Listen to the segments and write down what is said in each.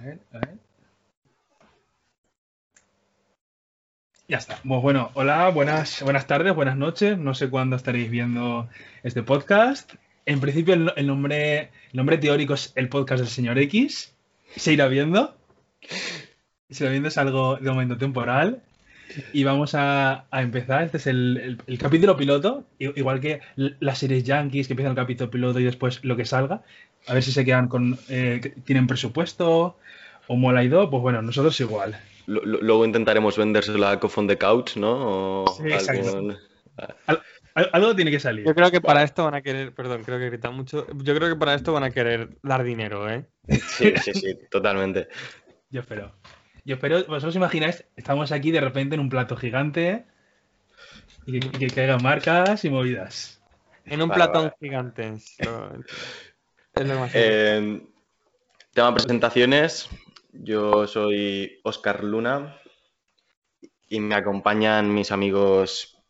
Ver, a ver. Ya está. Pues bueno, hola, buenas, buenas tardes, buenas noches. No sé cuándo estaréis viendo este podcast. En principio, el, el nombre, el nombre teórico es el podcast del señor X. Se irá viendo. Se irá viendo, es algo de momento temporal. Y vamos a, a empezar. Este es el, el- el capítulo piloto. Igual que las series Yankees que empiezan el capítulo piloto y después lo que salga. A ver si se quedan con. eh, tienen presupuesto o mola y do. Pues bueno, nosotros igual. Luego intentaremos vendérselo a Cough on the Couch, ¿no? O Sí, exacto. algún- Al- algo tiene que salir. Yo creo que para esto van a querer, perdón, creo que gritan mucho. Yo creo que para esto van a querer dar dinero, ¿eh? Sí, sí, sí, totalmente. Yo espero. Yo espero, vosotros imagináis, estamos aquí de repente en un plato gigante y que, caigan marcas y movidas. En un Vale, platón vale. gigante. Es lo más Eh, tema presentaciones. Yo soy Oscar Luna y me acompañan mis amigos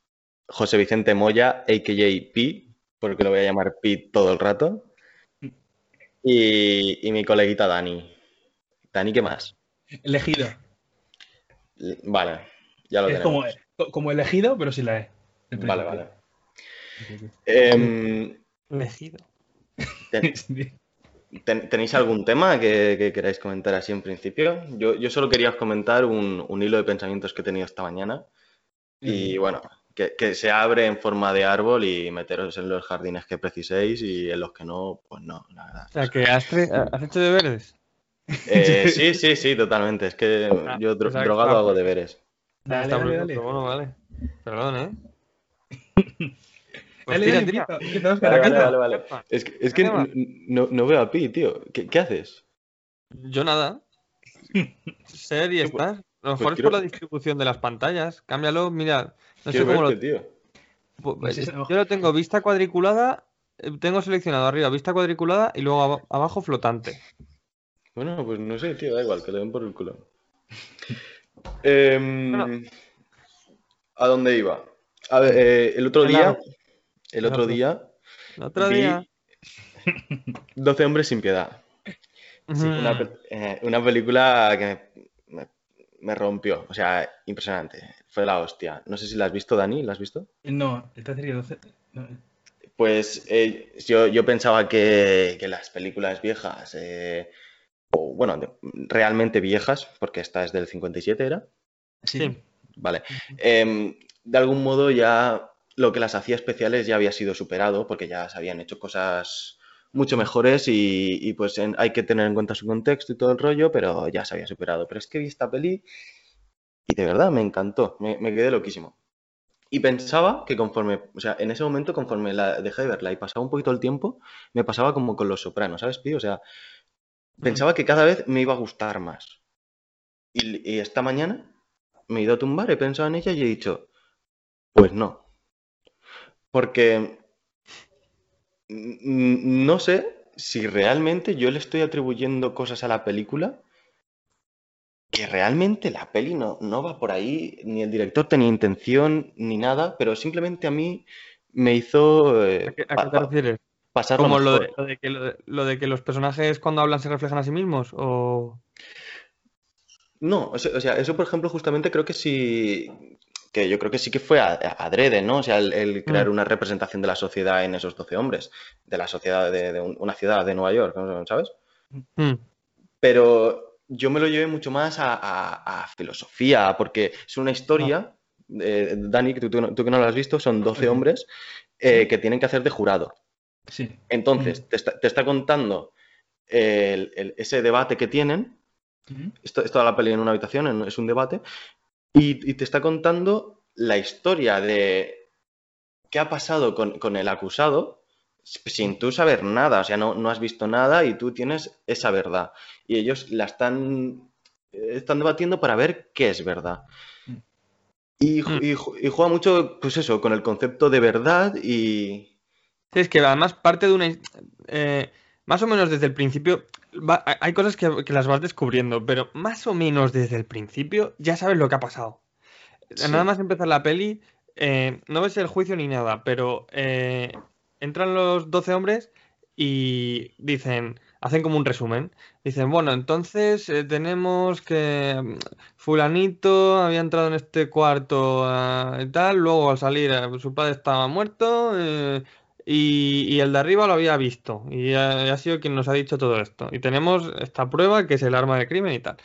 José Vicente Moya, a.k.a. Pi, porque lo voy a llamar Pi todo el rato, y, y mi coleguita Dani. Dani, ¿qué más? Elegido. Vale, ya lo Es tenemos. como, como elegido, pero sin la E. al Vale, vale. Em, elegido. ten- Sí. ten- ¿Tenéis algún tema que, que queráis comentar así en principio? Yo, yo solo quería os comentar un, un hilo de pensamientos que he tenido esta mañana. Y bueno, que, que se abre en forma de árbol y meteros en los jardines que preciséis y en los que no, pues no, la verdad. O sea, que has, has hecho deberes. Eh, sí, sí, sí, totalmente. Es que Ah, yo dro- drogado hago deberes. Dale, Está dale, dale. pero bueno, vale. Perdón, ¿eh? Pues Dale, tira, tira. Vale, vale, arranca. vale, vale. Es que, es no, no veo a Pi, tío. ¿Qué, qué haces? Yo nada. Ser y estar. A lo pues mejor es quiero- por la distribución de las pantallas. Cámbialo, mira. No sé cómo lo. tío. Pues es- Yo lo tengo vista cuadriculada. eh, Tengo seleccionado arriba vista cuadriculada y luego aba- abajo flotante. Bueno, pues no sé, tío, da igual, que le den por el culo. Em, Bueno. ¿A dónde iba? A ver, eh, el otro día, el otro día, El otro día. 12 hombres sin piedad. Ujú. Una, eh, una película que me, rompió, o sea, impresionante. Fue la hostia. No sé si la has visto, Dani, ¿la has visto? No, el 13 y el 12. no. Pues eh, yo, yo pensaba que, que las películas viejas, eh, o bueno, de- realmente viejas, porque esta es del 57, ¿era? Sí. Vale. Em, de algún modo ya lo que las hacía especiales ya había sido superado porque ya se habían hecho cosas mucho mejores y, y, pues en- hay que tener en cuenta su contexto y todo el rollo, pero ya se había superado. Pero es que vi esta peli y de verdad me encantó, me, me quedé loquísimo. Y pensaba que conforme, o sea, en ese momento conforme la dejé de verla y pasaba un poquito el tiempo, me pasaba como con Los Sopranos, ¿sabes, Pi? O sea, pensaba que cada vez me iba a gustar más. Y, y esta mañana me he ido a tumbar, he pensado en ella y he dicho, pues no. Porque no sé si realmente yo le estoy atribuyendo cosas a la película que realmente la peli no, no va por ahí, ni el director tenía intención ni nada, pero simplemente a mí me hizo eh, ¿A qué, a pa- qué te pa- refieres? Pasarlo ¿Como lo de, lo, de que, lo, de, lo de que los personajes cuando hablan se reflejan a sí mismos? ¿O.? No, o sea, eso por ejemplo justamente creo que sí, que yo creo que sí que fue adrede, ¿no? O sea, el, el crear Mm. una representación de la sociedad en esos 12 hombres, de la sociedad de, de un- una ciudad de Nueva York. ¿sabes? Hmm. Pero yo me lo llevé mucho más a, a- a filosofía, porque es una historia, eh, Dani, que tú, tú que no lo has visto, son 12 Ujú. hombres eh, que tienen que hacer de jurado. Sí. Entonces, te está, te está contando el- el- ese debate que tienen esto es toda la peli en una habitación, en- es un debate, y, y te está contando la historia de qué ha pasado con, con el acusado sin tú saber nada, o sea, no, no has visto nada y tú tienes esa verdad. Y ellos la están, eh, están debatiendo para ver qué es verdad. Mm. Y, ju- y juega mucho, pues eso, con el concepto de verdad y... Sí, es que además parte de una. eh, más o menos desde el principio. va- hay- cosas que, que las vas descubriendo, pero más o menos desde el principio ya sabes lo que ha pasado. Sí. Nada más empezar la peli, eh, no ves el juicio ni nada, pero eh, entran los 12 hombres y dicen: hacen como un resumen. Dicen, bueno, entonces eh, tenemos que mm, fulanito había entrado en este cuarto ah, y tal, luego al salir eh, su padre estaba muerto y, y el de arriba lo había visto y ha, ha sido quien nos ha dicho todo esto. Y tenemos esta prueba que es el arma de crimen y tal.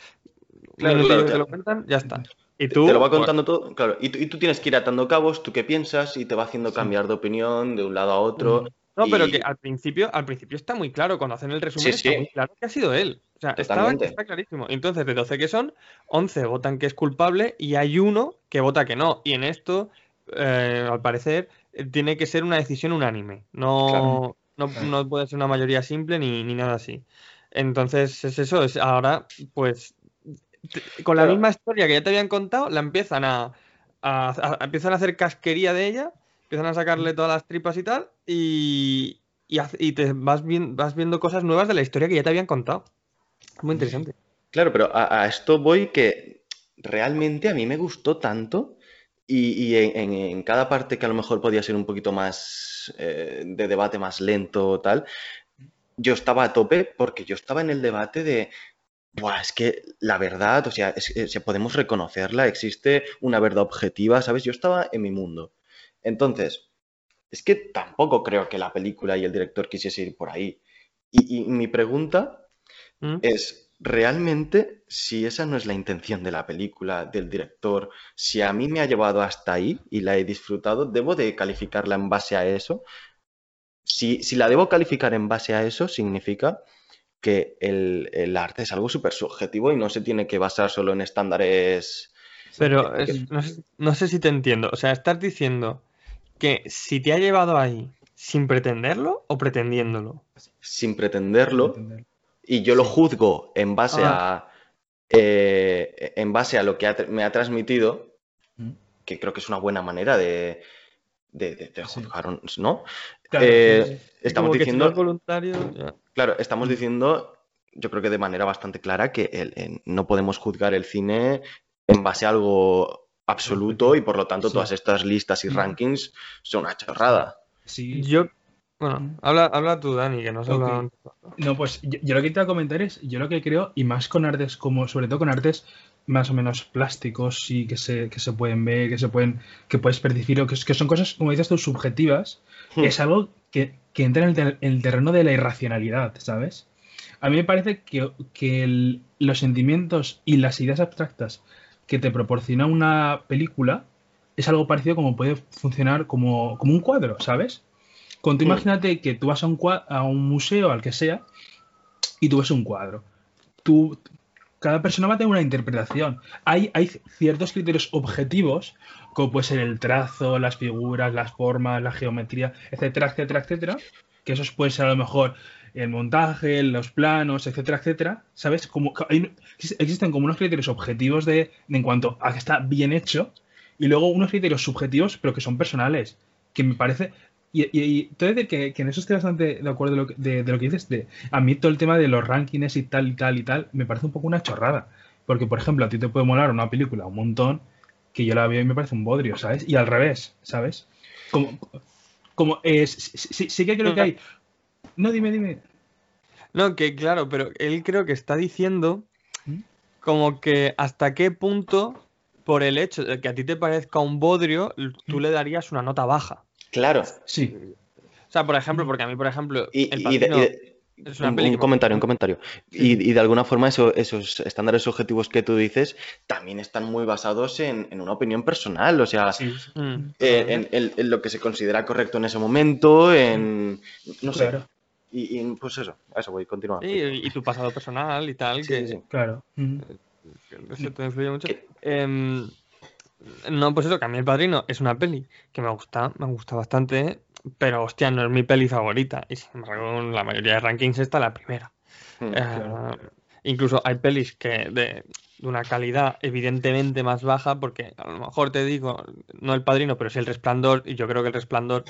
Claro, claro. lo cuentan, ya está. Y Te- tú, te lo va pues, contando todo, claro. Y y tú tienes que ir atando cabos, tú qué piensas, y te va haciendo cambiar de opinión de un lado a otro. No, pero que al principio, al principio está muy claro, cuando hacen el resumen Sí, está sí. muy claro que ha sido él. O sea, estaba- está clarísimo. Entonces, de 12 que son, 11 votan que es culpable y hay uno que vota que no. Y en esto, eh, al parecer, tiene que ser una decisión unánime. No, Claro. no, Claro. no puede ser una mayoría simple ni, ni nada así. Entonces, es eso. Es ahora, pues, con la Claro. misma historia que ya te habían contado, la empiezan a, a- a- empiezan a hacer casquería de ella, empiezan a sacarle todas las tripas y tal, y, y, te vas, vas viendo cosas nuevas de la historia que ya te habían contado. Muy interesante. Claro, pero a, a esto voy que realmente a mí me gustó tanto y, y en, en- en cada parte que a lo mejor podía ser un poquito más eh, de debate más lento o tal, yo estaba a tope porque yo estaba en el debate de, Buah, es que la verdad, o sea, es- es- podemos reconocerla, existe una verdad objetiva, ¿sabes? Yo estaba en mi mundo. Entonces, es que tampoco creo que la película y el director quisiese ir por ahí. Y, y mi pregunta ¿Mm? es, ¿realmente si esa no es la intención de la película, del director, si a mí me ha llevado hasta ahí y la he disfrutado, ¿debo de calificarla en base a eso? Si, si la debo calificar en base a eso, significa que el, el arte es algo súper subjetivo y no se tiene que basar solo en estándares. Pero es- no sé, no sé si te entiendo. O sea, estás diciendo que si te ha llevado ahí sin pretenderlo o pretendiéndolo. sin pretenderlo. Y yo lo juzgo en base Ah. a eh, en base a lo que ha me ha transmitido, Mm. que creo que es una buena manera de, de, de- de Sí. juzgar, ¿no? Claro, Eh, sí, sí. estamos si diciendo, no es voluntario, ya. claro, estamos Mm. diciendo, yo creo que de manera bastante clara que el- el- no podemos juzgar el cine en base a algo absoluto y por lo tanto Sí. todas estas listas y Mm. rankings son una chorrada. Sí. Yo, bueno, Mm. habla, habla tú, Dani, que no has Ok. hablado antes. No, pues yo, yo lo que te iba a comentar es, yo lo que creo, y más con artes como, sobre todo con artes más o menos plásticos y que se, que se pueden ver, que se pueden, que puedes percibir, o que, que son cosas, como dices tú, subjetivas, Hmm. es algo que, que entra en el, ter- en el terreno de la irracionalidad, ¿sabes? A mí me parece que, que el- los sentimientos y las ideas abstractas que te proporciona una película es algo parecido como puede funcionar como, como un cuadro, ¿sabes? Con tú Mm. imagínate que tú vas a un, a un museo, al que sea, y tú ves un cuadro. Tú, cada persona va a tener una interpretación. Hay, hay ciertos criterios objetivos, como puede ser el trazo, las figuras, las formas, la geometría, etcétera, etcétera, etcétera, que esos pueden ser a lo mejor el montaje, los planos, etcétera, etcétera, ¿sabes? Como, hay- existen como unos criterios objetivos de, de en cuanto a que está bien hecho, y luego unos criterios subjetivos, pero que son personales, que me parece... Y, y, y te que, que en eso estoy bastante de acuerdo de lo que, de, de lo que dices. De, a mí todo el tema de los rankings y tal y tal y tal me parece un poco una chorrada. Porque, por ejemplo, a ti te puede molar una película un montón que yo la veo y me parece un bodrio, ¿sabes? Y al revés, ¿sabes? Como, como eh, sí, sí- que creo que hay... No, dime, dime. No, que claro, pero él creo que está diciendo ¿Mm? como que hasta qué punto, por el hecho de que a ti te parezca un bodrio, tú ¿Mm? le darías una nota baja. Claro. Sí, O sea, por ejemplo, porque a mí, por ejemplo, Y, El y de- Padrino y de- es una un, peli un comentario, un comentario. Sí. Y, y de alguna forma eso- esos estándares objetivos que tú dices también están muy basados en, en una opinión personal, o sea, sí. Mm, eh, en, en- en lo que se considera correcto en ese momento, en... no sé. Claro, Y, y, pues eso, a eso voy, continúa. Sí, y tu pasado personal y tal, Sí, que, sí. claro. Mm. que eso te influye mucho. Que- no, pues eso, que a mí El Padrino es una peli que me gusta, me gusta bastante, pero hostia, no es mi peli favorita. Y sin embargo, en la mayoría de rankings está la primera. Hmm. Eh, claro. incluso hay pelis que de, de una calidad evidentemente más baja, porque a lo mejor te digo, no El Padrino, pero sí El Resplandor, y yo creo que El Resplandor,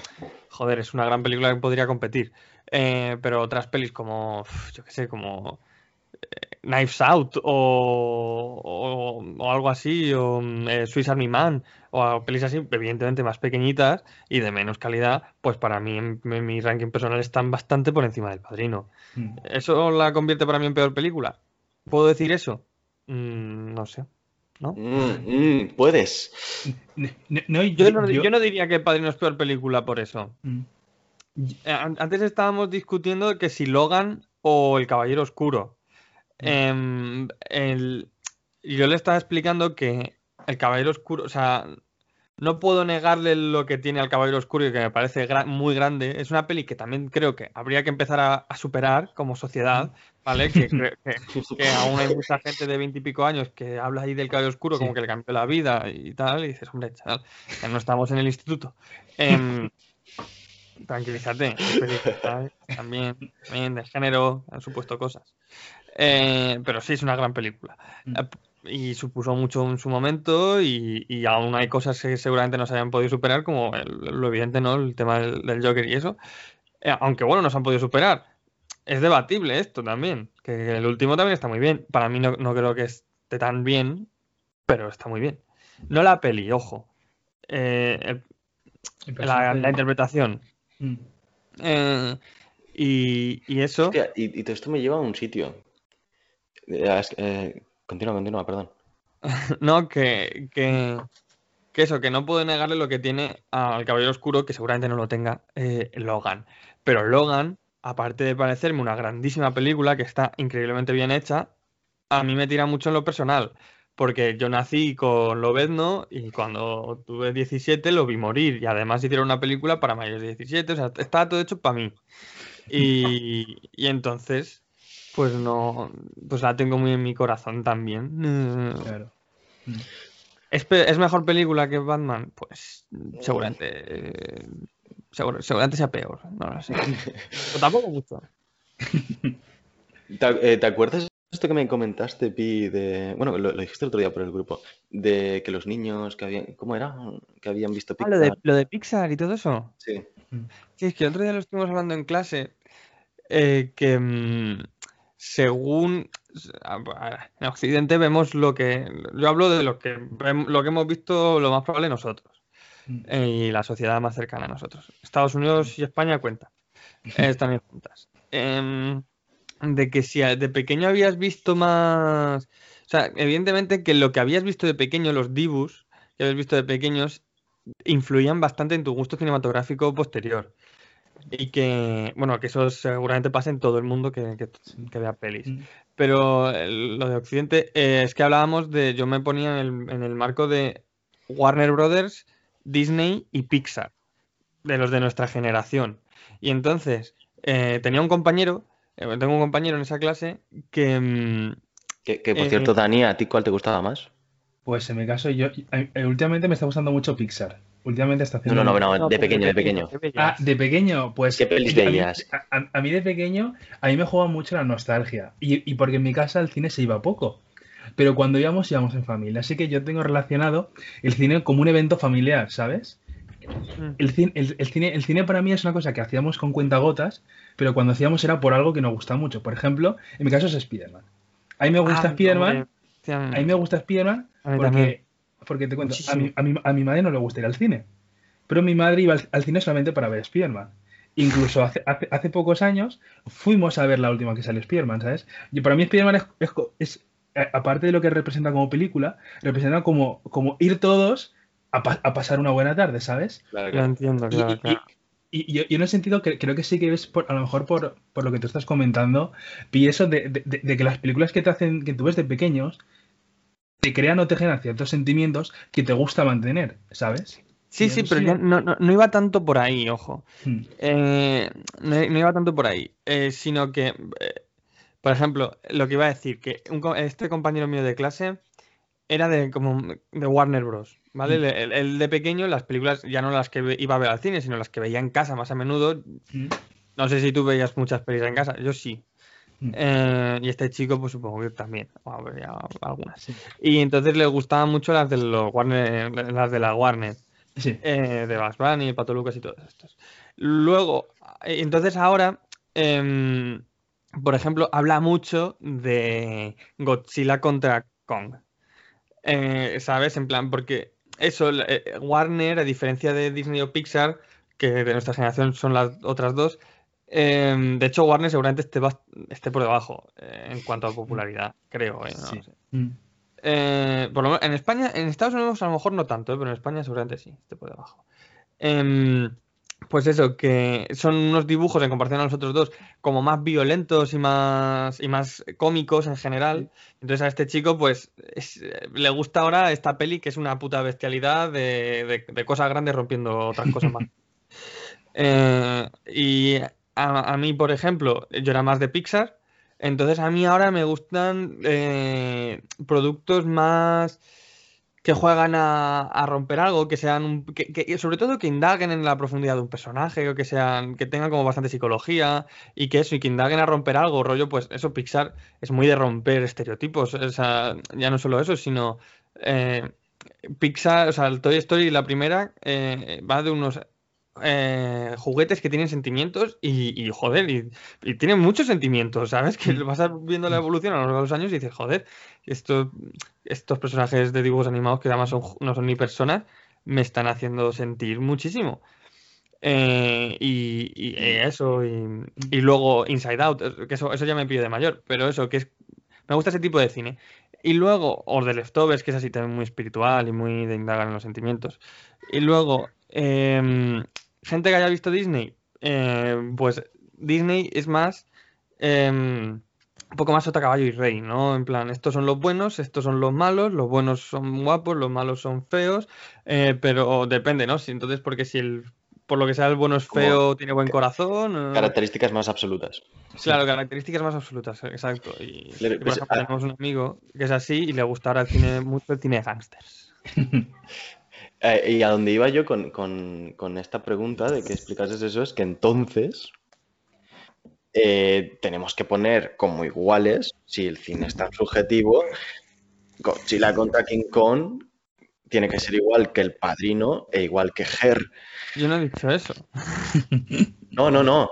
joder, es una gran película que podría competir. Eh, pero otras pelis como, yo qué sé, como Knives Out o, o- o algo así, o eh, Swiss Army Man, o pelis así, evidentemente más pequeñitas y de menos calidad, pues para mí en, en mi ranking personal están bastante por encima del Padrino. Mm. ¿Eso la convierte para mí en peor película? ¿Puedo decir eso? Mm, no sé. ¿No? Mm, mm, puedes. No, no, Yo no, yo- yo no diría que El Padrino es peor película por eso. Mm. Eh, an- Antes estábamos discutiendo que si Logan o El Caballero Oscuro. Em, el- yo le estaba explicando que El Caballero Oscuro, o sea, no puedo negarle lo que tiene al Caballero Oscuro y que me parece gra- muy grande. Es una peli que también creo que habría que empezar a, a superar como sociedad, ¿vale? Que, que- que aún hay mucha gente de veintipico años que habla ahí del Caballero Oscuro como que le cambió la vida y tal, y dices, hombre, chaval, que no estamos en el instituto. Em, tranquilízate. También, también de género, han supuesto cosas. Eh, pero sí es una gran película. Mm. Eh, Y supuso mucho en su momento y, y aún hay cosas que seguramente no se hayan podido superar, como el- lo evidente, ¿no? El tema del, del Joker y eso. Eh, aunque bueno, no se han podido superar. Es debatible esto también, que el último también está muy bien. Para mí no, no creo que esté tan bien, pero está muy bien. No la peli, ojo. Eh, el- la, interpretación. Mm. Eh, y, y eso. Hostia, y, y todo esto me lleva a un sitio. Es- eh, continúa, continúa, perdón. No, que, que, eso, que no puedo negarle lo que tiene al Caballero Oscuro, que seguramente no lo tenga eh, Logan. Pero Logan, aparte de parecerme una grandísima película que está increíblemente bien hecha, a mí me tira mucho en lo personal. Porque yo nací con Lobezno y cuando tuve 17 lo vi morir. Y además hicieron una película para mayores de 17. O sea, estaba todo hecho para mí. Y entonces, pues no, pues la tengo muy en mi corazón también. Claro. ¿Es, es mejor película que Batman? Pues seguramente, eh, seguro- seguramente sea peor, no lo sé. Pero tampoco mucho. ¿Te, eh, ¿te acuerdas esto que me comentaste, Pi, de... Bueno, lo, lo dijiste el otro día por el grupo, de que los niños que habían... ¿Cómo era? Que habían visto Ah, lo de, Pixar. lo de Pixar y todo eso. Sí. Sí, es que el otro día lo estuvimos hablando en clase, eh, que mm, según en Occidente vemos lo que, yo hablo de lo que, lo que hemos visto lo más probable nosotros Mm. eh, y la sociedad más cercana a nosotros. Estados Unidos y España cuentan, eh, están juntas. Em, de que si de pequeño habías visto más, o sea, evidentemente que lo que habías visto de pequeño, los dibus que habías visto de pequeños, influían bastante en tu gusto cinematográfico posterior. Y que, bueno, que eso seguramente pasa en todo el mundo que, que, que vea pelis. Mm. Pero el- lo de Occidente eh, es que hablábamos de, yo me ponía en el, en el marco de Warner Brothers, Disney y Pixar, de los de nuestra generación. Y entonces eh, tenía un compañero, eh, tengo un compañero en esa clase que, mm, Que, que, por Eh, cierto, Dani, ¿a ti cuál te gustaba más? Pues en mi caso, yo últimamente me está gustando mucho Pixar. Últimamente está No, haciendo. no, no, no, no, de pequeño, de pequeño. Ah, de pequeño, pues. ¿Qué pelis a mí- veías? A, a- a mí de pequeño, a mí me juega mucho la nostalgia. Y, y porque en mi casa el cine se iba poco. Pero cuando íbamos, íbamos en familia. Así que yo tengo relacionado el cine como un evento familiar, ¿sabes? Mm. El cine, el, el cine, el cine para mí es una cosa que hacíamos con cuentagotas, pero cuando hacíamos era por algo que nos gusta mucho. Por ejemplo, en mi caso es Spider-Man. A mí me gusta Ah, Spider-Man. A mí me gusta Spider-Man porque, porque te cuento, a mi, a, mi, a mi madre no le gusta ir al cine, pero mi madre iba al, al cine solamente para ver Spider-Man. Incluso hace, hace, hace pocos años fuimos a ver la última que salió Spider-Man, ¿sabes? Y para mí Spider-Man es, es es, eh, aparte de lo que representa como película, representa como, como ir todos a, pa- a pasar una buena tarde, ¿sabes? Claro, Lo entiendo, Y, claro, y- claro. y- y- y en ese sentido que, creo que sí que es por- a lo mejor por, por lo que tú estás comentando, y eso de, de- de- de que las películas que te hacen, que tú ves de pequeños, te crean o te generan ciertos sentimientos que te gusta mantener, ¿sabes? Sí, sí, pero yo no, no, no iba tanto por ahí, ojo. Mm, Eh, no, no iba tanto por ahí, eh, sino que, eh, por ejemplo, lo que iba a decir, que un este compañero mío de clase era de como de Warner Bros. ¿Vale? Mm. El, de pequeño, las películas, ya no las que iba a ver al cine, sino las que veía en casa más a menudo. mm, No sé si tú veías muchas películas en casa, yo sí. Mm. Eh, y este chico, pues supongo que también, o veía algunas. Sí. Y entonces le gustaban mucho las de los Warner, las de la Warner Sí. eh, de Bugs Bunny, el Pato Lucas y todos estos. Luego, eh, entonces ahora, em, por ejemplo, habla mucho de Godzilla contra Kong. ¿Sabes? En plan, porque eso, Warner, a diferencia de Disney o Pixar, que de nuestra generación son las otras dos, em, de hecho Warner seguramente esté, esté por debajo eh, en cuanto a popularidad, creo. Mm. por lo menos en España, en Estados Unidos a lo mejor no tanto, pero en España seguramente sí, esté por debajo. Em, pues eso, que son unos dibujos en comparación a los otros dos, como más violentos y más, y más cómicos en general. Entonces a este chico, pues, le gusta ahora esta peli que es una puta bestialidad de, cosas grandes rompiendo otras cosas más. Eh, y a, mí, por ejemplo, yo era más de Pixar, entonces a mí ahora me gustan eh, productos más que juegan a, romper algo, que sean que, sobre todo que indaguen en la profundidad de un personaje, o que sean, que tengan como bastante psicología, y que eso, y que indaguen a romper algo, rollo, pues eso, Pixar es muy de romper estereotipos. O sea, ya no solo eso, sino eh, Pixar, o sea, el Toy Story, la primera, eh, va de unos eh, juguetes que tienen sentimientos y, joder, y, tienen muchos sentimientos, ¿sabes? Que vas viendo la evolución a lo largo de los años y dices, joder, esto, estos personajes de dibujos animados que además no son ni personas, me están haciendo sentir muchísimo. Eh, y, eso, y, luego Inside Out, que eso, eso ya me pide de mayor, pero eso, que es, me gusta ese tipo de cine. Y luego, o de Leftovers, que es así también muy espiritual y muy de indagar en los sentimientos. Y luego, Em, gente que haya visto Disney, em, pues Disney es más em, un poco más sota caballo y rey, ¿no? En plan, estos son los buenos, estos son los malos, los buenos son guapos, los malos son feos, eh, pero depende, ¿no? Si, entonces, porque si el por lo que sea el bueno es feo, tiene buen corazón. Características más absolutas. Claro, características más absolutas, exacto. Y pues, ah. tenemos un amigo que es así y le gusta ahora el cine, mucho el cine de gángsters. Eh, y a donde iba yo con, esta pregunta de que explicases eso es que entonces eh, tenemos que poner como iguales, si el cine es tan subjetivo, Godzilla contra King Kong tiene que ser igual que El Padrino e igual que Her. Yo no he dicho eso. No, no, no.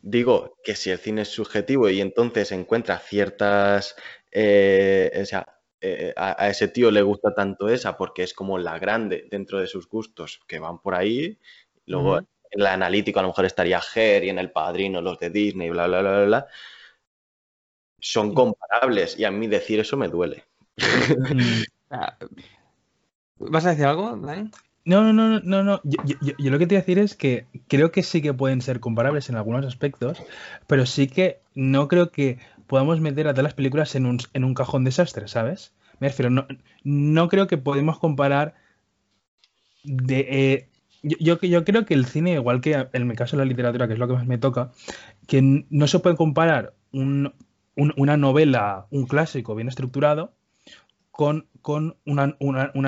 Digo que si el cine es subjetivo y entonces encuentra ciertas, eh, o sea, eh, a, ese tío le gusta tanto esa porque es como la grande dentro de sus gustos que van por ahí. Luego en la analítico a lo mejor estaría Her y en El Padrino los de Disney, bla, bla, bla, bla. Son comparables y a mí decir eso me duele. Mm. Ah, ¿Vas a decir algo, Dani? No, no, no, no, no. Yo, lo que te voy a decir es que creo que sí que pueden ser comparables en algunos aspectos, pero sí que no creo que podamos meter a todas las películas en un, en un cajón desastre, ¿sabes? Me refiero, no, no creo que podemos comparar de... Eh, yo, yo, creo que el cine, igual que en mi caso la literatura, que es lo que más me toca, que no se puede comparar una novela, un clásico bien estructurado, con, con una,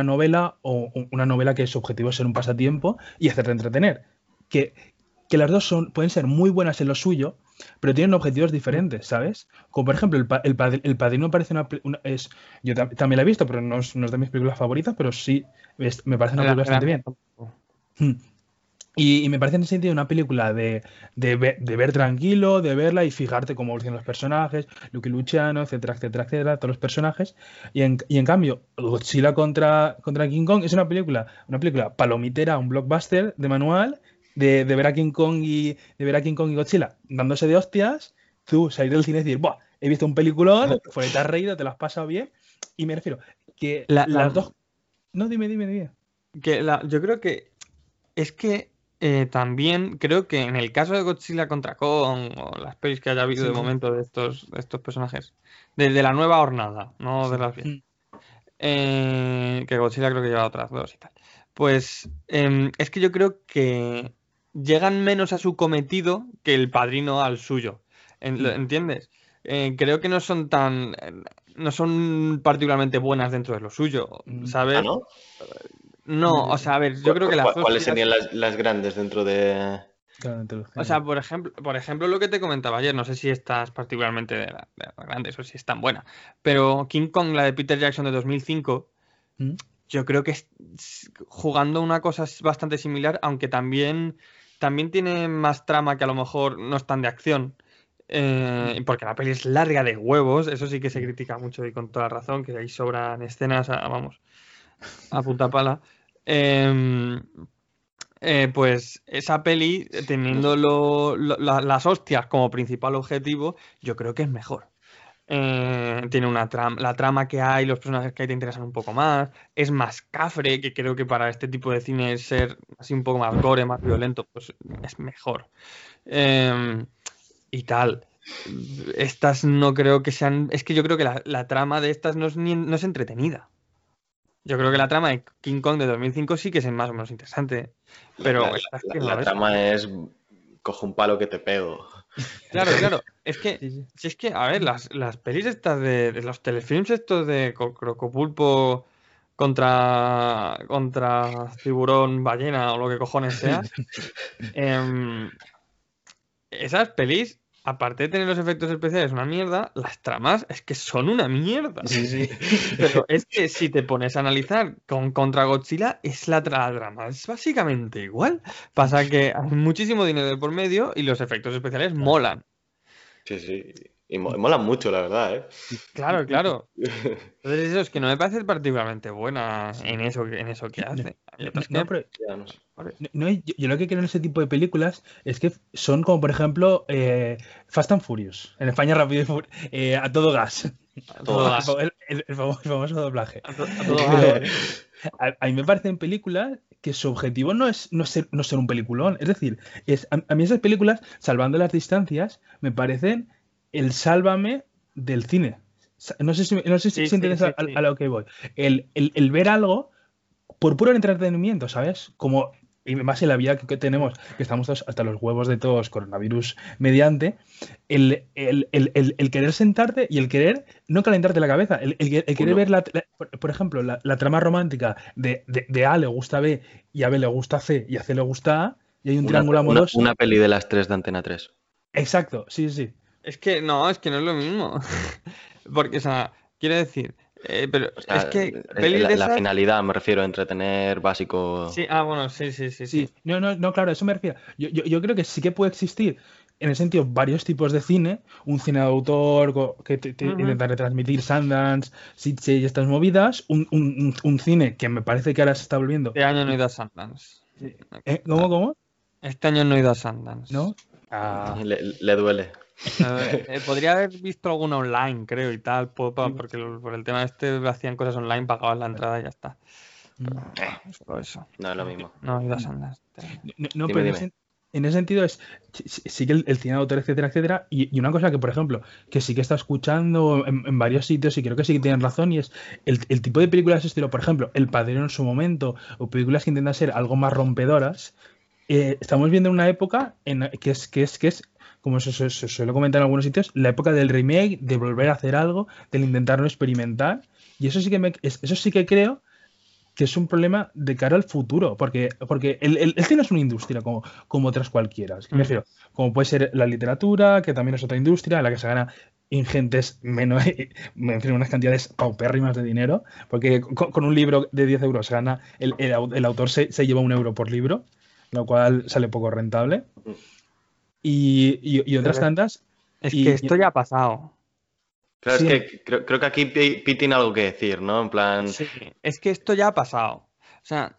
novela o una novela que su objetivo es ser un pasatiempo y hacerte entretener. Que, que las dos son, pueden ser muy buenas en lo suyo, pero tienen objetivos diferentes, ¿sabes? Como por ejemplo, El, el, el Padrino parece una, es Yo también la he visto, pero no es, de mis películas favoritas, pero sí me parece una película bastante bien. Hmm. Y, me parece en ese sentido una película de, de, ver, tranquilo, de verla y fijarte cómo evolucionan los personajes, Lucky Luciano, etcétera, etcétera, etcétera, todos los personajes. Y en, y en cambio, Godzilla contra, contra King Kong es una película, una película palomitera, un blockbuster de manual, de, ver a King Kong y de ver a King Kong y Godzilla dándose de hostias, tú salir del cine y decir, Buah, he visto un peliculón, fue te has reído, te lo has pasado bien. Y me refiero que las dos. No, dime, dime, dime. Que la, yo creo que es que eh, también creo que en el caso de Godzilla contra Kong o las pelis que haya habido de momento de estos, estos personajes, de, la nueva hornada, no de las bien. Mm. Eh, que Godzilla creo que lleva otras dos y tal. Pues em, es que yo creo que llegan menos a su cometido que el padrino al suyo. Mm. ¿Entiendes? Eh, creo que no son tan. No son particularmente buenas dentro de lo suyo, mm. ¿sabes? ¿Ah, no, o sea, a ver, yo creo que las ¿Cuáles serían las, grandes dentro de...? O sea, por ejemplo, por ejemplo, lo que te comentaba ayer, no sé si estás particularmente de, las grandes o si es tan buena, pero King Kong, la de Peter Jackson de 2005, ¿Mm? yo creo que es, jugando una cosa bastante similar, aunque también, también tiene más trama que a lo mejor no es tan de acción. eh, porque la peli es larga de huevos, eso sí que se critica mucho y con toda razón, que ahí sobran escenas, a- vamos, a punta pala. Em, eh, pues esa peli, teniendo lo- lo- la- las hostias como principal objetivo, yo creo que es mejor. Eh, tiene una trama, la trama que hay, los personajes que hay te interesan un poco más, es más cafre, que creo que para este tipo de cine ser así un poco más gore, más violento, pues es mejor. Em, y tal. Estas no creo que sean. Es que yo creo que la, la trama de estas no es, ni- no es entretenida. Yo creo que la trama de King Kong de 2005 sí que es más o menos interesante. Pero la, la- la trama es cojo un palo que te pego. Claro, claro. Es que, Sí, sí. si es que, a ver, las, las pelis estas de, de los telefilms estos de Co- Crocopulpo contra, contra tiburón, ballena o lo que cojones sea, em, esas pelis, aparte de tener los efectos especiales una mierda, las tramas es que son una mierda. Sí, sí. Pero es que si te pones a analizar con contra Godzilla, es la tra- trama, es básicamente igual. Pasa que hay muchísimo dinero de por medio y los efectos especiales molan. Sí, sí. Y mo- mola mucho, la verdad, ¿eh? Claro, claro. Entonces eso es que no me parece particularmente buena en eso, que- en eso que hace. No, pero no yo, yo lo que creo en ese tipo de películas es que son como, por ejemplo, eh, Fast and Furious. En España, rápido y Fur- eh, a todo gas. a todo gas. El, el- el famoso, el famoso doblaje. a to- a todo gas. A, a mí me parecen películas que su objetivo no es, no ser, no ser un peliculón. Es decir, es, a, a mí esas películas, salvando las distancias, me parecen el sálvame del cine. No sé si, no sé si, Sí, si sí, entiendes sí, a, a- sí. a lo que voy. El, el- el ver algo por puro entretenimiento, ¿sabes? Como, y más en la vida que, que tenemos, que estamos todos hasta los huevos de todos, coronavirus mediante, el, el- el- el- el querer sentarte y el querer no calentarte la cabeza, el, el que- el querer ver, la, la- por, por ejemplo, la, la trama romántica de, de- de A le gusta B y a B le gusta C y a C le gusta A, y hay un Una, triángulo una- amoroso. una peli de las tres de Antena 3. Exacto, sí, sí. Es que no, es que no es lo mismo. Porque, o sea, quiero decir, eh, pero O sea, es que eh, pelis la, de la esas- finalidad, me refiero, entretener, básico. Sí, ah, bueno, sí, sí, sí, Sí, sí. no, no, no, claro, a eso me refiero. Yo, yo, yo creo que sí que puede existir, en el sentido, varios tipos de cine. Un cine de autor que te, intenta retransmitir Sundance, Sitges y estas movidas. Un, un- un- cine que me parece que ahora se está volviendo. Este año no he ido a Sundance. ¿Eh? ¿Cómo, cómo? Este año no he ido a Sundance. ¿No? Ah, Le, le duele. Eh, eh, podría haber visto alguna online, creo, y tal, porque por el tema este hacían cosas online, pagabas la entrada y ya está. mm. Solo eso. No es lo mismo. No he ido a Sundance. No, no, Dime, pero en dime. ese, en ese sentido es sí, que el, el cine de autor, etcétera, etcétera. Y, y una cosa que, por ejemplo, que sí que está escuchando en, en varios sitios y creo que sí que tienen razón, y es el, el tipo de películas de ese estilo, por ejemplo, El Padrino en su momento, o películas que intentan ser algo más rompedoras. eh, estamos viendo una época en, que es, que es, que es como se, se- se suele comentar en algunos sitios, la época del remake, de volver a hacer algo, del intentarlo experimentar. Y eso sí que me, es- eso sí que creo que es un problema de cara al futuro, porque, porque el, el- el cine es una industria como, como otras cualquiera. Me Mm. refiero, como puede ser la literatura, que también es otra industria en la que se gana ingentes, menos, en fin, unas cantidades paupérrimas de dinero, porque con, con un libro de 10 euros se gana, el, el au- el autor se, se lleva un euro por libro, lo cual sale poco rentable. Y, y- y otras tantas, Es Y- que esto ya ha pasado. Claro, Sí. es que creo, creo que aquí Pi Pi tiene algo que decir, ¿no? En plan, Sí, es que esto ya ha pasado. O sea,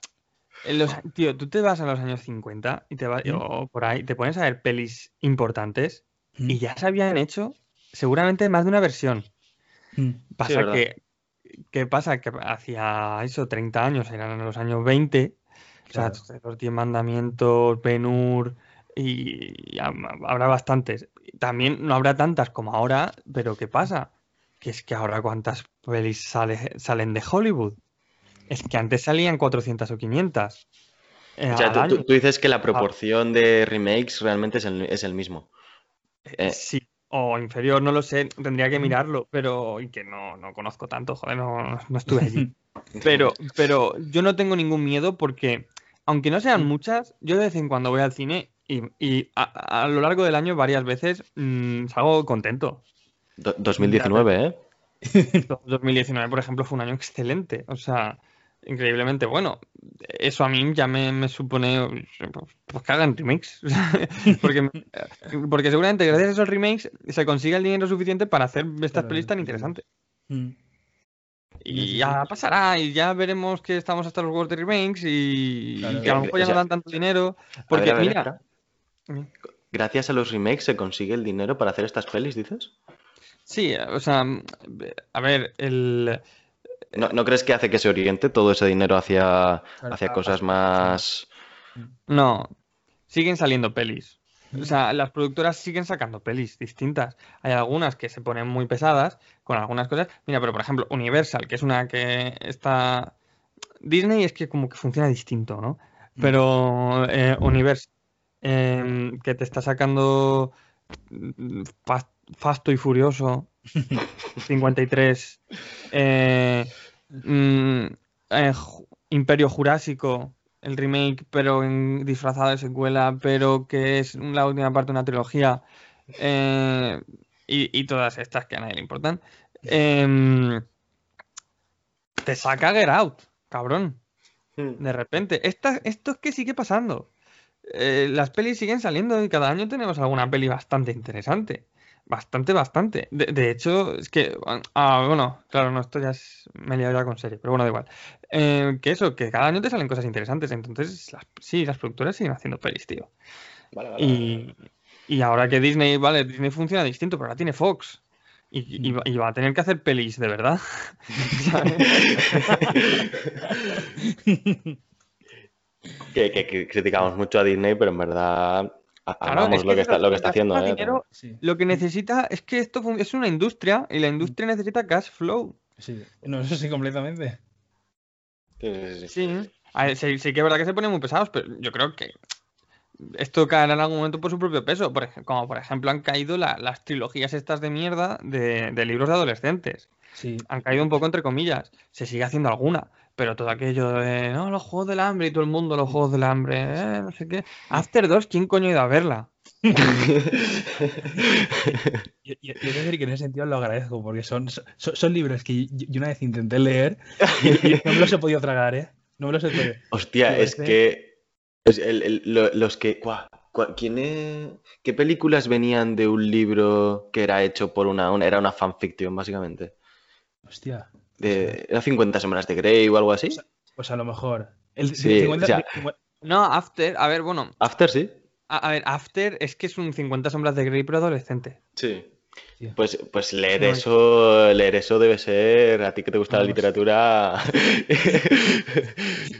en los, tío, tú te vas a los años 50 y te vas, ¿Mm? o por ahí, te pones a ver pelis importantes mm, y ya se habían hecho seguramente más de una versión. mm, Pasa que, ¿qué pasa? Que hacia eso, 30 años, eran en los años 20, o sea, los 10 mandamientos, Ben-Hur, y, y ha- habrá bastantes. También no habrá tantas como ahora, pero ¿qué pasa? Que es que ahora cuántas pelis sale- salen de Hollywood. Es que antes salían 400 o 500. eh, o sea, tú, tú- dices que la proporción de remakes realmente es el, es el mismo. eh. Sí, o inferior, no lo sé, tendría que mirarlo, pero y que no, no conozco tanto, joder, no, no estuve allí. Pero, pero yo no tengo ningún miedo porque, aunque no sean muchas, yo de vez en cuando voy al cine y, y a, a lo largo del año varias veces mm, salgo contento. Do- 2019, ¿eh? 2019, por ejemplo, fue un año excelente. O sea, increíblemente bueno. Eso a mí ya me, me supone pues, que hagan remakes. porque, porque seguramente gracias a esos remakes se consigue el dinero suficiente para hacer estas pelis tan interesantes. Mm. Y ya pasará, y ya veremos que estamos hasta los juegos de remakes y, que a lo mejor o ya no dan tanto dinero. Porque, ver, a ver, mira. Gracias a los remakes se consigue el dinero para hacer estas pelis, dices? sí, o sea, a ver, el. ¿No, no crees que hace que se oriente todo ese dinero hacia, hacia cosas más... No, siguen saliendo pelis. O sea, las productoras siguen sacando pelis distintas. Hay algunas que se ponen muy pesadas con algunas cosas. Mira, pero por ejemplo, Universal, que es una que está. Disney es que como que funciona distinto, ¿no? Pero eh, Universal, em, que te está sacando mm, Fast- Fasto y Furioso 53, eh, mm, eh, Imperio Jurásico, el remake, pero en, disfrazado de secuela, pero que es la última parte de una trilogía, eh, y, y todas estas que a nadie le importan, em, te saca Get Out, cabrón, de repente. Esta- esto es que sigue pasando. Eh, las pelis siguen saliendo y cada año tenemos alguna peli bastante interesante. Bastante, bastante. De, de hecho, es que. Ah, bueno, claro, no, esto ya es. Me he liado ya con serie, pero bueno, da igual. Eh, que eso, que cada año te salen cosas interesantes. Entonces, las- sí, las productoras siguen haciendo pelis, tío. Vale, vale, vale. Y, y ahora que Disney, vale, Disney funciona distinto, pero ahora tiene Fox. Y, y y va a tener que hacer pelis de verdad. Que, que- que criticamos mucho a Disney, pero en verdad Claro, amamos es lo que que está, lo que está haciendo. ¿eh? dinero Sí, Lo que necesita es que esto es una industria y la industria necesita cash flow. sí. No, eso sí, completamente. Sí, sí, sí. Ver, sí, sí que es verdad que se ponen muy pesados, pero yo creo que esto caerá en algún momento por su propio peso. Por como por ejemplo han caído la- las trilogías estas de mierda de, de libros de adolescentes. Sí. Han caído un poco entre comillas. Se sigue haciendo alguna. Pero todo aquello de, no, los juegos del hambre y todo el mundo los juegos del hambre, eh, no sé qué. After 2, ¿quién coño ha ido a verla? Yo, decir que en ese sentido lo agradezco, porque son, son, son libros que yo, yo una vez intenté leer y, y no me los he podido tragar, ¿eh? No me los he podido. Hostia, es parece- que es el- el- lo- los que cua- cua- ¿quién es- ¿Qué películas venían de un libro que era hecho por una, una- era una fanfiction básicamente? Hostia. De, ¿Era 50 sombras de Grey o algo así? Pues a lo mejor. El, Sí, 50 o sea- 50 No, After, a ver, bueno, After sí. a, a ver, After es que es un 50 sombras de Grey pero adolescente. Sí. Tío. Pues, pues leer No, eso, leer eso debe ser, a ti que te gusta la literatura.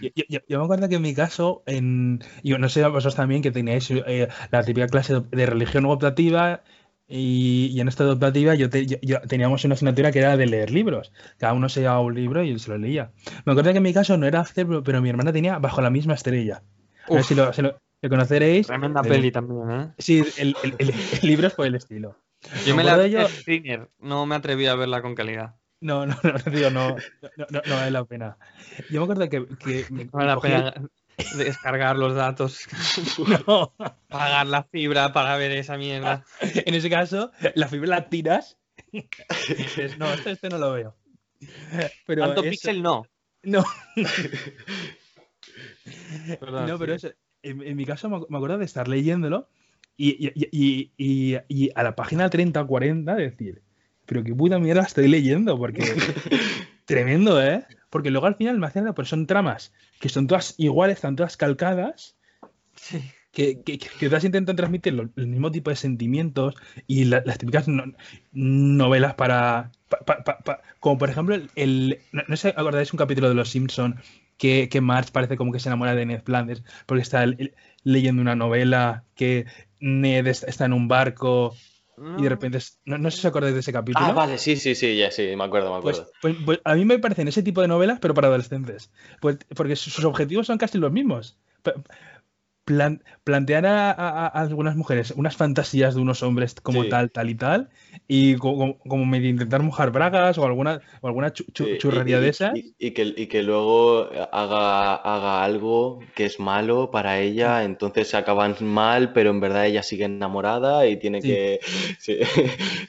Yo, yo- yo me acuerdo que en mi caso, en, yo no sé vosotros también, que teníais eh, la típica clase de, de religión optativa y, y en esta optativa yo, te- yo- yo- teníamos una asignatura que era de leer libros. Cada uno se llevaba un libro y se lo leía. Me acuerdo que en mi caso no era After, pero, pero mi hermana tenía Bajo la misma estrella. A ver Uf. si lo, si lo- lo conoceréis. Tremenda El- peli también, ¿eh? Sí, el, el- el- libro es por el estilo. Yo me la vi yo- en Screener, no me atreví a verla con calidad. No, no, no, tío, no, no, no, no vale la pena. Yo me acuerdo que, que me No vale la cogí- pena descargar los datos, No, pagar la fibra para ver esa mierda. en ese caso, la fibra la tiras y dices, no, este, este no lo veo. Pero Tanto eso- pixel no. No, no, pero eso, en, en mi caso me, acuerdo de estar leyéndolo y, y- y- y- y- y a la página 30 o 40 decir, pero qué puta mierda estoy leyendo, porque tremendo, ¿eh? Porque luego al final me hacen, pues son tramas que son todas iguales, están todas calcadas, Sí. que, que, que todas intentan transmitir lo- el mismo tipo de sentimientos y la- las típicas no- novelas para, pa- pa- pa- pa- como por ejemplo el, el- no, no sé, ¿acordáis un capítulo de Los Simpson que, que Marge parece como que se enamora de Ned Flanders porque está el- leyendo una novela que Ned est- está en un barco y de repente no, no sé si os acordáis de ese capítulo ah, vale, sí, sí, sí, ya sí, me acuerdo, me pues, acuerdo. pues- pues a mí me parecen ese tipo de novelas, pero para adolescentes. Pues, porque sus objetivos son casi los mismos. Plan- plantean a, a- a algunas mujeres unas fantasías de unos hombres como Sí. tal, tal y tal, y co- como, como medio intentar mojar bragas o alguna, o alguna chu- chu- Sí, y- churrería y- de esas. Y, y que, y que luego haga, haga algo que es malo para ella, entonces se acaban mal, pero en verdad ella sigue enamorada y tiene Sí. que... Sí,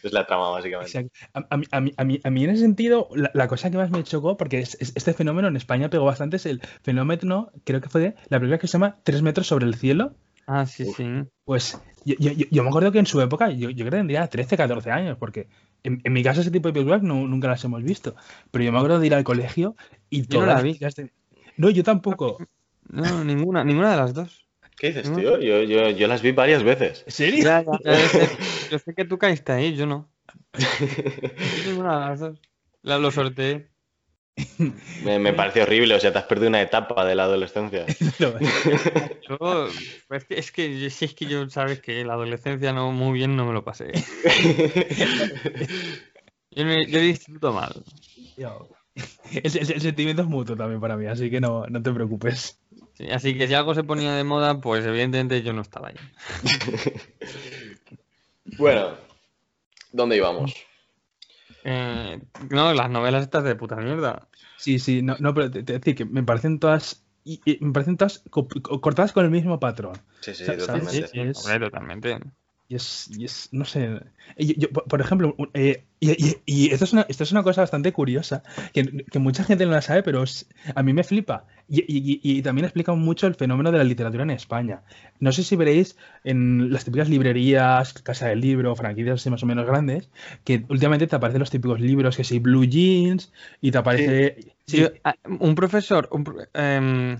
es la trama, básicamente. A, mí, a mí- a mí- a mí en ese sentido, la, la cosa que más me chocó, porque es- es- este fenómeno en España pegó bastante, es el fenómeno, creo que fue de la película que se llama Tres metros sobre el cielo. Ah, sí, Uf. sí. Pues yo, yo- yo- yo me acuerdo que en su época, yo, yo creo que tendría 13, 14 años, porque en, en mi casa ese tipo de películas no- nunca las hemos visto. Pero yo me acuerdo de ir al colegio y Yo no todas la las vi. de- No, yo tampoco. No, ninguna, ninguna de las dos. ¿Qué dices, No. tío? Yo, yo, yo las vi varias veces. ¿En serio? Ya, ya, ya, yo, sé, yo sé que tú caíste ahí, yo no. Yo ninguna de las dos. La, lo sorteé. Me, me parece horrible, o sea, te has perdido una etapa de la adolescencia. No, Yo, es que, es que, yo- si es que yo, sabes que la adolescencia no muy bien no me lo pasé. Yo, me- yo instituto mal. yo- El, el- el sentimiento es mutuo también para mí, así que no, no te preocupes. Sí, así que si algo se ponía de moda, pues evidentemente yo no estaba ahí. Bueno, ¿dónde íbamos? Eh, no, las novelas estas de puta mierda. Sí, sí, no, no pero te, te decir que me parecen todas. y- y me parecen todas co- co- cortadas con el mismo patrón. Sí, sí. Sí, es- Hombre, totalmente. Y es, y es, no sé. yo- yo, por ejemplo, eh, y, y- y esto, es una, esto es una cosa bastante curiosa, que, que mucha gente no la sabe, pero a mí me flipa. Y, y- también explica mucho el fenómeno de la literatura en España. No sé si veréis en las típicas librerías, Casa del Libro, franquicias así más o menos grandes, que últimamente te aparecen los típicos libros, que sí, Blue Jeans, y te aparece... sí, ah, un profesor, un em,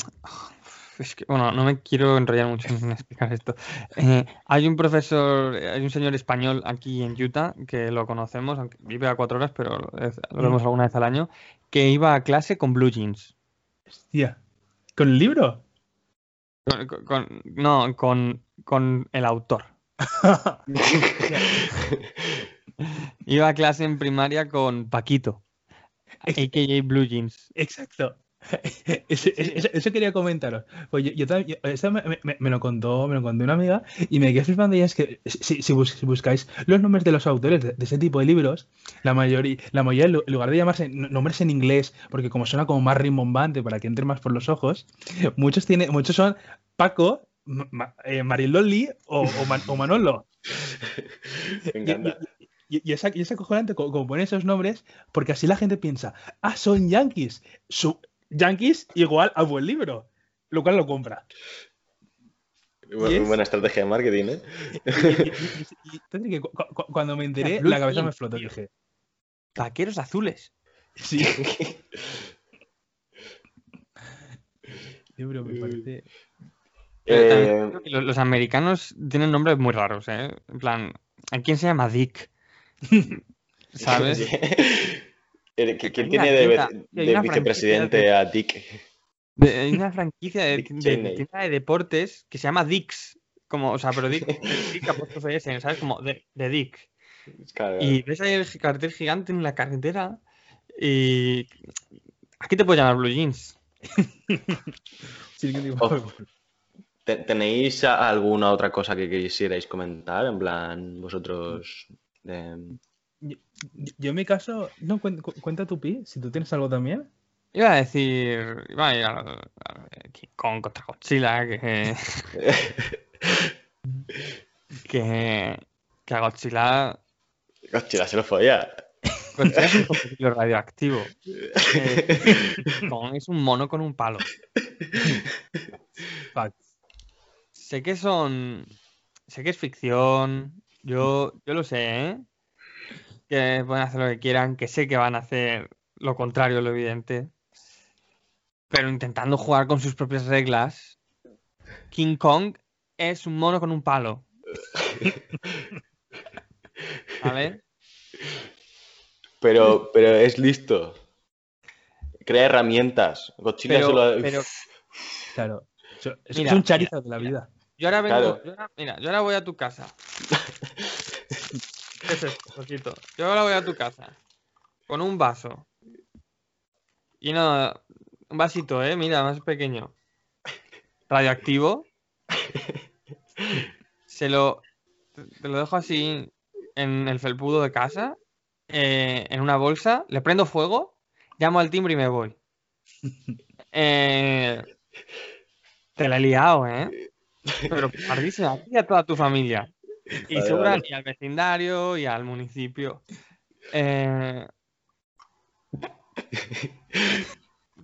es que, bueno, no me quiero enrollar mucho en explicar esto. Eh, hay un profesor, hay un señor español aquí en Utah que lo conocemos, aunque vive a cuatro horas, pero es- lo vemos alguna vez al año, que iba a clase con blue jeans. hostia, ¿Con el libro? Con- con- con- no, con, con el autor. Iba a clase en primaria con Paquito, a.k.a. Blue Jeans. Exacto. Eso, eso quería comentaros. Pues yo, yo también- yo- esto me, me- me lo contó, me lo contó una amiga y me quedé flipando y es que si, si bus- si buscáis los nombres de los autores de, de ese tipo de libros, la mayoría, la mayoría en lu- en lugar de llamarse nombres en inglés, porque como suena como más rimbombante para que entre más por los ojos, muchos tiene, muchos son Paco, Ma- eh, Mariloli o, o Man- o Manolo. Me Y, encanta. y- y- y es, acojonante co- como, ponen esos nombres, porque así la gente piensa, ah, son yankees. Su, yankees igual a buen libro, lo cual lo compra. Bu- es- Buena estrategia de marketing, ¿eh? Y, cu- cu- cuando me enteré, la cabeza me tío. Dije, Vaqueros azules. sí, libro me parece. Pero Eh, creo que lo- los americanos tienen nombres muy raros, ¿eh? En plan, ¿a quién se llama Dick? ¿Sabes? Eh, ¿qui- ¿Quién Hay una tiene de, vicepresidente a Dick? De- hay una franquicia de, tienda de deportes que se llama Dix. Como, o sea, pero Dick, Dick apóstrofe S, ¿sabes? Como de, de Dick. Claro, Y ves ahí el cartel gigante en la carretera y... Aquí te puedo llamar Blue Jeans. Sí, que digo. ¿Te- ¿Tenéis alguna otra cosa que quisierais comentar? En plan, vosotros. em, yo, en mi caso, no, cuen- cu- cuenta tu pi, si tú tienes algo también. Iba a decir... Iba a ir a, a King Kong contra Godzilla, que... que, que a Godzilla, Godzilla se lo folla. Godzilla es un combustible radioactivo. Eh, Kong es un mono con un palo. Sé que son. Sé que es ficción. Yo, yo lo sé, ¿eh? Que pueden hacer lo que quieran, que sé que van a hacer lo contrario, lo evidente. Pero intentando jugar con sus propias reglas, King Kong es un mono con un palo. ¿Vale? Pero, pero es listo. Crea herramientas. Godzilla Pero, solo. pero Claro. Eso- Es, Mira, es un Charizard de la vida. yo ahora vengo. Claro. yo ahora- mira, yo ahora voy a tu casa. ¿Qué es esto? Yo ahora voy a tu casa. Con un vaso. Y no. Un vasito, eh. Mira, más pequeño. Radioactivo. Se lo. Te lo dejo así en el felpudo de casa, eh, en una bolsa, le prendo fuego, llamo al timbre y me voy. Eh, te la he liado, ¿eh? Pero pardísima, a ti y a toda tu familia. Y Vale, segura vale. y al vecindario y al municipio. Eh,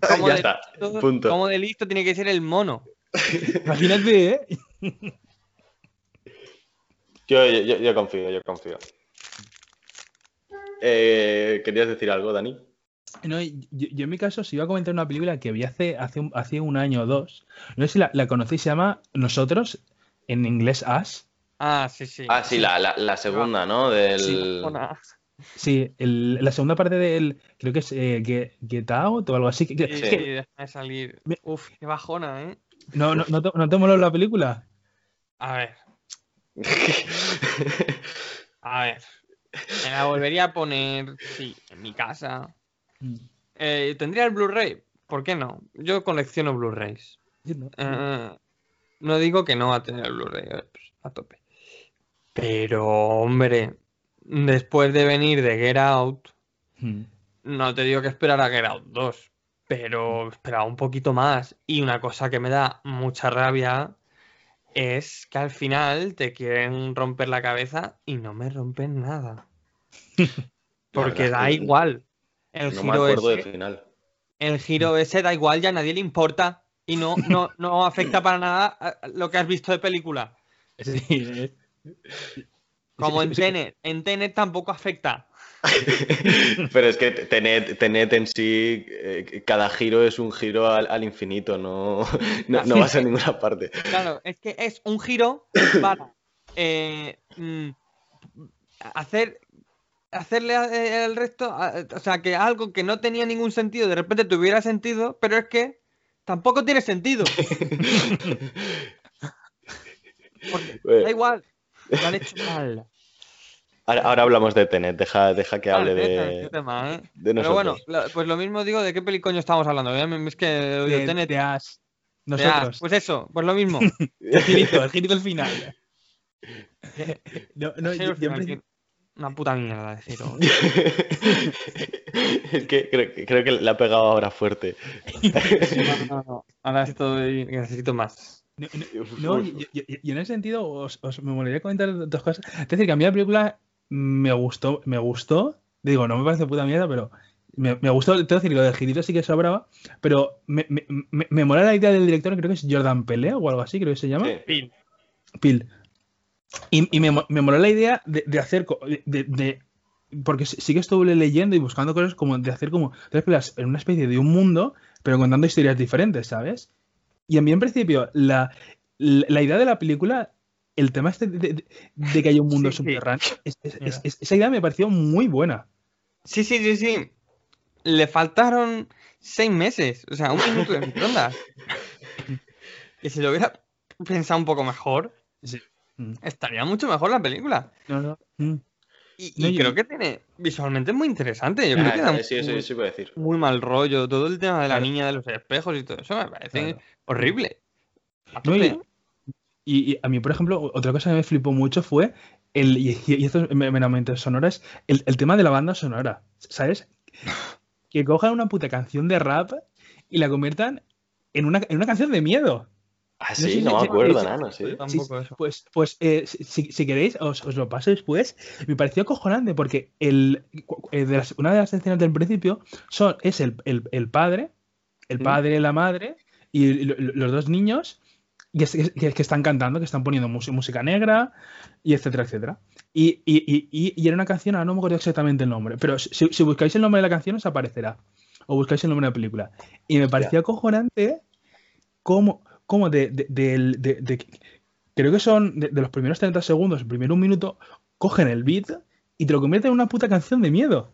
¿cómo ya de está, listo- punto. ¿Cómo de listo tiene que ser el mono? Imagínate, ¿eh? Yo, yo, confío, yo confío. Eh, ¿Querías decir algo, Dani? No, yo, yo en mi caso, si iba a comentar una película que vi hace, hace, un, hace un año o dos, no sé si la, la conocéis, se llama Nosotros, en inglés Us. Ah, sí, sí. Ah, sí, la, la, la segunda, ¿no? Del... Sí, el- la segunda parte del, creo que es eh, Get, Get Out o algo así. que- que- Sí, que- déjame salir. Uf, qué bajona, ¿eh? no, no, no, te, ¿no te moló la película? A ver, a ver. Me la volvería a poner, sí, en mi casa. Mm. Eh, ¿Tendría el Blu-ray? ¿Por qué no? Yo colecciono Blu-rays. No. Eh, no digo que no va a tener el Blu-ray, eh, pues, a tope. Pero, hombre, después de venir de Get Out, Mm. no te digo que esperar a Get Out 2, pero esperaba un poquito más. Y una cosa que me da mucha rabia es que al final te quieren romper la cabeza y no me rompen nada. Porque da igual. El No me giro acuerdo ese, del final. el giro ese da igual, ya a nadie le importa. Y no, no, no afecta para nada lo que has visto de película. Sí. Como en Tenet. En Tenet tampoco afecta. Pero es que Tenet, Tenet en sí, eh, cada giro es un giro al, al infinito, no, no, no vas a ninguna parte. Claro, es que es un giro para eh, mm, hacer hacerle a- eh, el resto, o sea, que algo que no tenía ningún sentido de repente tuviera sentido, pero es que tampoco tiene sentido. Porque da igual, lo han hecho mal. Ahora, ahora hablamos de Tenet, deja, deja que hable Vale, qué de, tema, ¿eh? de Pero bueno, pues lo mismo digo de qué pelicoño estamos hablando. ¿eh? Es que De, de Tenet, de Us. de As, Nosotros. pues eso, pues lo mismo. El girito, el girito al final. No, yo- yo final, Una puta mierda de giro. es que creo, creo que le ha pegado ahora fuerte. No, no, no. Ahora estoy. Necesito más. No, no, y, y- y- y en ese sentido os, os- me molaría comentar dos cosas. Es decir, que a mí la película me gustó, me gustó. Digo, no me parece puta mierda, pero me, me gustó. Tengo que decir, lo del girito sí que sobraba, pero me, me, me, me mola la idea del director, creo que es Jordan Pelé o algo así, creo que se llama. Sí. Pil. Y, y me, mo- me moló la idea de, de hacer. De, de- porque sí sí que estuve leyendo y buscando cosas como de hacer como tres películas en una especie de un mundo, pero contando historias diferentes, ¿sabes? Y a mí en principio, la, la, la idea de la película, el tema este de, de- de que hay un mundo Sí, subterráneo, es- es- Mira. es- es- esa idea me pareció muy buena. Sí, sí, sí, sí. Le faltaron seis meses. O sea, un minuto de microondas. Que si lo hubiera pensado un poco mejor, Sí. Mm. estaría mucho mejor la película. No, no. Y, No, y y- creo que tiene. Visualmente es muy interesante. Yo creo que da sí, sí, muy, sí, puedo decir. muy mal rollo. Todo el tema de la Claro. niña de los espejos y todo eso me parece Claro. horrible. No, y- tope. Y, y a mí, por ejemplo, otra cosa que me flipó mucho fue el, y, y esto es meramente sonora, es el, el tema de la banda sonora. ¿Sabes? Que cojan una puta canción de rap y la conviertan en una, en una canción de miedo. Ah, sé sí, si- no me acuerdo, si- nano, sí. Eso. pues, pues eh, si, si- queréis, os, os lo paso después. Me pareció acojonante porque el, eh, de las- una de las escenas del principio son, es el, el- el padre, el ¿Mm? padre, la madre y lo- lo- los dos niños que, es- que- que están cantando, que están poniendo música negra y etcétera, etcétera. Y, y- y- y- y era una canción, ahora no me acuerdo exactamente el nombre, pero si, si buscáis el nombre de la canción os aparecerá. O buscáis el nombre de la película. Y me pareció acojonante cómo, cómo de, de- de- de- creo que son de, los primeros 30 segundos, el primer un minuto, cogen el beat y te lo convierten en una puta canción de miedo.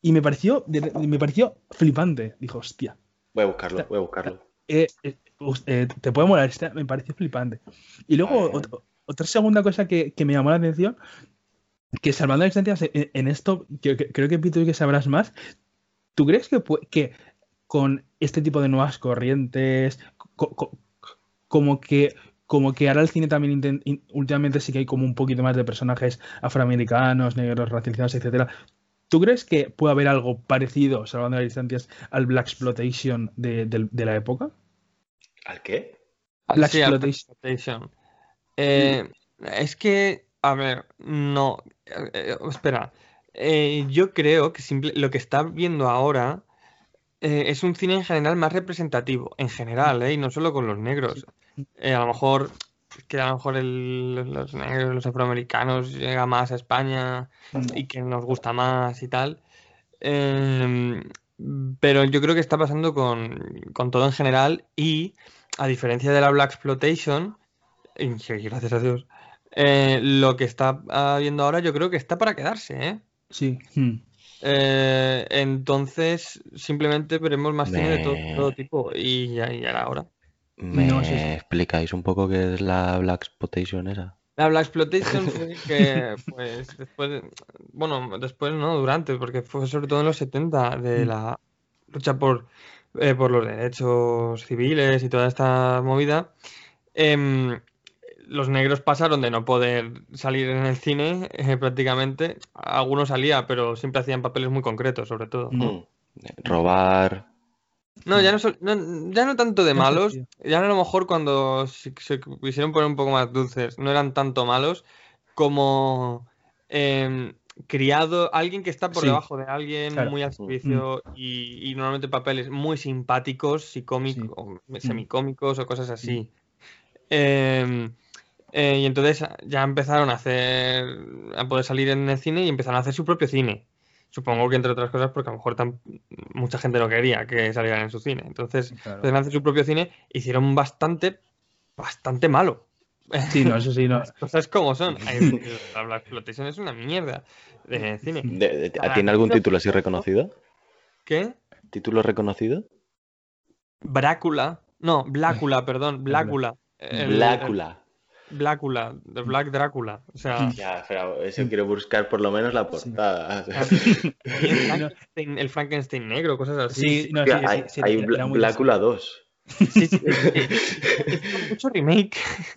Y me pareció, me pareció flipante. Dijo, hostia, Voy a buscarlo, voy a buscarlo. eh, eh, eh, te puede molar, me pareció flipante. Y luego, otra segunda cosa que, que me llamó la atención, que salvando las distancias, en, esto, que, que- creo que Pito y que sabrás más, ¿tú crees que, que con este tipo de nuevas corrientes, co- co- como que como que ahora el cine también últimamente sí que hay como un poquito más de personajes afroamericanos, negros, racializados, etcétera. ¿Tú crees que puede haber algo parecido, salvando las distancias, al Black Exploitation de, de la época? ¿Al qué? Black Sí, al Exploitation. Exploitation. Eh, es que, a ver, no. eh, eh, espera. Eh, yo creo que simple- lo que está viendo ahora eh, es un cine en general más representativo. En general, ¿eh? Y no solo con los negros. Eh, a lo mejor. es Que a lo mejor el- los negros, los afroamericanos llega más a España y que nos gusta más y tal. Em, pero yo creo que está pasando con, con todo en general y a diferencia de la Black Exploitation, gracias a Dios, eh, lo que está habiendo ahora yo creo que está para quedarse, ¿eh? Sí. Mm. Eh, entonces simplemente veremos más cine de todo, Me- todo tipo y ya, ya era hora. ¿Me No, sí, sí. explicáis un poco qué es la Black Exploitation esa? La Black Exploitation fue que, pues, después, de- bueno, después no, durante, porque fue sobre todo en los 70 de Mm. la lucha por, eh, por los derechos civiles y toda esta movida. Em, los negros pasaron de no poder salir en el cine eh, prácticamente. Algunos salía, pero siempre hacían papeles muy concretos, sobre todo. Mm. Mm. Robar. No, ya no, ya no tanto de malos, ya a lo mejor cuando se, se quisieron poner un poco más dulces, no eran tanto malos como em, criado, alguien que está por Sí, debajo de alguien, claro. muy al servicio y, y normalmente papeles muy simpáticos, psicómicos, o semicómicos o cosas así. Em, eh, y entonces ya empezaron a hacer, a poder salir en el cine y empezaron a hacer su propio cine. Supongo que entre otras cosas porque a lo mejor tan- mucha gente no quería que salieran en su cine. Entonces Claro. empezaron a hacer su propio cine, hicieron bastante, bastante malo. Sí, no, eso sí, no. Las cosas como son. La Black Exploitation es una mierda de cine. De- de- ¿Tiene algún título así reconocido? ¿Qué? ¿Título reconocido? Brácula. No, Blácula, perdón, Blácula. El- Blácula. Blácula, Black Drácula. O sea, Ya, pero eso quiero buscar por lo menos la portada. el Frankenstein, el Frankenstein negro, cosas así. Sí, no, sí, Hostia, hay hay muy Blácula 2. Sí, sí, hicieron mucho remake.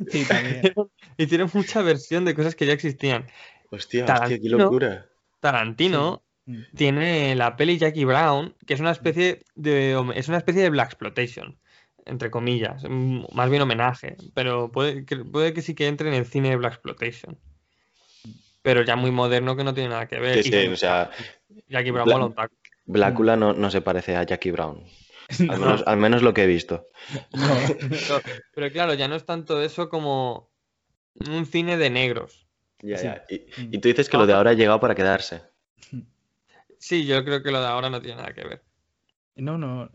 Sí, también. Hicieron, mucha versión de cosas que ya existían. Hostia, hostia, qué Tarantino. locura. Tarantino tiene la peli Jackie Brown, que es una especie de es una especie de Black Exploitation, entre comillas, mm, más bien homenaje, pero puede que, puede que sí que entre en el cine de Black Exploitation. Pero ya muy moderno que no tiene nada que ver. Sí, Y sí, con- o sea, Jackie Brown Bla- taco. Blácula no, no se parece a Jackie Brown. Al menos, al menos lo que he visto. no. Pero, pero claro, ya no es tanto eso como un cine de negros. Ya, Sí. ya. Y, y tú dices que lo de ahora ha llegado para quedarse. Sí, yo creo que lo de ahora no tiene nada que ver. No, no.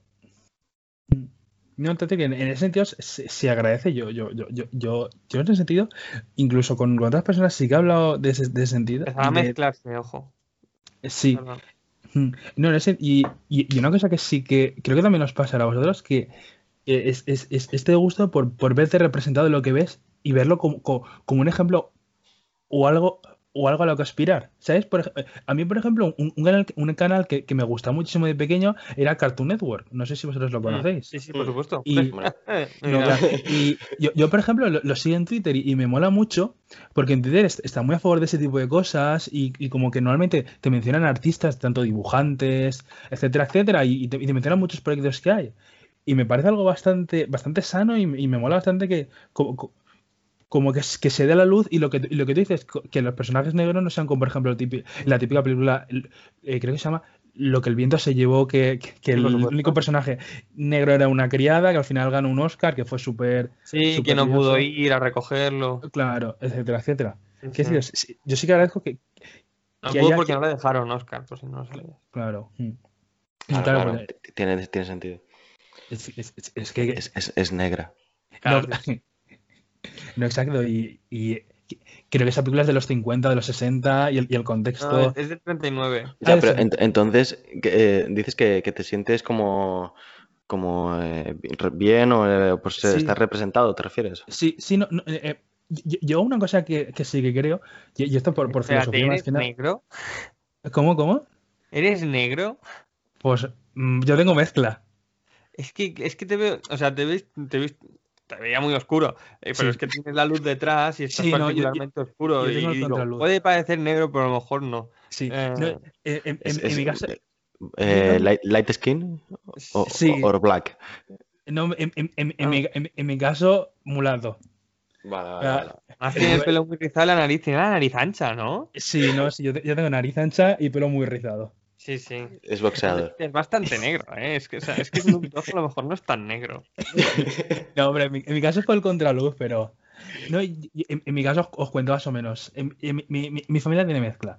No, entonces que en, ese sentido se, se agradece. Yo, yo, yo, yo, yo, yo en ese sentido, incluso con, con otras personas sí que he hablado de ese, de ese sentido. Empezaba a mezclarse, ojo. sí. Perdón. Mm. No, en ese- y, y- y una cosa que sí que creo que también os pasará a vosotros, que que es, es- es este gusto por, por verte representado en lo que ves y verlo como, como, como un ejemplo o algo o algo a lo que aspirar. ¿Sabes? Por a mí, por ejemplo, un, un canal, un canal que, que me gustaba muchísimo de pequeño era Cartoon Network. No sé si vosotros lo conocéis. Sí, sí, por supuesto. Y- Hombre, No, mira. claro. Y yo, yo, por ejemplo, lo, lo sigo en Twitter y, y me mola mucho porque en Twitter est- está muy a favor de ese tipo de cosas y, y como que normalmente te mencionan artistas, tanto dibujantes, etcétera, etcétera, y, y te, y te mencionan muchos proyectos que hay. Y me parece algo bastante, bastante sano y, y me mola bastante que co- como que, se dé a la luz y lo que, y lo que tú dices, que los personajes negros no sean como, por ejemplo, la típica película, el- eh, creo que se llama Lo que el viento se llevó, que, que- que Sí, por el único personaje negro era una criada, que al final ganó un Oscar, que fue súper Sí, que no pudo curioso. ir a recogerlo. Claro, etcétera, etcétera. Sí, ¿Qué sí. decir? Sí, Yo sí que agradezco que, No pudo porque que- no le dejaron Oscar, por si no lo claro. mm. Claro, Claro, claro, porque t- tiene, tiene sentido. es, es- es- es que Es, es- es negra. Claro, no, no, exacto, y, y creo que esa película es de los 50, de los 60 y el, y el contexto. No, es del 39. Ya, Ah, pero eso. ent- entonces eh, dices que, que te sientes como, como eh, bien o eh, pues eh, Sí. estás representado, ¿te refieres? Sí, sí, no, no, yo, yo una cosa que, que sí que creo, y, y esto por, por filosofía más ¿eres que nada. negro? ¿Cómo, cómo? ¿Eres negro? Pues mm, yo tengo mezcla. Es que, es que te veo, o sea, te ves, te ves, te veía muy oscuro. Eh, pero Sí. es que tienes la luz detrás y está Sí, no, yo- particularmente oscuro. yo y digo, puede parecer negro, pero a lo mejor no. Sí. Eh, No, en, en- Es- en es- mi caso, eh, light, light skin o, Sí. o- or black. no, en, en- en- en Ah. mi, en- en mi caso, mulato. Vale, vale, vale. Más tiene el pelo muy rizado la nariz, tiene la nariz ancha, ¿no? Sí, no, sí, yo, yo tengo nariz ancha y pelo muy rizado. Sí, sí. Es boxeador. Es bastante negro, ¿eh? Es que, o sea, es que Snoop Dogg a lo mejor no es tan negro. No, hombre, en mi, en mi caso es por el contraluz, pero. No, en, en mi caso os, os cuento más o menos. En- en mi, mi- mi- mi familia tiene mezcla.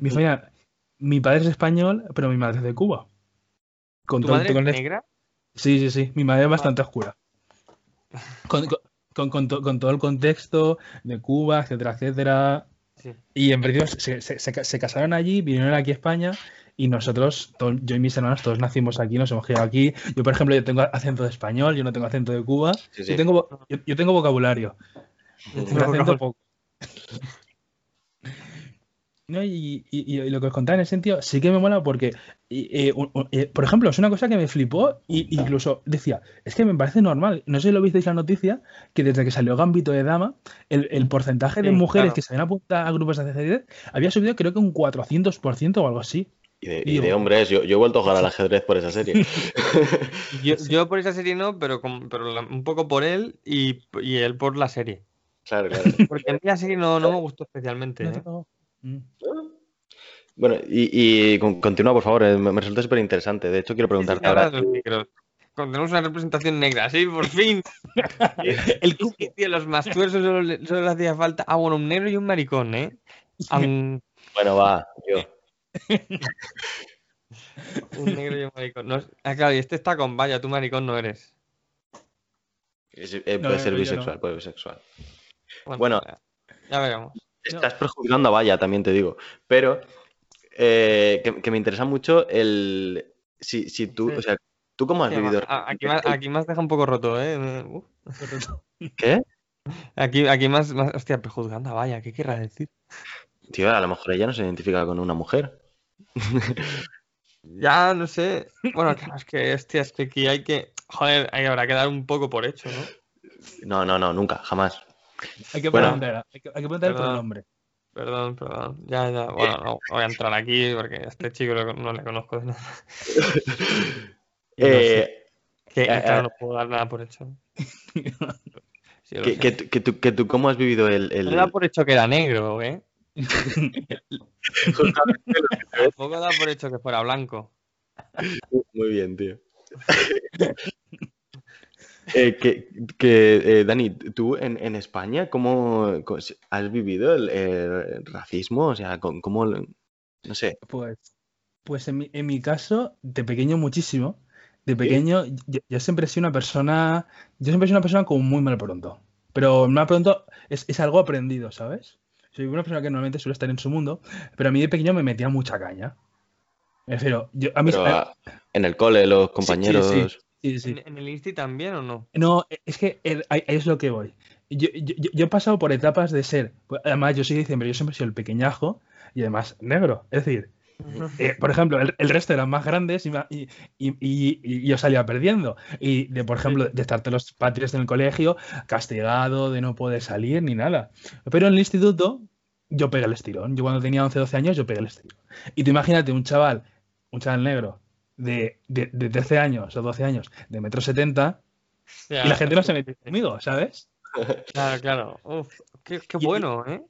Mi familia. Mi padre es español, pero mi madre es de Cuba. Con ¿Tu todo- madre con es negra? Sí, sí, sí. Mi madre es bastante oscura. Con, con- con- con to- con todo el contexto de Cuba, etcétera, etcétera. Sí. Y en principio se, se- se ca- se casaron allí, vinieron aquí a España y nosotros, yo y mis hermanos, todos nacimos aquí, nos hemos criado aquí. Yo, por ejemplo, yo tengo acento de español, yo no tengo acento de Cuba. Sí, sí. Yo, tengo, yo, yo tengo vocabulario, Yo tengo acento poco. No, y, y- y lo que os contaba en ese sentido sí que me mola porque, eh, un- un- eh, por ejemplo, es una cosa que me flipó y incluso decía, es que me parece normal, no sé si lo visteis la noticia, que desde que salió Gambito de Dama, el, el porcentaje de Sí, mujeres claro. que se habían apuntado a grupos de ajedrez había subido creo que un 400% o algo así. Y de, y Digo- de hombres, yo, yo he vuelto a jugar al ajedrez por esa serie. Yo, yo por esa serie no, pero, con- pero la- un poco por él y, y él por la serie. Claro, claro. Porque a mí la serie no, no me gustó especialmente. No ¿eh? Mm. Bueno, y, y con- continúa, por favor, eh, me, me resulta súper interesante. De hecho, quiero preguntarte Ahora. Cuando tenemos una representación negra, sí, por fin. El tío, los más tuersos solo, solo le hacía falta. Ah, bueno, un negro y un maricón, ¿eh? Bueno, va, yo. un negro y un maricón. No ah, claro, y este está con vaya, tú maricón no eres. Es- eh, No, puede ser no. bisexual, puede ser bisexual. Bueno, Bueno. ya, ya veremos. Estás perjudicando a Vaya, también te digo. Pero eh, que, que me interesa mucho el. Si, si tú, Sí. o sea, ¿tú cómo has Sí, vivido? aquí, aquí más deja un poco roto, ¿eh? Uf. ¿Qué? Aquí, aquí más, más, hostia, prejuzgando, a vaya, ¿qué querrá decir? Tío, a lo mejor ella no se identifica con una mujer. Ya, no sé. Bueno, claro, es que, hostia, es que aquí hay que. Joder, ahí habrá que dar un poco por hecho, ¿no? No, no, no, nunca, jamás. Hay que Bueno. preguntar, hay que, hay que preguntar por el nombre. Perdón, perdón. Ya, ya. Bueno, no voy a entrar aquí porque a este chico lo- no le conozco de nada. Y no Eh, que, eh, claro, eh. no puedo dar nada por hecho. Sí, que, que, tú- que tú, que tú cómo has vivido el. el- No da por hecho que era negro, ¿eh? Tampoco da por hecho que fuera blanco. Muy bien, tío. Eh, que, que, eh, Dani, tú en, en España, ¿cómo has vivido el, el racismo? O sea, ¿cómo, no sé, Pues, pues en mi, en mi caso, de pequeño muchísimo. De pequeño, yo, yo siempre he sido una persona. Yo siempre he sido una persona con muy mal pronto. Pero mal pronto es, es algo aprendido, ¿sabes? Soy una persona que normalmente suele estar en su mundo, pero a mí de pequeño me metía mucha caña. Me refiero, yo, a mí. pero a- en el cole, los compañeros... sí, sí. ¿En, en el Insti también o no? No, es que el- ahí ahí es lo que voy. Yo, yo- yo- yo he pasado por etapas de ser, pues, además yo soy de diciembre, yo siempre he sido el pequeñajo y además negro. Es decir, eh, por ejemplo, el, el resto eran más grandes y, ma- y- y- y- y yo salía perdiendo. Y de, por ejemplo, de estar todos los patrios en el colegio, castigado, de no poder salir ni nada. Pero en el instituto, yo pegué el estirón. Yo cuando tenía 11, 12 años, yo pegué el estirón. Y tú imagínate un chaval, un chaval negro, de, de, de 13 años o 12 años, de metro 70, Ya, y la gente no se mete conmigo, ¿sabes? Claro, claro. Uf, qué, qué Y- bueno, ¿eh?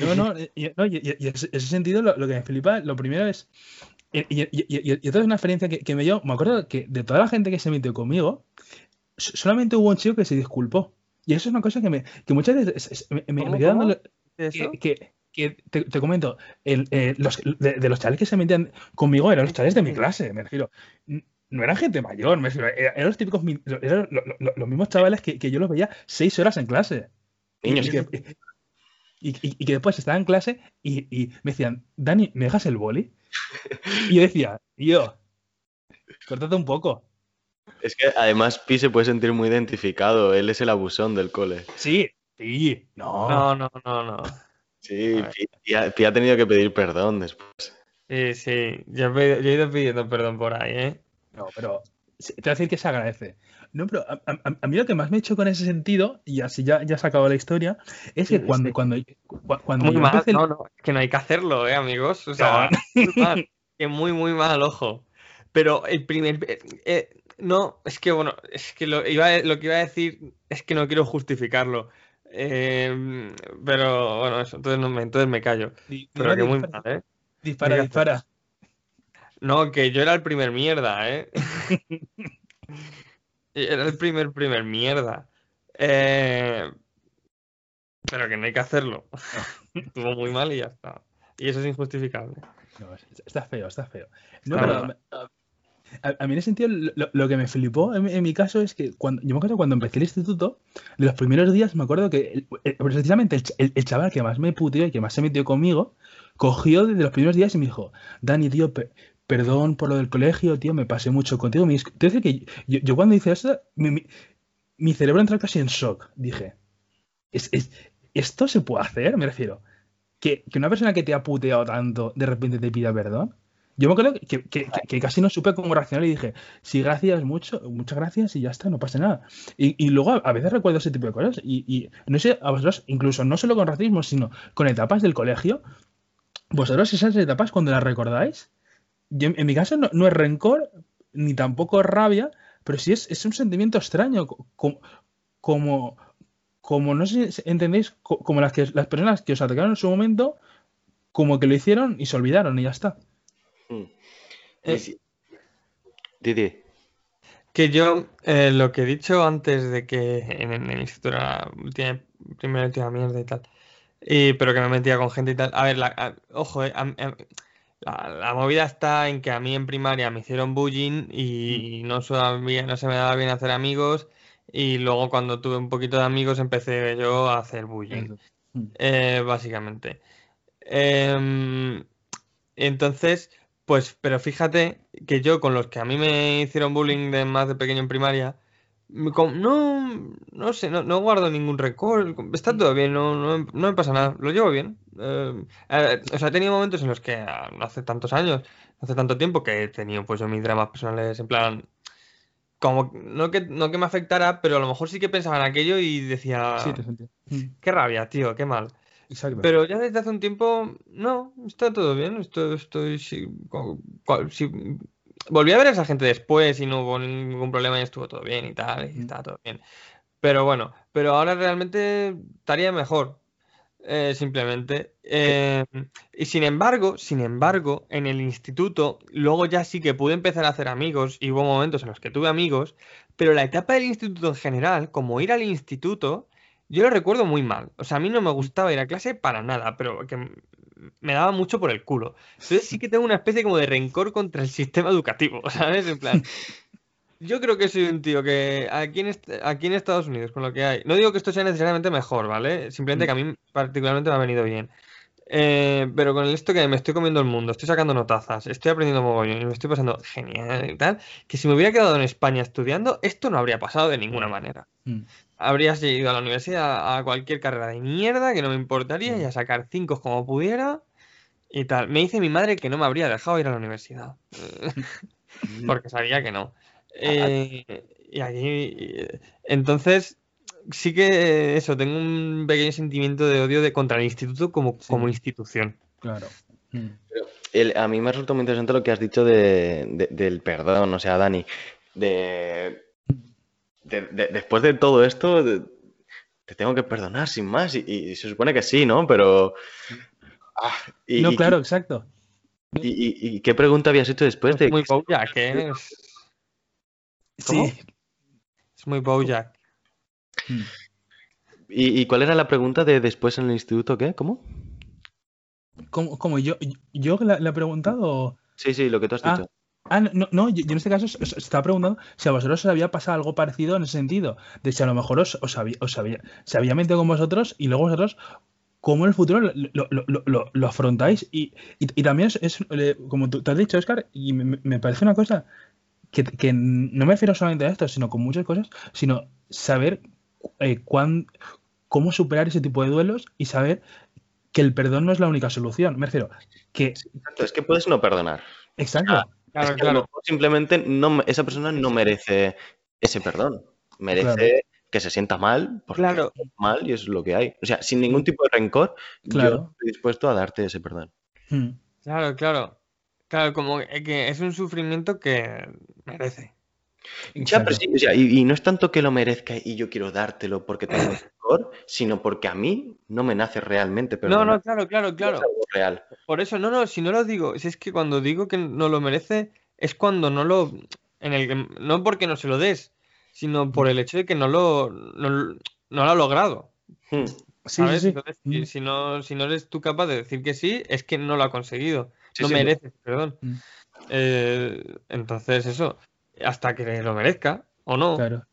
No, no, y, no, y- y- ese sentido lo, lo que me flipa, lo primero es. Y, y, y, y- y esto es una experiencia que, que me dio. Me acuerdo que de toda la gente que se metió conmigo, so- solamente hubo un chico que se disculpó. Y eso es una cosa que, me, que muchas veces es- es- me, me, ¿Cómo, me que- que te, te comento, el, eh, los, de, de los chavales que se metían conmigo eran los chavales de mi clase, me refiero. No eran gente mayor, me refiero. Eran, los típicos, eran los mismos chavales que, que yo los veía seis horas en clase. Niños, y, que, y- y- y que después estaba en clase y, y me decían, Dani, ¿me dejas el boli? Y yo decía, yo, córtate un poco. es que además Pi se puede sentir muy identificado, él es el abusón del cole. Sí, sí, no. No, no, no, no. Sí, A. Pi, ha, tenido que pedir perdón después. Sí, sí. Yo he, pedi- yo he ido pidiendo perdón por ahí, ¿eh? No, pero te voy a decir que se agradece. No, pero a, mí lo que más me ha hecho con ese sentido, y así ya, ya se acabó la historia, es que cuando, cuando, cuando muy mal, no, no, es que no hay que hacerlo, eh, amigos. O sea, muy mal, que muy, muy mal, ojo. Pero el primer. Eh, eh, no, es que bueno, es que lo, iba, lo que iba a decir es que no quiero justificarlo. Eh, pero bueno, eso, entonces, no me, entonces me callo. pero que muy mal, ¿eh? Dispara, dispara. No, que yo era el primer mierda, ¿eh? era el primer, primer mierda. Eh... Pero que no hay que hacerlo. Estuvo muy mal y ya está. Y eso es injustificable. No, está feo, está feo. No, pero, a, mí en ese sentido, lo, que me flipó en, mi caso es que cuando, yo me acuerdo cuando empecé el instituto, de los primeros días me acuerdo que precisamente el, chaval que más me puteó y que más se metió conmigo, cogió desde los primeros días y me dijo, Dani, tío, perdón por lo del colegio, tío, me pasé mucho contigo. Me, te que yo, cuando hice eso, mi, cerebro entró casi en shock. Dije, ¿es, esto se puede hacer? Me refiero. Que, que una persona que te ha puteado tanto de repente te pida perdón. Yo me acuerdo que, casi no supe cómo reaccionar y dije, sí, gracias, mucho, muchas gracias y ya está, no pasa nada. Y, luego a, veces recuerdo ese tipo de cosas y, no sé, a vosotros, incluso no solo con racismo, sino con etapas del colegio, vosotros esas etapas cuando las recordáis, en mi caso no, es rencor ni tampoco rabia, pero sí es, un sentimiento extraño, como, como, como no sé si entendéis, como las, que, las personas que os atacaron en su momento, como que lo hicieron y se olvidaron y ya está. Mm. Eh, que yo, eh, lo que he dicho antes de que en, el instituto era la primera última mierda y tal, y, pero que me metía con gente y tal. A ver, ojo, eh, la, movida está en que a mí en primaria me hicieron bullying y mm. no, no se me daba bien hacer amigos. Y luego cuando tuve un poquito de amigos empecé yo a hacer bullying, básicamente. Em, entonces, pues, pero fíjate que yo con los que a mí me hicieron bullying de más de pequeño en primaria, no, no sé, no, guardo ningún rencor, está todo bien, no, no, me pasa nada, lo llevo bien. Eh, eh, o sea, he tenido momentos en los que ah, no hace tantos años, hace tanto tiempo que he tenido pues mis dramas personales en plan, como no que, no que me afectara, pero a lo mejor sí que pensaba en aquello y decía, qué rabia, tío, qué mal. Pero ya desde hace un tiempo, no, está todo bien. Estoy, estoy volví a ver a esa gente después y no hubo ningún problema y estuvo todo bien y tal, y está todo bien. Pero bueno, pero ahora realmente estaría mejor. Eh, simplemente. Eh, y sin embargo, sin embargo, en el instituto, luego ya sí que pude empezar a hacer amigos y hubo momentos en los que tuve amigos, pero la etapa del instituto en general, como ir al instituto, yo lo recuerdo muy mal. O sea, a mí no me gustaba ir a clase para nada, pero que me daba mucho por el culo. Entonces sí que tengo una especie como de rencor contra el sistema educativo, ¿sabes? En plan, yo creo que soy un tío que aquí en, aquí en Estados Unidos, con lo que hay, no digo que esto sea necesariamente mejor, ¿vale? Simplemente que a mí particularmente me ha venido bien. Eh, pero con esto que me estoy comiendo el mundo, estoy sacando notazas, estoy aprendiendo mogollón y me estoy pasando genial y tal, que si me hubiera quedado en España estudiando, esto no habría pasado de ninguna manera. Mm habrías ido a la universidad a cualquier carrera de mierda que no me importaría y a sacar cinco como pudiera y tal. Me dice mi madre que no me habría dejado ir a la universidad porque sabía que no. Eh, y aquí, entonces, sí que eso, tengo un pequeño sentimiento de odio de contra el instituto como, como institución. Claro. Mm. a mí me resulta muy interesante lo que has dicho del perdón, o sea, Dani, de después de todo esto, te tengo que perdonar sin más. Y, se supone que sí, ¿no? Pero. Ah, no, claro, exacto. Y, qué pregunta habías hecho después es Muy Bojack, ¿eh? Sí. Es muy Bojack. Hmm. ¿Y, cuál era la pregunta de después en el instituto? ¿Qué? ¿Cómo? ¿Cómo? ¿Yo, yo la, he preguntado? Sí, sí, lo que tú has ah, dicho. Ah, no, no, yo en este caso os, estaba preguntando si a vosotros os había pasado algo parecido en ese sentido, de si a lo mejor os, os, había, os había, se había metido con vosotros y luego vosotros, ¿cómo en el futuro lo, afrontáis? Y, también es, como tú te has dicho, Oscar, y me, parece una cosa que, no me refiero solamente a esto, sino con muchas cosas, sino saber eh, cómo superar ese tipo de duelos y saber que el perdón no es la única solución. Me refiero que... es que puedes no perdonar. Exacto. Claro, Es que a lo claro. mejor simplemente no, me- esa persona no merece ese perdón. Merece Claro. que se sienta mal, porque Claro. está mal y es lo que hay. O sea, sin ningún tipo de rencor, yo estoy dispuesto a darte ese perdón. Mm. Claro, claro. Claro, como que es un sufrimiento que merece. Ya, pero sí, o sea, y, y no es tanto que lo merezca y yo quiero dártelo porque tengo rencor, sino porque a mí no me nace realmente No, perdonar. no, claro, claro, No es claro. real. Por eso, no, no, si no lo digo, si es que cuando digo que no lo merece, es cuando no lo, en el, que- no porque no se lo des, sino por el hecho de que no lo, no, no lo ha logrado, Hmm. Sí, sí, ¿sabes? sí. Entonces, si, Mm. si no, si no eres tú capaz de decir que sí, es que no lo ha conseguido, Sí, no sí, mereces, perdón. Mm. Eh, entonces, eso, hasta que lo merezca, o no. Claro,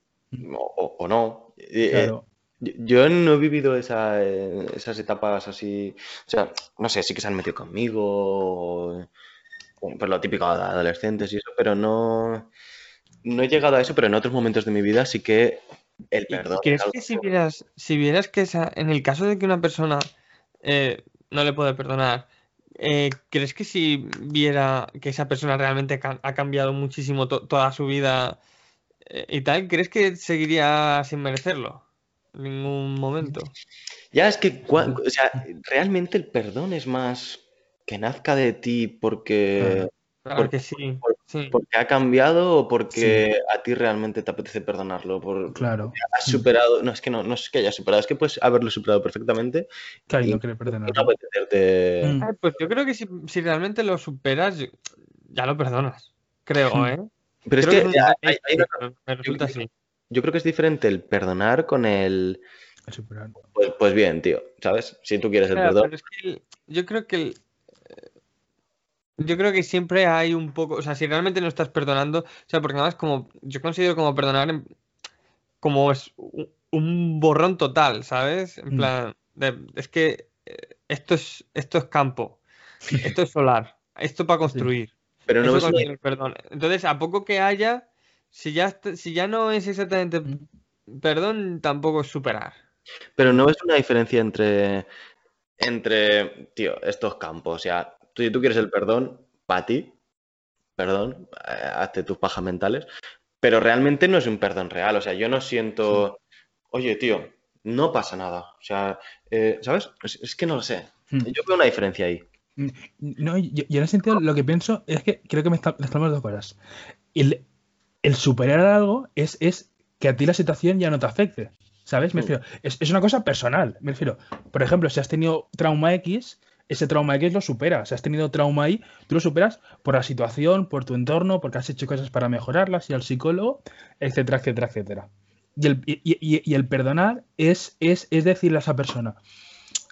O, no. Eh, eh. Yo no he vivido esa, eh, esas etapas así, o sea, no sé, sí que se han metido conmigo, o- pues lo típico de adolescentes y eso, pero no, no he llegado a eso, pero en otros momentos de mi vida sí que el ¿Y perdón es crees que si vieras, si vieras que esa, en el caso de que una persona eh, no le puede perdonar, eh, ¿crees que si viera que esa persona realmente ha cambiado muchísimo to- toda su vida eh, y tal, ¿crees que seguiría sin merecerlo? En ningún momento. Ya es que, cua- o sea, realmente el perdón es más que nazca de ti porque, Claro Por- que sí, sí. porque ha cambiado o porque a ti realmente te apetece perdonarlo, por, Claro. has superado, no es que no, no es que hayas superado, es que puedes haberlo superado perfectamente Claro, y no querer no perdonarlo. apetecerte... Mm. Ay, pues yo creo que si, si realmente lo superas, ya lo perdonas. Creo, Hmm. ¿eh? Pero es que hay- hay- me resulta así. yo creo que es diferente el perdonar con el, El superar. pues, pues bien, tío, ¿sabes? Si tú quieres el Claro, perdón. pero es que el- yo creo que el- eh, yo creo que siempre hay un poco, o sea, si realmente no estás perdonando, o sea, porque nada más como yo considero como perdonar en- como es un, un borrón total, ¿sabes? En Mm. plan, de- es que eh, esto es esto es campo, esto es solar, esto para construir. Pero no Eso es perdón. Entonces, a poco que haya, si ya si ya no es exactamente Mm. perdón, tampoco es superar. pero no es una diferencia entre, entre, tío, estos campos. O sea, tú, si tú quieres el perdón, para ti, perdón, eh, hazte tus pajas mentales, pero realmente no es un perdón real. O sea, yo no siento, oye, tío, no pasa nada. O sea, eh, ¿sabes? Es, es que no lo sé. Mm. Yo veo una diferencia ahí. No, yo, yo en ese sentido lo que pienso es que creo que mezcla- mezclamos dos cosas. El, el superar algo es, es que a ti la situación ya no te afecte. ¿Sabes? Me Mm. refiero, es, es una cosa personal. Me refiero, por ejemplo, si has tenido trauma X, ese trauma X lo superas. Si has tenido trauma ahí, tú lo superas por la situación, por tu entorno, porque has hecho cosas para mejorarlas, y al psicólogo, etcétera, etcétera, etcétera. Y el, y, el perdonar es, es, es decirle a esa persona,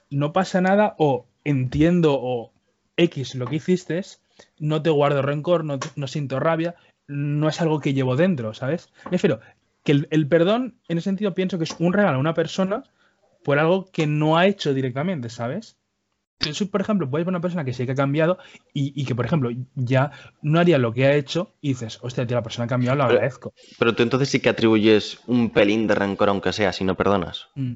no pasa nada o entiendo o X lo que hiciste, no te guardo rencor, no, no siento rabia, no es algo que llevo dentro, ¿sabes? Me que el, el perdón, en ese sentido, pienso que es un regalo a una persona por algo que no ha hecho directamente, ¿sabes? Por ejemplo, puedes ver una persona que sí que ha cambiado y, y que, por ejemplo, ya no haría lo que ha hecho y dices, hostia, tío, la persona ha cambiado, lo agradezco. Pero tú entonces sí que atribuyes un pelín de rencor, aunque sea, si no perdonas. Mm.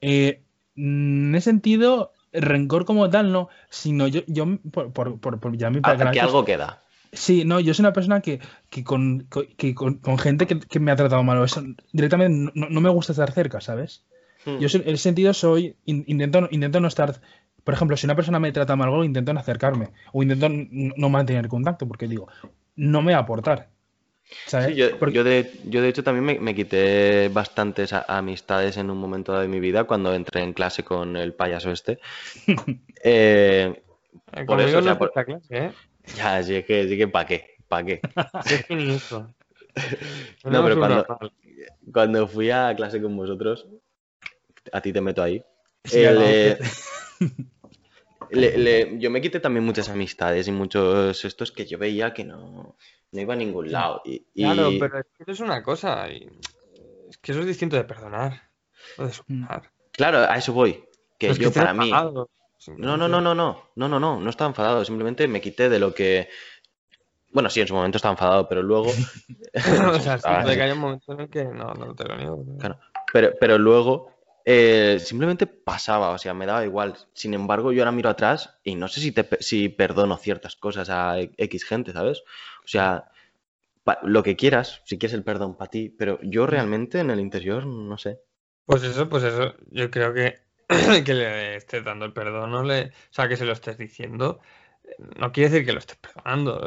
Eh, en ese sentido, rencor como tal, no, sino yo, yo por, por, por, por ya mi Ah, que algo queda. Sí, no, yo soy una persona que, que con, co- que con, con gente que, que me ha tratado mal eso, directamente no, no me gusta estar cerca, ¿sabes? Hmm. Yo en ese sentido soy, in- intento, intento no estar, por ejemplo, si una persona me trata mal algo, intento no acercarme o intento no mantener contacto porque digo, no me va a aportar, ¿sabes? Sí, yo, Porque- yo de, yo de hecho también me, me quité bastantes a- amistades en un momento dado de mi vida cuando entré en clase con el payaso este. Eh, Eh, Por eso, o sea, no por- clase, ¿eh? ya, sí es que, sí que ¿para qué? ¿Para qué? No, pero cuando, cuando fui a clase con vosotros, a ti te meto ahí. Sí, eh, algo yo me quité también muchas amistades y muchos estos que yo veía que no, no iba a ningún lado. Claro, pero eso es una cosa. Es que eso es distinto de perdonar. O de. Mm. Claro, a eso voy. Que yo para mí. Enfadado, no, no, no, no, no. No, no, no. No estaba enfadado. Simplemente me quité de lo que. Bueno, sí, en su momento estaba enfadado, pero luego. o sea, sí, que hay un momento en el que no, te lo niego. Claro. Pero, pero luego eh, simplemente pasaba, o sea, me daba igual. Sin embargo, yo ahora miro atrás y no sé si, te, si perdono ciertas cosas a e- X gente, ¿sabes? O sea, pa- lo que quieras, si quieres el perdón para ti, pero yo realmente en el interior, no sé. Pues eso, pues eso, yo creo que que le estés dando el perdón, no le, o sea, que se lo estés diciendo, no quiere decir que lo estés perdonando.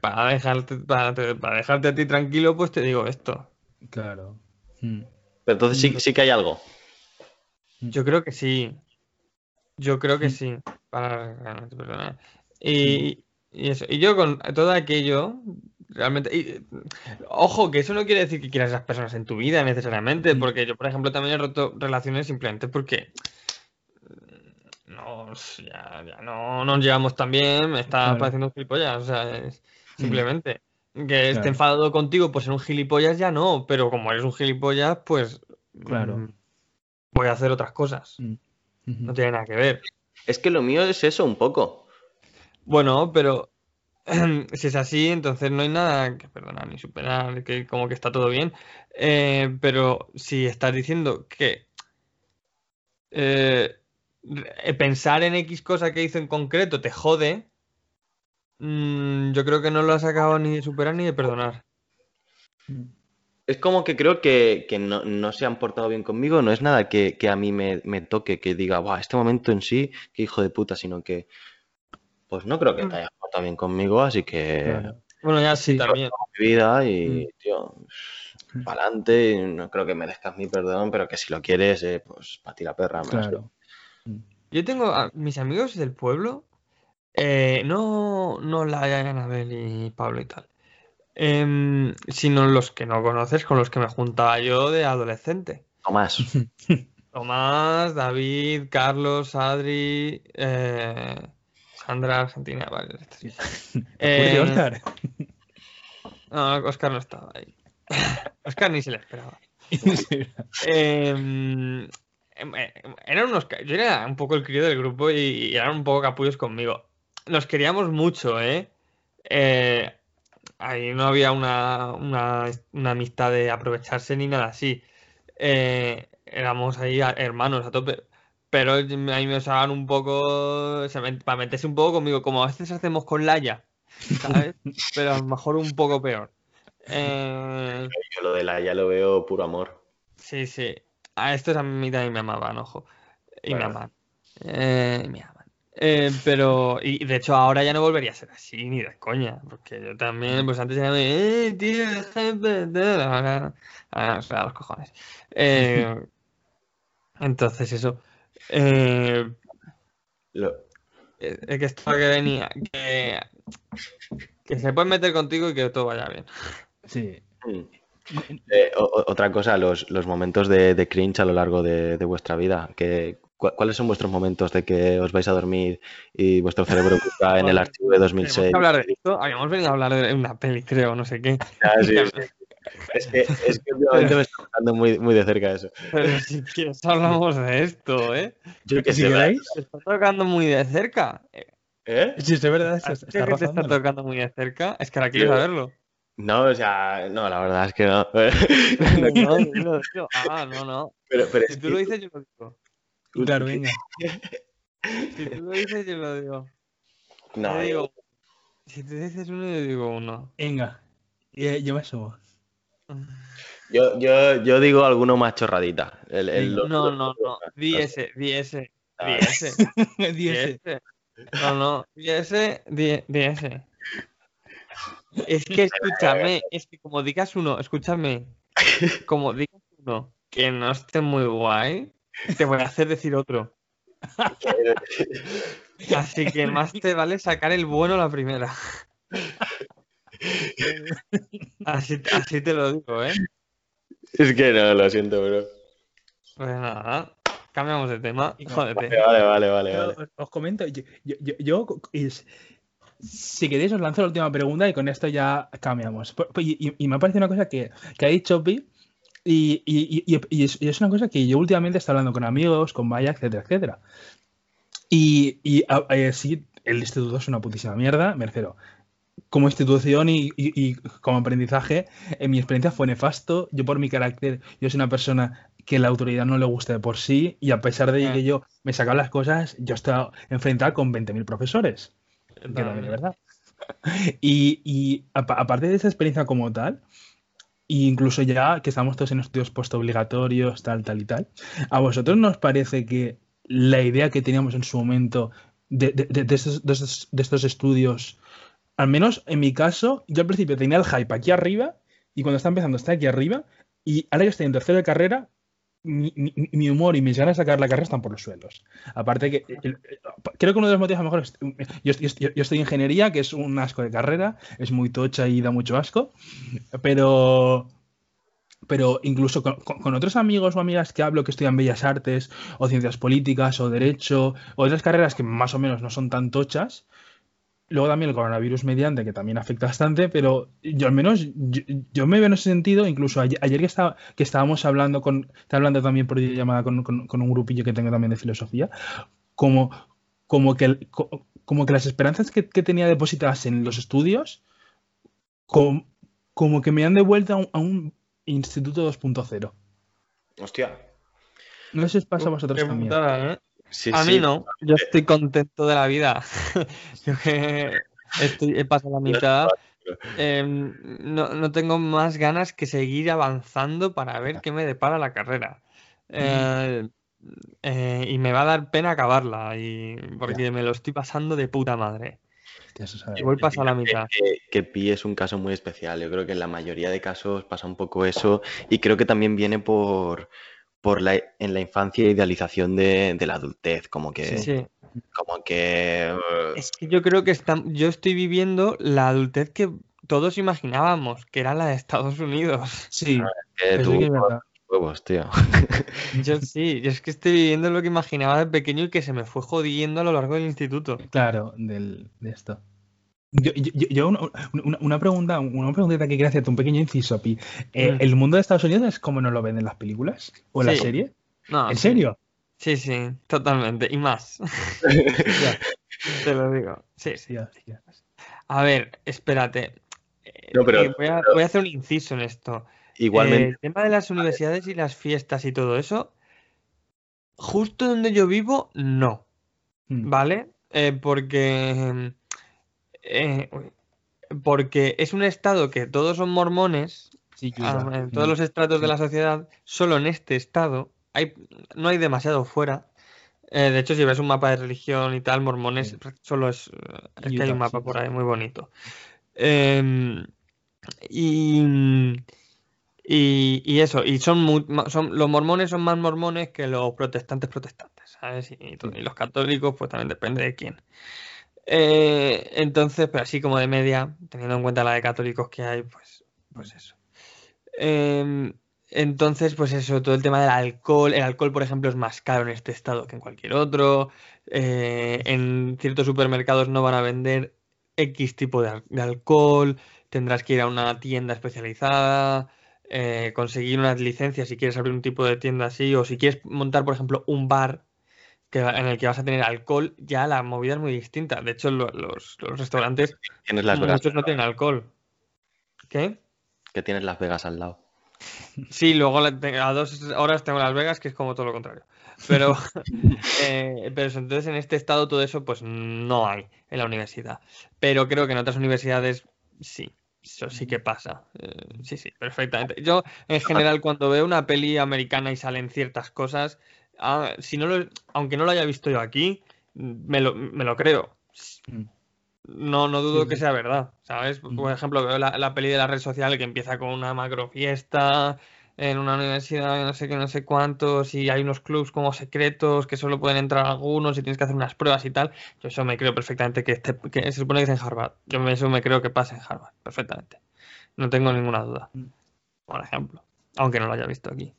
Para dejarte, para, te- para dejarte a ti tranquilo, pues te digo esto. Claro. Mm. Pero entonces sí, sí que hay algo. Yo creo que sí. Yo creo que Mm. sí. Para realmente perdonar. Y, y eso. Y yo con todo aquello, realmente. y, ojo, que eso no quiere decir que quieras a esas personas en tu vida necesariamente. Mm. Porque yo, por ejemplo, también he roto relaciones simplemente porque. No, ya, ya no nos llevamos tan bien, me está Claro. pareciendo un gilipollas. O sea, es Mm. simplemente. Que esté enfadado contigo por ser un gilipollas, ya no. Pero como eres un gilipollas, pues. Claro. Mm, Voy a hacer otras cosas. Mm. No tiene nada que ver. Es que lo mío es eso un poco. Bueno, pero si es así, entonces no hay nada que perdonar ni superar, que como que está todo bien. Eh, pero si estás diciendo que eh, pensar en X cosa que hizo en concreto te jode, mm, yo creo que no lo has acabado ni de superar ni de perdonar. Es como que creo que, que no, no se han portado bien conmigo, no es nada que, que a mí me, me toque, que diga, Buah, este momento en sí, qué hijo de puta, sino que, pues no creo que te hayas portado bien conmigo, así que Claro. Bueno, ya sí, también. mi vida y, Mm. tío, Mm. para adelante, no creo que merezcas mi perdón, pero que si lo quieres, eh, pues para ti la perra, más. Claro. Mm. Yo tengo a mis amigos del pueblo, eh, no, no Laia, Anabel y Pablo y tal, em, sino los que no conoces, con los que me juntaba yo de adolescente. Tomás, Tomás, David, Carlos, Adri, eh, Sandra, Argentina, vale. estos sí. Oye, Eh, Óscar. No, Oscar no estaba ahí. Oscar ni se le esperaba. Em, eh, eran unos, yo era un poco el crío del grupo y, y eran un poco capullos conmigo. Nos queríamos mucho, ¿eh? Eh, ahí no había una, una, una amistad de aprovecharse ni nada así. Eh, éramos ahí a- hermanos a tope. Pero a mí me usaban un poco, met- para meterse un poco conmigo, como a veces hacemos con Laia, ¿sabes? Pero a lo mejor un poco peor. Eh, yo lo de la ya lo veo puro amor. Sí, sí. A estos a mí también me amaban, ojo. Y me aman. Eh, y me aman. Eh, pero, y de hecho ahora ya no volvería a ser así, ni de coña. Porque yo también, pues antes era, eh, tío, de perder". Ahora, ahora, o sea, los cojones. Eh, entonces eso. Eh, Lo- eh, es que esto que venía, que, que se puede meter contigo y que todo vaya bien. Sí. Mm. Eh, otra cosa, los, los momentos de, de cringe a lo largo de, de vuestra vida. Que, cu- ¿Cuáles son vuestros momentos de que os vais a dormir y vuestro cerebro está en el archivo de Tenemos 2006? que hablar de esto. Habíamos venido a hablar de una peli, creo, no sé qué. Ah, sí, sí. Es que, es que últimamente me está tocando muy, muy de cerca eso. Pero si quieres hablamos de esto, ¿eh? Yo qué Si Te está tocando muy de cerca. Eh, si es verdad, ¿a está, está que te está rozando. tocando muy de cerca? Es que ahora quiero saberlo. No, o sea, no, la verdad es que no. No, dilo, dilo. Ah, no, no. Pero, pero Si tú que- lo dices, yo lo digo. Claro, venga. Si tú lo dices, yo lo digo. No, Yo digo, si tú dices uno, yo digo uno. Venga. Y- Yo me subo. yo, yo, yo digo alguno más chorradita. El, el- Venga. los- No, los- no, no. Di ese, di ese, di ese, di Diez. ese. No, no, di ese, di, di ese. Es que escúchame, es que como digas uno, escúchame, como digas uno que no esté muy guay, te voy a hacer decir otro. Así que más te vale sacar el bueno la primera. Así, así te lo digo, ¿eh? Es que no, lo siento, bro. Pues nada, cambiamos de tema, jódete. Vale, vale, vale, vale. os, os comento, yo, yo, yo- yo- es- si queréis os lanzo la última pregunta y con esto ya cambiamos. Por- Y, y- y me ha parecido una cosa que, que ha dicho Pi y, y- y- y es, y es una cosa que yo últimamente estoy hablando con amigos, con Maya, etcétera, etcétera. Y, a- a- sí, el instituto es una putísima mierda, me refiero. Como institución y, como aprendizaje, en mi experiencia fue nefasto. Yo por mi carácter, yo soy una persona que la autoridad no le guste de por sí y a pesar de Eh. que yo me sacaba las cosas, yo estaba enfrentado con 20.000 profesores. Que también es verdad. Y, y apa- aparte de esa experiencia como tal, incluso ya que estamos todos en estudios postobligatorios, tal, tal y tal, ¿a vosotros nos parece que la idea que teníamos en su momento de, de- estos, estos- de estos estudios, al menos en mi caso, yo al principio tenía el hype aquí arriba y cuando está empezando está aquí arriba y ahora que estoy en tercero de carrera, mi, mi- mi humor y mis ganas de sacar la carrera están por los suelos. Aparte que el- creo que uno de los motivos a lo mejor es, yo, yo- yo estoy en ingeniería, que es un asco de carrera, es muy tocha y da mucho asco, pero pero incluso con, con- con otros amigos o amigas que hablo que estudian bellas artes o ciencias políticas o derecho o otras carreras que más o menos no son tan tochas, luego también el coronavirus mediante que también afecta bastante, pero yo al menos yo, yo me veo en ese sentido, incluso ayer, ayer que, estaba, que estábamos hablando con, estaba hablando también por llamada con, con- con un grupillo que tengo también de filosofía, como, como, que, como que las esperanzas que, que tenía depositadas en los estudios, com- como que me han devuelto a un, a un instituto 2.0. Hostia. No sé si os pasa a vosotros Qué también. putada, ¿eh? Sí, A sí. mí no, yo estoy contento de la vida. Yo que estoy, he pasado la mitad. em, no, no tengo más ganas que seguir avanzando para ver qué me depara la carrera. Eh, eh, y me va a dar pena acabarla, y, porque me lo estoy pasando de puta madre. Y voy pasado la mitad. Que, que Pi es un caso muy especial. Yo creo que en la mayoría de casos pasa un poco eso y creo que también viene por, por la, en la infancia idealización de, de la adultez, como que, Sí. como que eh, Es que yo creo que estam- yo estoy viviendo la adultez que todos imaginábamos, que era la de Estados Unidos. Sí, que tú sí que es verdad. huevos, tío. Yo sí, yo es que estoy viviendo lo que imaginaba de pequeño y que se me fue jodiendo a lo largo del instituto. Claro, del, de esto. Yo, yo- yo- yo una, una- una pregunta, una preguntita que quería hacerte, un pequeño inciso, Pi. Eh, Mm. ¿El mundo de Estados Unidos es como nos lo ven en las películas? ¿O en la Sí. serie? No, ¿En sí. serio? Sí, sí, totalmente. Y más, Ya, te lo digo. Sí, sí. A ver, espérate. Eh, No, pero- eh, voy a, pero- voy a hacer un inciso en esto. Eh, Igualmente, el tema de las universidades y las fiestas y todo eso, justo donde yo vivo, no. Mm. ¿Vale? Eh, porque. Eh, porque es un estado que todos son mormones, Sí, ah, en todos los estratos de la sociedad, solo en este estado, hay, no hay demasiado fuera. Eh, de hecho, si ves un mapa de religión y tal, mormones Sí. solo es, es que hay un mapa por ahí muy bonito. Em, y, y, y eso, y son, muy- son los mormones son más mormones que los protestantes protestantes, ¿sabes? Y los católicos, pues también depende de quién. Eh, entonces, pero así como de media, teniendo en cuenta la de católicos que hay, pues, pues eso. Em, entonces, pues eso, todo el tema del alcohol. El alcohol, por ejemplo, es más caro en este estado que en cualquier otro. Eh, en ciertos supermercados no van a vender X tipo de alcohol. Tendrás que ir a una tienda especializada, eh, conseguir unas licencias si quieres abrir un tipo de tienda así, o si quieres montar, por ejemplo, un bar que, en el que vas a tener alcohol, ya la movida es muy distinta. De hecho, lo- los, los restaurantes, tienes Las Vegas, muchos no tienen alcohol. ¿Qué? que tienes Las Vegas al lado. Sí, luego a dos horas tengo Las Vegas, que es como todo lo contrario. Pero, eh, pero entonces en este estado todo eso pues no hay en la universidad. Pero creo que en otras universidades sí, eso sí que pasa. Eh, sí, sí, perfectamente. Yo en general cuando veo una peli americana y salen ciertas cosas, ah, si no lo, aunque no lo haya visto yo aquí, me lo, me lo creo. Mm. No, no dudo Sí, que sea verdad, ¿sabes? Por Ujú. ejemplo, veo la, la peli de la red social que empieza con una macro fiesta en una universidad, no sé qué, no sé cuántos, y hay unos clubs como secretos que solo pueden entrar algunos y tienes que hacer unas pruebas y tal. Yo eso me creo perfectamente que, esté- que se supone que es en Harvard. Yo eso me creo que pasa en Harvard, perfectamente. No tengo ninguna duda, Mm. por ejemplo, aunque no lo haya visto aquí.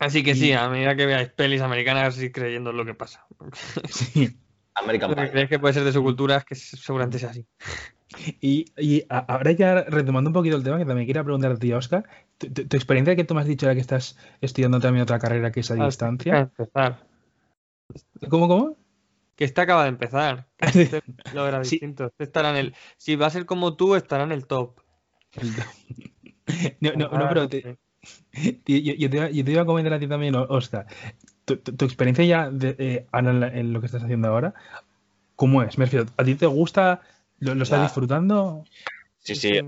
Así que sí, a medida que veáis pelis americanas, sí creyendo en lo que pasa. Sí. American Pie. creéis que puede ser de su cultura es que seguramente sea así. Y, y ahora ya retomando un poquito el tema, que también quería preguntar a ti, Oscar, tu, tu- tu experiencia que tú me has dicho ahora que estás estudiando también otra carrera que es a Acaba de distancia. empezar. ¿Cómo, cómo? Que este acaba de empezar. Este lo era Sí. distinto. Este estará en el. Si va a ser como tú, estará en el top. El- No, no, no, pero te, yo, yo te iba, yo te iba a comentar a ti también, Oscar. Tu, tu- tu experiencia ya de, eh, en, lo que estás haciendo ahora, ¿cómo es? Me refiero, ¿a ti te gusta? ¿Lo, lo estás Ya. disfrutando? Sí, sí,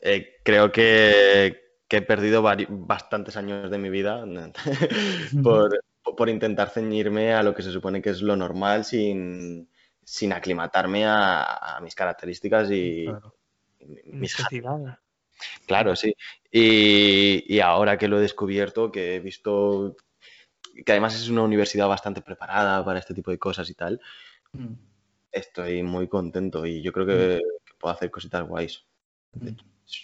eh, creo que, que he perdido bastantes años de mi vida por, por intentar ceñirme a lo que se supone que es lo normal sin, sin aclimatarme a, a mis características y Claro. mis Necesidades. Claro, sí. Y, y ahora que lo he descubierto, que he visto que además es una universidad bastante preparada para este tipo de cosas y tal, Mm. estoy muy contento y yo creo que, que puedo hacer cositas guays. Mm.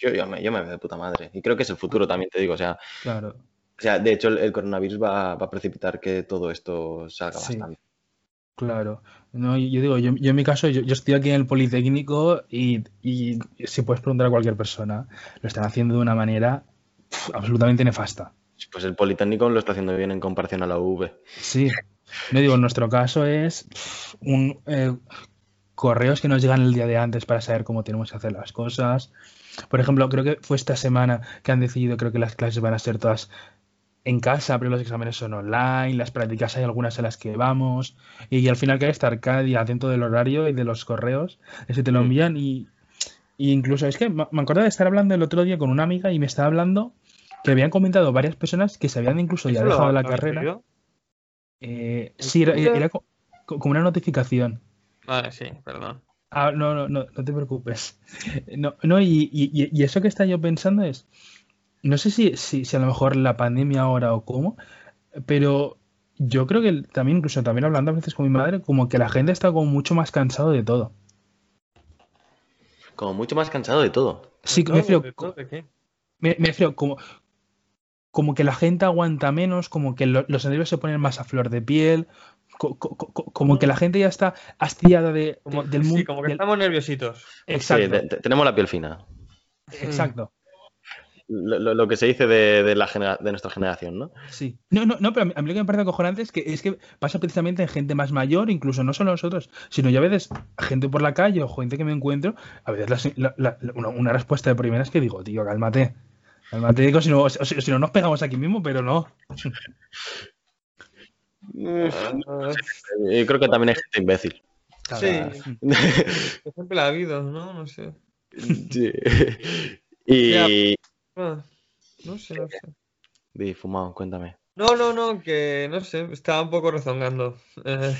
Yo, yo me, yo me veo de puta madre. Y creo que es el futuro también, te digo. O sea, Claro. o sea de hecho, el, el coronavirus va, va a precipitar que todo esto salga Sí. bastante. Claro. No, yo digo, yo, yo en mi caso, yo, yo estoy aquí en el Politécnico y, y si puedes preguntar a cualquier persona, lo están haciendo de una manera absolutamente nefasta. Pues el Politécnico lo está haciendo bien en comparación a la UV. Sí. No digo, en nuestro caso es un eh, correos que nos llegan el día de antes para saber cómo tenemos que hacer las cosas. Por ejemplo, creo que fue esta semana que han decidido, creo que las clases van a ser todas en casa, pero los exámenes son online, las prácticas hay algunas en las que vamos, y, al final que hay que estar cada día atento del horario y de los correos, ese te lo envían y, y incluso es que me acuerdo de estar hablando el otro día con una amiga y me estaba hablando que habían comentado varias personas que se habían incluso ya ¿Eso lo- dejado la carrera. Eh, sí, era, era co- co- como una notificación. Vale, sí, perdón. Ah, no, no, no, no te preocupes. No, no y, y- y eso que está yo pensando es, no sé si, si, si a lo mejor la pandemia ahora o cómo, pero yo creo que también, incluso también hablando a veces con mi madre, como que la gente está como mucho más cansado de todo. Como mucho más cansado de todo. Sí, ¿De me refiero, me, me refiero como, como que la gente aguanta menos, como que lo- los nervios se ponen más a flor de piel, co- co- co- como que la gente ya está hastiada de, del sí, mundo. como que del- estamos nerviositos. Sí, Exacto, te- tenemos la piel fina. exacto. Lo, que se dice de, de la genera- de nuestra generación, ¿no? Sí. No, no, no, pero a mí, a mí lo que me parece acojonante es que es que pasa precisamente en gente más mayor, incluso no solo nosotros, sino yo a veces gente por la calle o gente que me encuentro, a veces la- la- la- una, una respuesta de primeras que digo, tío, cálmate. Cálmate, digo, si no, si, no nos pegamos aquí mismo, pero no. Yo creo que también hay gente imbécil. sí, que siempre la ha habido, ¿no? No sé. Sí. Y... Ah, no sé, no sé. Di, fumado, cuéntame. No, no, no, que no sé, estaba un poco rezongando. Eh,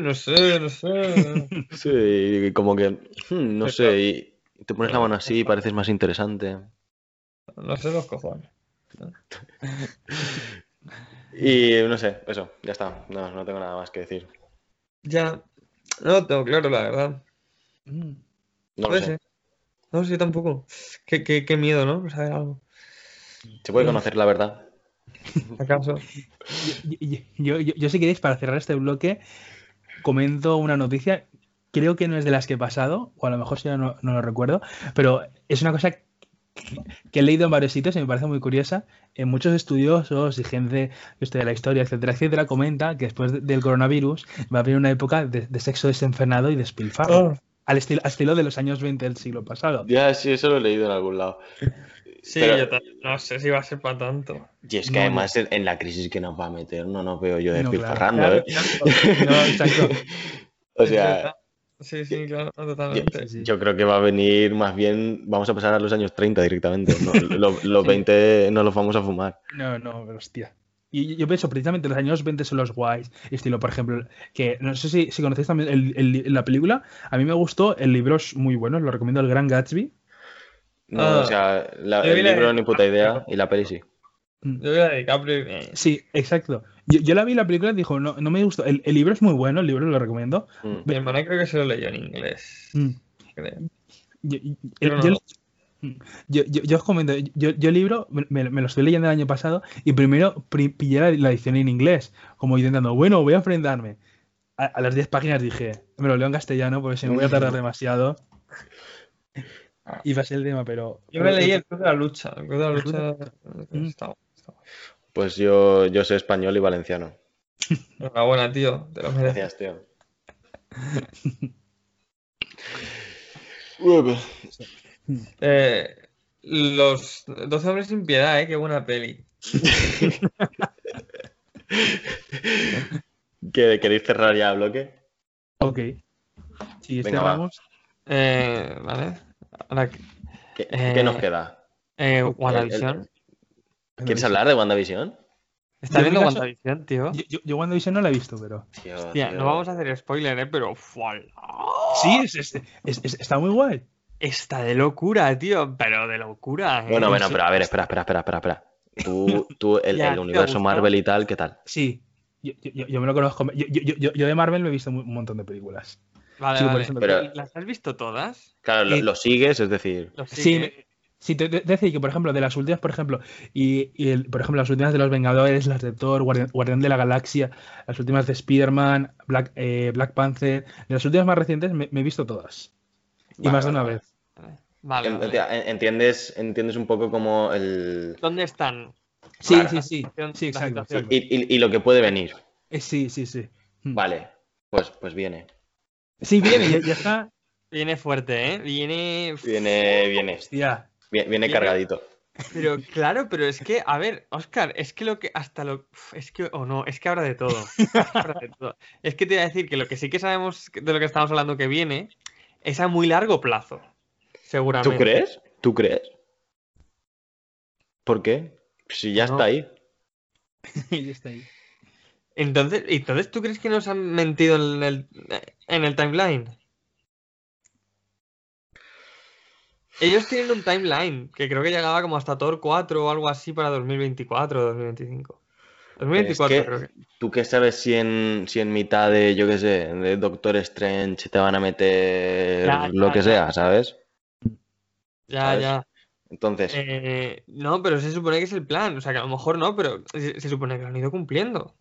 no sé, no sé. Sí, como que, hmm, no sé, y te pones la mano así y pareces más interesante. No sé los cojones. Y no sé, eso, ya está. No, no tengo nada más que decir. Ya, no tengo claro, la verdad. No lo sé. No sé, tampoco. Qué, qué, qué miedo, ¿no? Saber algo. Se puede conocer la verdad. ¿Acaso? Yo, yo, yo, si queréis, para cerrar este bloque, comento una noticia. Creo que no es de las que he pasado, o a lo mejor si no, no, lo recuerdo, pero es una cosa que, que he leído en varios sitios y me parece muy curiosa. En muchos estudiosos y gente que estudia la historia, etcétera, etcétera, comenta que después de- del coronavirus va a haber una época de, de sexo desenfrenado y despilfarro. Ah, Al, estilo, al estilo de los años 20 del siglo pasado. Ya, sí, eso lo he leído en algún lado. sí, Pero- yo ta- no sé si va a ser para tanto. Y es que No, además en, en la crisis que nos va a meter, no nos veo yo No, despilfarrando, Claro, ¿eh? claro. No, exacto. O sea. Sí, sí, claro, totalmente. Yo creo que va a venir más bien, vamos a pasar a los años 30 directamente. ¿no? Los, los 20 no los vamos a fumar. No, no, pero hostia. Y yo pienso, precisamente los años 20 son los guays. Estilo, por ejemplo, que no sé si, si conocéis también el- el- la película. A mí me gustó, el libro es muy bueno, lo recomiendo, El Gran Gatsby. No, Ah. o sea, la- el la- libro ni puta idea y la peli sí. Mm. Yo voy a DiCaprio. eh, Sí, exacto. Yo, yo la vi la película y dijo, no, no me gustó. El, el libro es muy bueno, el libro lo recomiendo. Mm. Mi hermana creo que se lo leyó en inglés. Mm. creo. Yo, yo- Pero yo- no. yo- yo- yo os comento, yo, yo el libro me, me- lo estoy leyendo el año pasado y primero pri- pillé la, la edición en inglés, como intentando, bueno, voy a enfrentarme. A, a las 10 páginas dije, me lo leo en castellano porque si me voy a tardar demasiado. Y va a ser el tema, pero... Yo me leí el Club de la Lucha. El Club de la ¿El Lucha. Mm. Está bueno, está. Pues yo, yo sé español y valenciano. Enhorabuena, tío. Te lo mereces. Gracias, tío. Eh, Los 12 hombres sin piedad, ¿eh? Qué buena peli. ¿Que- ¿Queréis cerrar ya bloque? Ok. Si Venga, va. cerramos. Eh, vale. Ahora, ¿Qué, Eh, qué nos queda? eh, el- WandaVision. ¿Quieres hablar de WandaVision? ¿Estás viendo caso- WandaVision, tío? Yo, yo, yo WandaVision no la he visto, pero. Tío, Hostia, tío. no vamos a hacer spoiler, ¿eh? Pero... ¡fuala! Sí, es, es- es- es- está muy guay. Está de locura, tío. Pero de locura, ¿eh? Bueno, bueno, pero a ver, espera, espera, espera, espera, espera. Tú, tú el, Ya, el ¿te ha universo? Marvel y tal, ¿qué tal? Sí. Yo, yo- yo me lo conozco. Yo, yo- yo- yo de Marvel me he visto un montón de películas. Vale, Sí, vale. me- Pero- ¿Las has visto todas? Claro, lo, lo sigues, es decir, Sí, sigue. sí, te, te- que, por ejemplo, de las últimas, por ejemplo, y, y el- por ejemplo, las últimas de los Vengadores, las de Thor, Guardián, Guardián de la Galaxia, las últimas de Spider-Man, Black, eh, Black Panther, de las últimas más recientes me, me he visto todas. Y Vale, más de una vale. vez. Vale, En- vale. en- entiendes, entiendes un poco como el... ¿Dónde están? Sí, Claro. sí, sí. exacto. Y, y- y lo que puede venir. Eh, sí, sí, sí. Mm. Vale, pues, pues viene. Sí, viene, ya, ya está. Viene fuerte, ¿eh? Viene... Viene, viene, Hostia. viene, viene cargadito. Pero claro, pero es que, a ver, Oscar, es que lo que hasta lo. Es que, o no, es que habrá de todo. Es que habrá de todo. Es que te iba a decir que lo que sí que sabemos de lo que estamos hablando que viene es a muy largo plazo. Seguramente. ¿Tú crees? ¿Tú crees? ¿Por qué? Si ya No. está ahí. ya está ahí. Entonces, entonces, ¿tú crees que nos han mentido en el, en el timeline? Ellos tienen un timeline que creo que llegaba como hasta Thor 4 o algo así para 2024 o 2025. 2024 que- creo que. ¿Tú qué sabes si en, si en mitad de, yo qué sé, de Doctor Strange te van a meter Ya, lo ya, que ya. sea, ¿sabes? Ya, ¿sabes? ya. Entonces, Eh, no, pero se supone que es el plan. O sea, que a lo mejor no, pero se, se supone que lo han ido cumpliendo.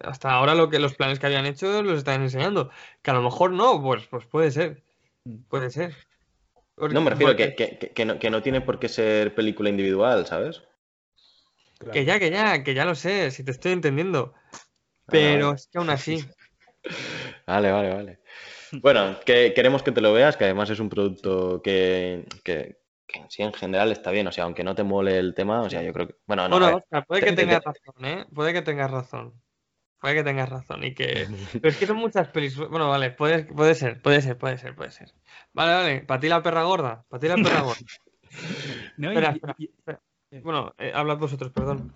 Hasta ahora lo que los planes que habían hecho los están enseñando. Que a lo mejor no, pues, pues puede ser. Puede ser. Porque- no me refiero porque- que- que- que no, que no tiene por qué ser película individual, ¿sabes? Claro. que ya, que ya, que ya lo sé, si te estoy entendiendo. Pero vale. es que aún así. Vale, vale, vale. Bueno, que queremos que te lo veas, que además es un producto que, que, que en sí en general está bien, o sea, aunque no te mole el tema, o sea, yo creo que... Bueno, no, Bueno, Oscar, puede que te- tengas razón, ¿eh? Puede que tengas razón. Puede que tengas razón. Y que. Pero es que son muchas pelis. Bueno, vale, puede, puede ser, puede ser, puede ser, puede ser. Vale, vale. Para ti la perra gorda. Para ti la perra gorda. No, Espera, y- espera, y- espera. Bueno, eh, hablad vosotros, perdón.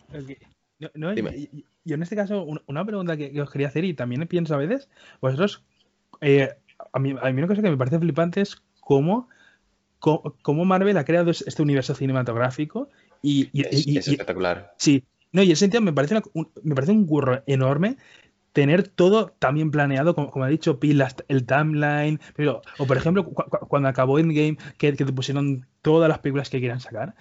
No, no, y- Dime. y- y en este caso, un- una pregunta que, que os quería hacer y también pienso a veces, vosotros, eh, a, mí, a mí una cosa que me parece flipante es cómo, cómo, cómo Marvel ha creado es- este universo cinematográfico y, y- es, y- es y- espectacular. sí, no, y en ese sentido me parece, una- un, me parece un curro enorme tener todo tan bien planeado, como, como ha dicho Pil, las- el timeline, pero, o por ejemplo, cu- cu- cuando acabó Endgame, que, que te pusieron todas las películas que quieran sacar.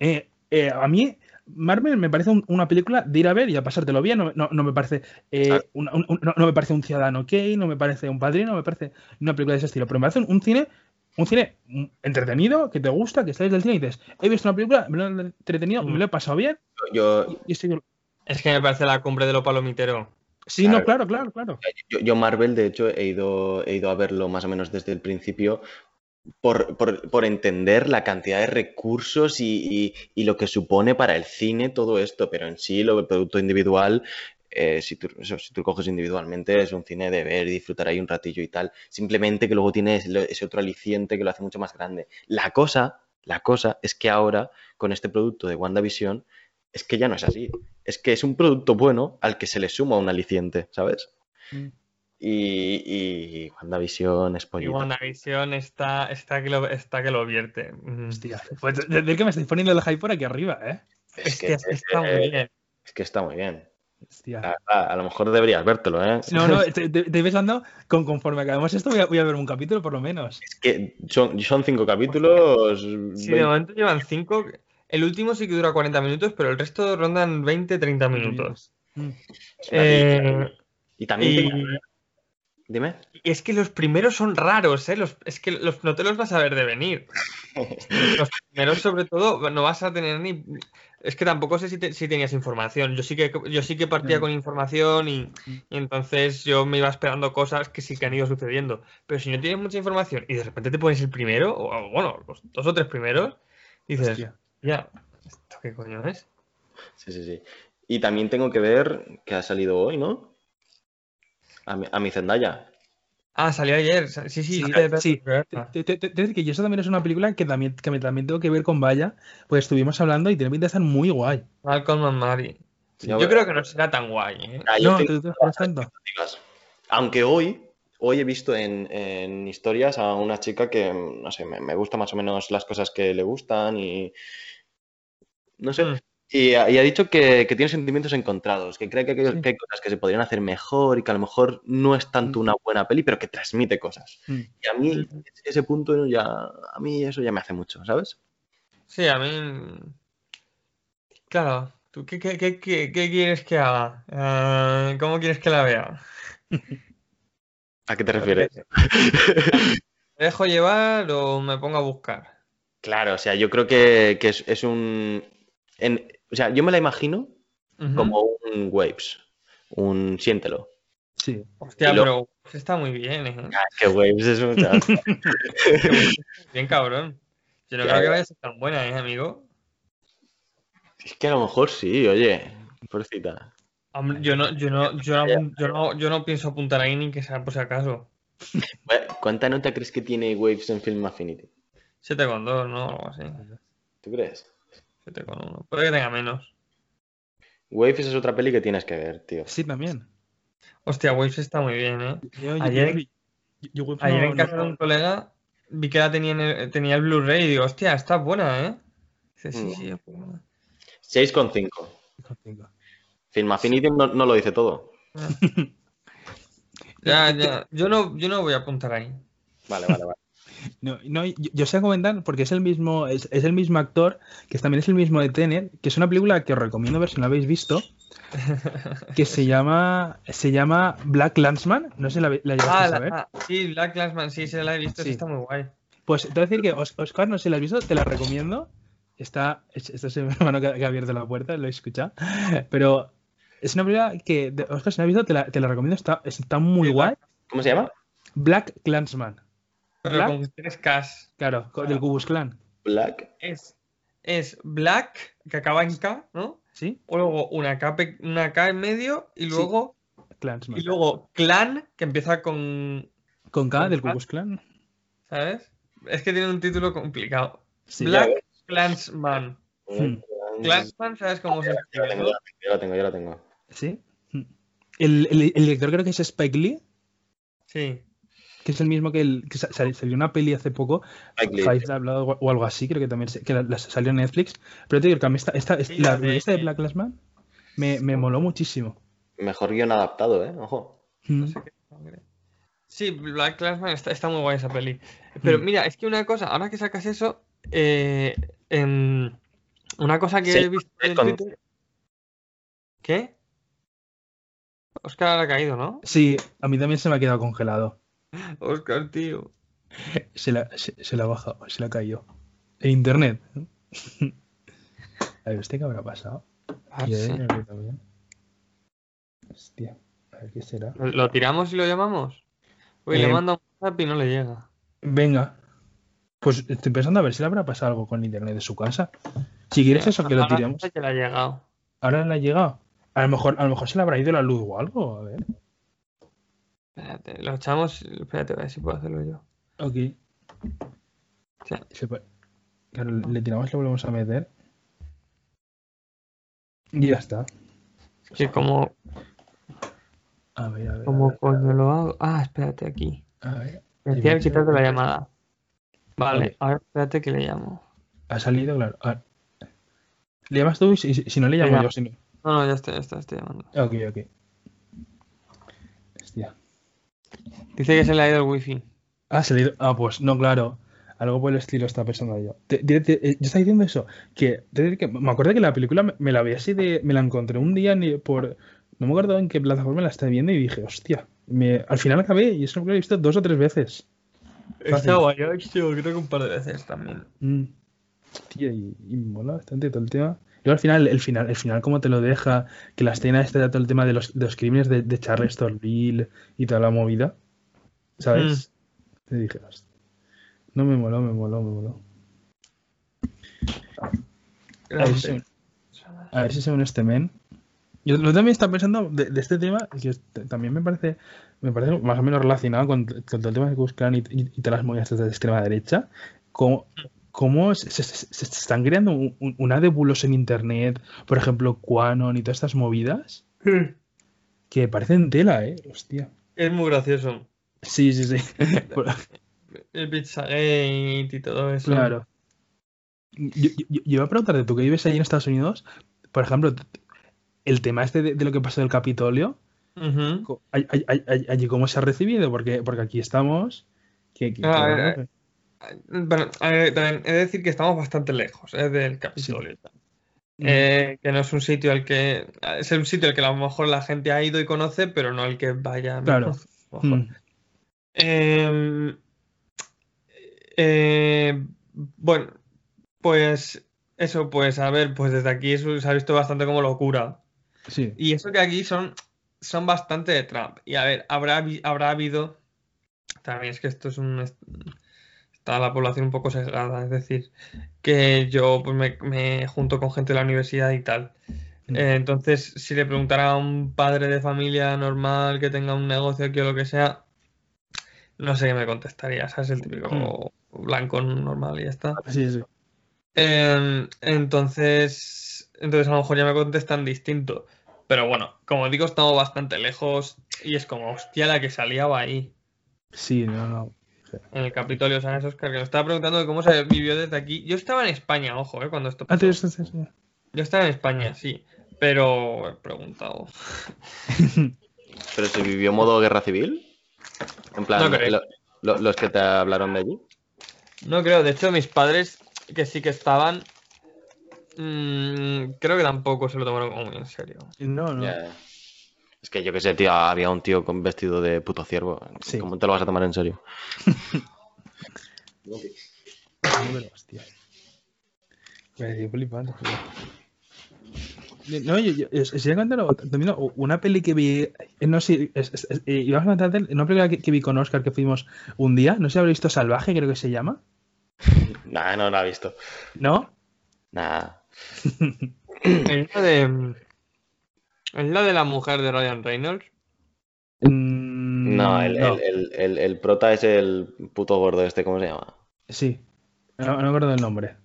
Eh, eh, a mí, Marvel me parece un- una película de ir a ver y a pasártelo bien. No, no- no me parece eh, un, no, no me parece un Ciudadano Kane, no me parece un Padrino, no me parece una película de ese estilo. Pero me parece un, un cine, un cine entretenido, que te gusta, que sales del cine y dices, he visto una película, me lo he entretenido, me lo he pasado bien Yo, y, y estoy... Es que me parece la cumbre de lo palomitero. Sí, no, Claro. claro, claro, claro. yo, yo Marvel, de hecho, he ido, he ido a verlo más o menos desde el principio por, entender la cantidad de recursos y, lo que supone para el cine todo esto, pero en sí, lo, el producto individual, eh, si, tú, eso, coges individualmente, es un cine de ver y disfrutar ahí un ratillo y tal. Simplemente que luego tiene ese otro aliciente que lo hace mucho más grande. La cosa, la cosa es que ahora, con este producto de WandaVision, es que ya no es así. Es que es un producto bueno al que se le suma un aliciente, ¿sabes? Mm. Y, y WandaVision es Y pollita. WandaVision está, está, que lo, está que lo vierte. Mm. Hostia, pues de, de que me estáis poniendo el hype por aquí arriba, ¿eh? Es Es que, que está muy eh, bien. es que está muy bien. Hostia. A, a- a lo mejor deberías vértelo, ¿eh? No, no, te, te, te ves dando, con, conforme acabemos esto, voy a, voy a ver un capítulo por lo menos. Es que son, son cinco capítulos. Sí, de 20 momento llevan 5. El último sí que dura 40 minutos, pero el resto rondan 20-30 minutos. Mm. es una delicia. Eh, y también y, Dime. y es que los primeros son raros, ¿eh? Los, es que los, no te los vas a ver de venir. Los primeros, sobre todo, no vas a tener ni. Es que tampoco sé si, te- si tenías información. Yo sí que, yo sí que partía Mm. con información y, y entonces yo me iba esperando cosas que sí que han ido sucediendo. Pero si no tienes mucha información y de repente te pones el primero, o o, bueno, los dos o tres primeros, Dices, Hostia. ya, ¿esto qué coño es? Sí, sí, sí. Y también tengo que ver que ha salido hoy, ¿no? A mi, a mi Zendaya. Ah, salió ayer. Sí, sí, Sí, Te, te- te- te decir que eso también es una película que también, que me- también tengo que ver con Vaya, pues estuvimos hablando y tiene pinta de estar muy guay. Malcolm and Mary. Yo creo que no será tan guay, ¿eh? Ah, No. Aunque hoy, hoy he visto en, en historias a una chica que, no sé, me, me gusta más o menos las cosas que le gustan y... No sé. Mm. Y, ha y ha dicho que, que tiene sentimientos encontrados, que cree que, que- Sí. que hay cosas que se podrían hacer mejor y que a lo mejor no es tanto Mm. una buena peli, pero que transmite cosas. Mm. Y a mí, ese punto ya, a mí eso ya me hace mucho, ¿sabes? Sí, a mí. Claro, ¿tú qué, qué, qué, quieres que haga? Eh, ¿cómo quieres que la vea? ¿A qué te refieres? ¿Me dejo llevar o me pongo a buscar? Claro, o sea, yo creo que, que es, es un... en- o sea, yo me la imagino como un Waves, un siéntelo. Sí. Hostia, lo- pero está muy bien, ¿eh? Ah, que Waves es mucha... Bien cabrón. Yo no creo que ya. vaya a ser tan buena, ¿eh, amigo? es que a lo mejor sí, oye, pobrecita. Hombre, Yo no, yo no, yo no, apun- yo no, yo no pienso apuntar ahí ni que sea por si acaso. ¿Cuánta nota crees que tiene Waves en Film Affinity? 7,2, ¿no? Algo así. ¿Tú crees? 7,1. Puede que tenga menos. Waves es otra peli que tienes que ver, tío. Sí, también. Hostia, Waves está muy bien, ¿eh? Yo, yo- Ayer- yo- yo- yo, Waves Ayer no- en casa no- de un colega vi que la tenía, en el, tenía el Blu-ray y digo, hostia, está buena, ¿eh? Dice, sí, Mm. sí, es buena. 6,5. contigo. Film Affinity no, no lo dice todo. Ya, ya. Yo no, yo no voy a apuntar ahí. Vale, vale, vale. No, no, yo, yo sé comentar porque es el mismo, es, es el mismo actor, que también es el mismo de Tenet, que es una película que os recomiendo ver si no la habéis visto, que se llama, se llama Black Landsman, no sé si la, la llegaste Ah, a la- saber. ah, sí, Black Clansman, sí, se la he visto, sí, Sí. está muy guay. Pues te voy a decir que, Os- Oscar, no sé si la has visto, te la recomiendo. Está, es- este es mi hermano que, que ha abierto la puerta, lo he escuchado. Pero es una película que, Oscar, si no la has visto, te la, te la recomiendo, está, está muy guay. ¿Cómo se llama? Black Clansman, Pero Black. con tres Ks. claro, del Ku Clan, Black. Es, es Black, que acaba en K, ¿no? ¿sí? O luego una K, una K en medio y Sí. luego, Clansman. y luego Clan, que empieza con, Con K, con del. Klux Klan. ¿sabes? Es que tiene un título complicado. Sí. Black. Clansman. Hmm. Clansman, ¿sabes cómo se escribe? yo la tengo, yo la tengo. ¿Sí? Mm. El, el- el director creo que es Spike Lee, Sí. Que es el mismo que, el, que sa- sal- salió una peli hace poco, Hablado o algo así, creo que también se- que la- la salió en Netflix. Pero te digo que a mí esta, esta- Sí, la de- esta de Black Clansman me, me moló muchísimo. Mejor guion adaptado, ¿eh? Ojo. Mm. No sé qué sangre. Sí, Black Clansman está, está muy guay esa peli. Pero Mm. mira, es que una cosa, ahora que sacas eso, eh, em, una cosa que Sí, he visto en con- Twitter. ¿Qué? Oscar ha caído, ¿no? Sí, a mí también se me ha quedado congelado. Oscar, tío. Se la, se, se la ha bajado, se la ha caído. En internet. A ver, ¿este qué habrá pasado? Ah, sí. también. Hostia, a ver qué será. ¿Lo, lo tiramos y lo llamamos? Uy, le Eh, mando un WhatsApp y no le llega. Venga. Pues estoy pensando a ver si le habrá pasado algo con internet de su casa. Si quieres eso, que lo Ahora tiremos. que le ha llegado. Ahora le ha llegado. A lo mejor, a lo mejor se le habrá ido la luz o algo. A ver. Espérate, lo echamos. Espérate, a ver si puedo hacerlo yo. Ok. Sí. Se puede- Claro, le tiramos, lo volvemos a meter. Y ya está. Es que como, A ver, a ver. a como ver, coño lo hago. Ah, espérate aquí. a ver. Me decía quitarte la llamada. Vale, Ok. ahora espérate que le llamo. Ha salido, claro. ¿Le llamas tú? Y Si, si- si no le llamo Venga. yo. Si no. No, no, ya está, ya está, estoy llamando. Ok, ok. Dice que se le ha ido el wifi. Ah, se le ha ido- Ah, pues no, claro. Algo por el estilo está pensando yo. Te- te- te- eh, yo estaba diciendo eso. Que, te- que me acuerdo que la película me, me la vi así de. Me la encontré un día ni por. No me acuerdo en qué plataforma la estaba viendo y dije, hostia. Me, al final acabé y es una película que he visto dos o tres veces. Está guay, yo creo que un par de veces también. Mm. Hostia, y, y mola bastante todo el tema. Y luego al final, el final, el final cómo te lo deja, que la escena está todo el tema de los, de los crímenes de, de Charles Torville y toda la movida. ¿Sabes? Te dije. No me moló, me moló, me moló. A ver, si, a ver si se une este men. Yo también estaba pensando de, de este tema, que también me parece, me parece más o menos relacionado con, con todo el tema de buscar y, y, y todas las movidas de extrema derecha. Cómo, cómo se, se- se- se están creando un- un- una de bulos en internet, por ejemplo, Quanon y todas estas movidas, que parecen tela, ¿eh? Hostia. Es muy gracioso. Sí, sí, sí. El Pizzagate y todo eso. Claro. Yo, yo, yo iba a preguntarte, tú que vives allí en Estados Unidos, por ejemplo, el tema este de, de lo que pasó del Capitolio, allí cómo se ha recibido, porque, porque aquí estamos. Que, que- que Ah, bueno, eh, que- Bueno, ver, también he de decir que estamos bastante lejos eh, del Capitolio. Eh, que no es un sitio al que. Es un sitio al que a lo mejor la gente ha ido y conoce, pero no al que vaya. Claro. mejor. Mm, Em, eh, bueno, pues eso, pues a ver, pues desde aquí eso se ha visto bastante como locura. sí. Y eso que aquí son, son bastante de Trump. Y a ver, habrá, habrá habido. También es que esto es un. Está la población un poco sesgada. Es decir, que yo pues, me, me junto con gente de la universidad y tal. Mm. Eh, entonces, si le preguntara a un padre de familia normal que tenga un negocio aquí o lo que sea, no sé qué me contestaría. ¿Sabes? El típico blanco normal y ya está. Sí, sí. Em, entonces, entonces a lo mejor ya me contestan distinto. Pero bueno, como digo, estamos bastante lejos y es como, hostia, la que salía ahí Sí, no, no. En el Capitolio San Oscar, que me estaba preguntando de cómo se vivió desde aquí. Yo estaba en España, ojo, eh, cuando esto Ah, pasó. sí, sí. Yo estaba en España, sí, pero he preguntado. ¿Pero se vivió modo guerra civil? En plan, No lo- lo- los que te hablaron de allí. No creo, de hecho, mis padres, que sí que estaban, mm, creo que tampoco se lo tomaron muy en serio. No, no. Es que yo que sé, tío, había un tío con vestido de puto ciervo. Sí. ¿Cómo te lo vas a tomar en serio? No. Me flipando. tío. No, yo, yo, contar también una peli que vi. eh, No sé, eh, iba a contarte una película que, que vi con Oscar que fuimos un día. No sé si habréis visto Salvaje, creo que se llama. Nah, no la he visto. ¿No? Nah. De. Es la de la mujer de Ryan Reynolds. Mm, No, el, no. el- el- el- el prota es el puto gordo este, ¿cómo se llama? Sí. No, no me acuerdo del nombre.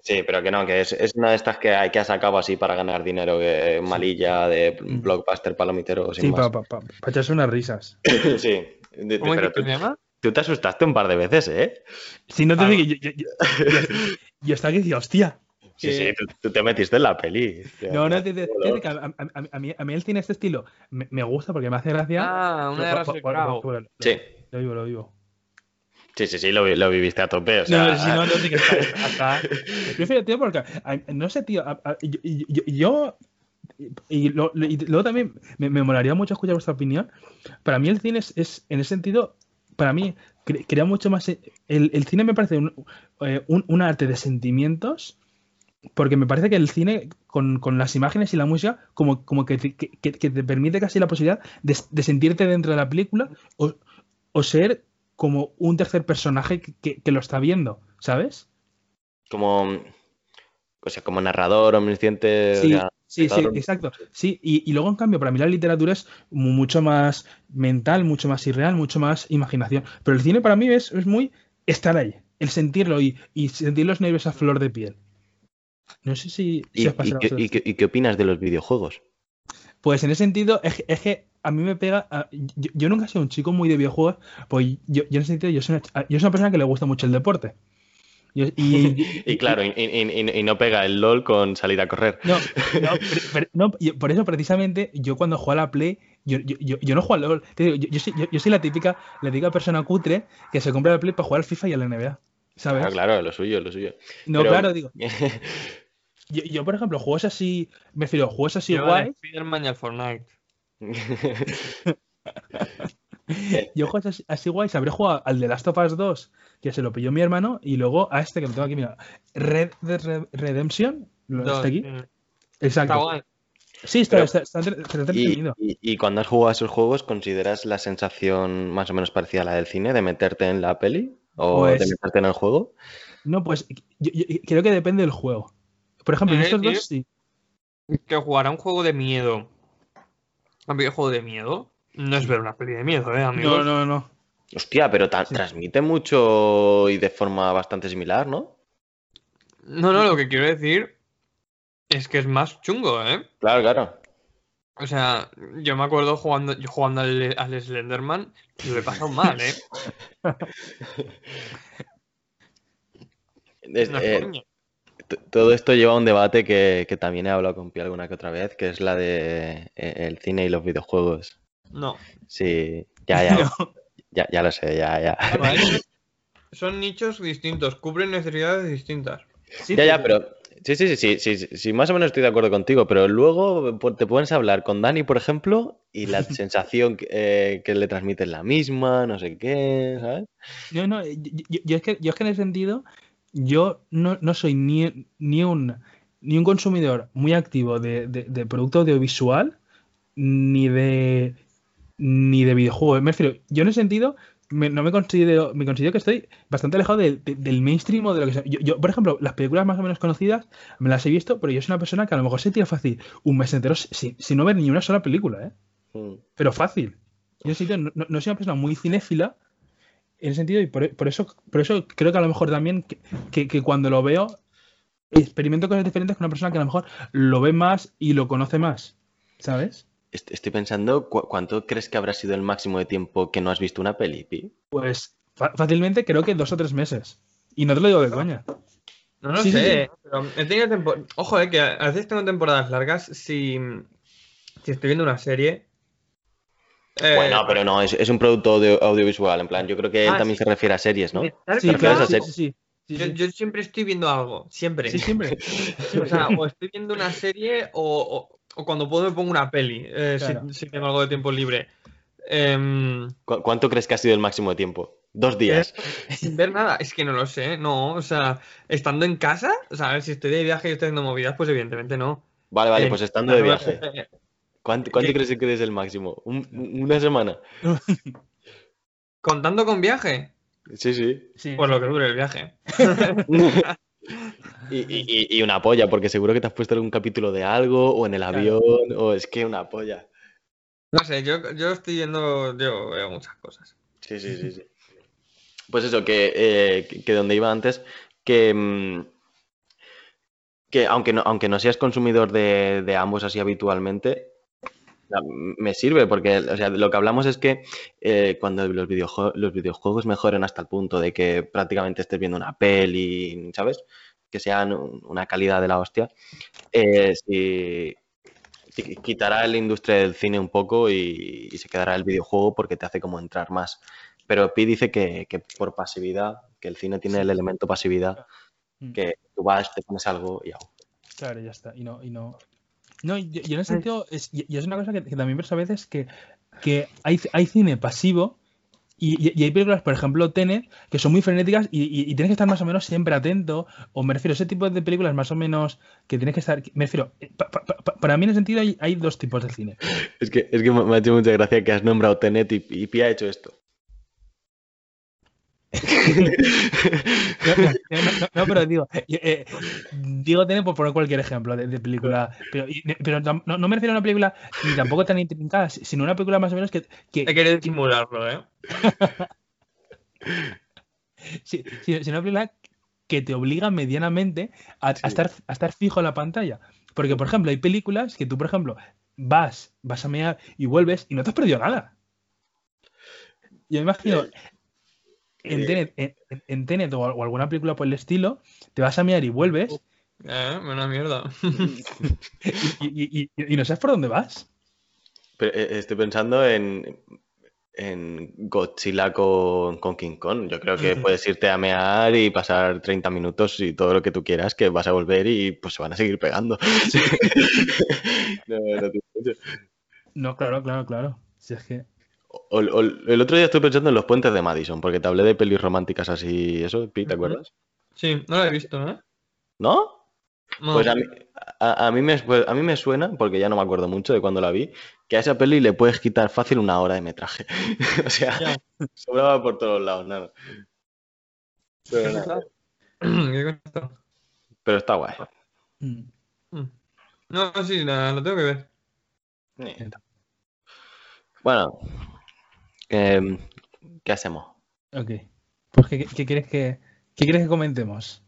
Sí, pero que no, que es, es una de estas que, hay, que ha sacado así para ganar dinero, que malilla de blockbuster palomitero sin Sí, para pa, pa- pa echarse unas risas. sí. De- ¿Cómo es pero que tú, se llama? tú te asustaste un par de veces, ¿eh? Si no te Ah, digo, yo, yo, yo, yo- yo estaba que decía, hostia. Sí, sí, tú, tú te metiste en la peli. No, no, te, te- te- que a, a- a- a mí, a mí el cine este estilo me, me gusta porque me hace gracia. Ah, una de Por- por- Sí, Lo vivo, lo vivo. sí, sí, sí, lo, lo viviste a tope. O sea, No, si no, no, sí que está, está- Prefiero, tío, porque no sé, tío. a- a- yo, yo- yo- y, lo- lo- y luego también me, me molaría mucho escuchar vuestra opinión. Para mí el cine es, es, en ese sentido, para mí cre- crea mucho más. El, el cine me parece un, eh, un- un arte de sentimientos. Porque me parece que el cine, con, con las imágenes y la música, como, como que, te, que, que- que te permite casi la posibilidad de, de sentirte dentro de la película o, o ser como un tercer personaje que, lo está viendo, ¿sabes? como, o sea, como narrador, omnisciente. o Sí, sea, sí, exacto. Sí, y, y luego en cambio, para mí la literatura es mu- mucho más mental, mucho más irreal, mucho más imaginación. Pero el cine para mí es, es muy estar ahí, el sentirlo y, y sentir los nervios a flor de piel. No sé si, si ¿Y, os pasa y y qué- y qué opinas de los videojuegos? Pues en ese sentido, es, que- es que a mí me pega. a- yo, yo nunca he sido un chico muy de videojuegos, pues yo, yo en ese sentido, yo soy, una, yo soy una persona que le gusta mucho el deporte. Yo- y, Y claro, y, y- y- y no pega el LOL con salir a correr. No, no, pero- pero- no, por eso precisamente yo cuando juego a la Play, yo, yo, yo, yo no juego al LOL. Yo soy la típica, la típica persona cutre que se compra la Play para jugar al FIFA y a la NBA. ¿Sabes? Claro, claro, lo suyo, lo suyo. no, pero- claro, digo. Yo, yo, por ejemplo, juegos así, me refiero, juegos así Yo guay. Spider-Man y al Fortnite. Yo juegos así, así guays, habré jugado al de Last of Us 2, que se lo pilló mi hermano, y luego a este que lo tengo aquí, mira, Red Dead Redemption, lo Dos, está aquí. sí. Exacto. Está guay. Sí, está, Pero- está, está Y, entretenido. y- y cuando has jugado a esos juegos, ¿consideras la sensación más o menos parecida a la del cine de meterte en la peli? ¿O Pues- de meterte en el juego? No, pues yo- yo- creo que depende del juego. Por ejemplo, en Eh, estos tío. dos sí. Que jugar a un juego de miedo. A un videojuego de miedo. No es ver una peli de miedo, eh, amigos. No, no, no. Hostia, pero transmite mucho y de forma bastante similar, ¿no? No, no, lo que quiero decir es que es más chungo, ¿eh? Claro, claro. O sea, yo me acuerdo jugando, jugando al, al Slenderman, y lo he pasado mal, ¿eh? Es- No es eh, todo esto lleva a un debate que, que también he hablado con Pi alguna que otra vez, que es la de eh, el cine y los videojuegos. No. Sí, ya, ya, No. ya, ya lo sé, ya, ya. Son nichos distintos, cubren necesidades distintas. Sí, Ya, ya, pero sí, sí, sí, sí, sí, sí, más o menos estoy de acuerdo contigo, pero luego po- te puedes hablar con Dani, por ejemplo, y la sensación que, eh, le transmite es la misma, no sé qué, ¿sabes? No, no, yo, yo- es que, yo es que en ese sentido, yo no, no soy ni, ni, un, ni un consumidor muy activo de, de- de producto audiovisual, ni de, ni de videojuegos. Me refiero, yo en ese sentido me- no me considero, me considero que estoy bastante alejado de- de- del mainstream o de lo que sea. Yo, yo, por ejemplo, las películas más o menos conocidas me las he visto, pero yo soy una persona que a lo mejor se tira fácil un mes entero sin, sin no ver ni una sola película, ¿eh? Mm. pero fácil. Yo no, no- no soy una persona muy cinéfila en ese sentido y por, por eso, por eso creo que a lo mejor también que, que- que cuando lo veo experimento cosas diferentes con una persona que a lo mejor lo ve más y lo conoce más, ¿sabes? Est- Estoy pensando, ¿cu- ¿cuánto crees que habrá sido el máximo de tiempo que no has visto una peli, Pi? Pues fácilmente creo que dos o tres meses. Y no te lo digo de coña. No lo Sí, sé, sí. eh, pero he tenido tempo- Ojo, eh, que a veces tengo temporadas largas si, si estoy viendo una serie. eh, Bueno, pero no, es, es un producto audio- audiovisual, en plan, yo creo que él Ah, también sí. se refiere a series, ¿no? Sí, refieres claro, a sí, ser- sí, sí. Sí, Yo, yo siempre estoy viendo algo, siempre. Sí, siempre. O sea, o estoy viendo una serie o, o- cuando puedo me pongo una peli, eh, si- Claro. si, tengo algo de tiempo libre. Em, ¿Cu- ¿Cuánto crees que ha sido el máximo de tiempo? Dos días. sin ver nada, es que no lo sé, no, o sea, estando en casa, o sea, a ver, si estoy de viaje y estoy haciendo movidas, pues evidentemente no. Vale, vale, Eh, pues estando de viaje. eh, ¿Cuánto, cuánto crees que es el máximo? ¿Un- ¿Una semana? Contando con viaje, Sí, sí. Sí. pues lo que dure el viaje. Y, y- y- una polla, porque seguro que te has puesto algún capítulo de algo, o en el Claro. avión, o es que una polla. No sé, yo, yo estoy viendo, yo veo muchas cosas. Sí, sí, sí, sí. Pues eso, que, eh, que- donde iba antes, que, mm, que aunque no, aunque no seas consumidor de, de ambos así habitualmente, me sirve, porque o sea, lo que hablamos es que eh, cuando los, videojue- los videojuegos mejoren hasta el punto de que prácticamente estés viendo una peli, ¿sabes? Que sean un- una calidad de la hostia, eh, si, si quitará la industria del cine un poco y, y se quedará el videojuego porque te hace como entrar más. Pero Pi dice que, que por pasividad, que el cine tiene el elemento pasividad, Mm. que tú vas, te pones algo y hago. Claro, ya está. Y no, y no. No, y yo, yo en ese sentido, es, y es una cosa que, que también pienso a veces que, que hay, hay cine pasivo y, y- y hay películas, por ejemplo, Tenet, que son muy frenéticas y, y- y tienes que estar más o menos siempre atento. O me refiero a ese tipo de películas más o menos que tienes que estar. Me refiero, eh, pa- pa- pa- para mí en ese sentido hay, hay dos tipos de cine. Es que, es que me ha hecho mucha gracia que has nombrado Tenet y, y Pi ha hecho esto. No, no, no, no, pero digo, eh, digo Tenet por poner cualquier ejemplo de, de película. Pero, y- pero tam- no, no me refiero a una película ni tampoco tan intrincada, sino una película más o menos que, que, He querido disimularlo, ¿eh? Sí, sí, sí, una película que te obliga medianamente a, estar, a estar fijo en la pantalla. Porque, por ejemplo, hay películas que tú, por ejemplo, vas, vas a mear y vuelves y no te has perdido nada. Yo me imagino, en Eh, Tenet, en, en- en Tenet o, o alguna película por el estilo, te vas a mear y vuelves Eh, buena mierda. y, y- y- y- y no sabes por dónde vas. Pero, eh, estoy pensando en, en Godzilla con, con King Kong. Yo creo que puedes irte a mear y pasar 30 minutos y todo lo que tú quieras, que vas a volver y pues se van a seguir pegando. No, no mucho. No, claro, claro, claro. Si es que. O- o- el otro día estoy pensando en los puentes de Madison, porque te hablé de pelis románticas así, eso, ¿te acuerdas? Sí, no lo he visto, ¿eh? ¿No? No. Pues a mí, a, a mí me, pues a mí me suena, porque ya no me acuerdo mucho de cuando la vi, que a esa peli le puedes quitar fácil una hora de metraje. o sea, Ya. sobraba por todos lados, nada. Pero está guay. Mm. Mm. No, sí, la, la tengo que ver. Bueno, em, ¿qué hacemos? Ok. Pues, ¿qué, qué quieres que, qué quieres que comentemos?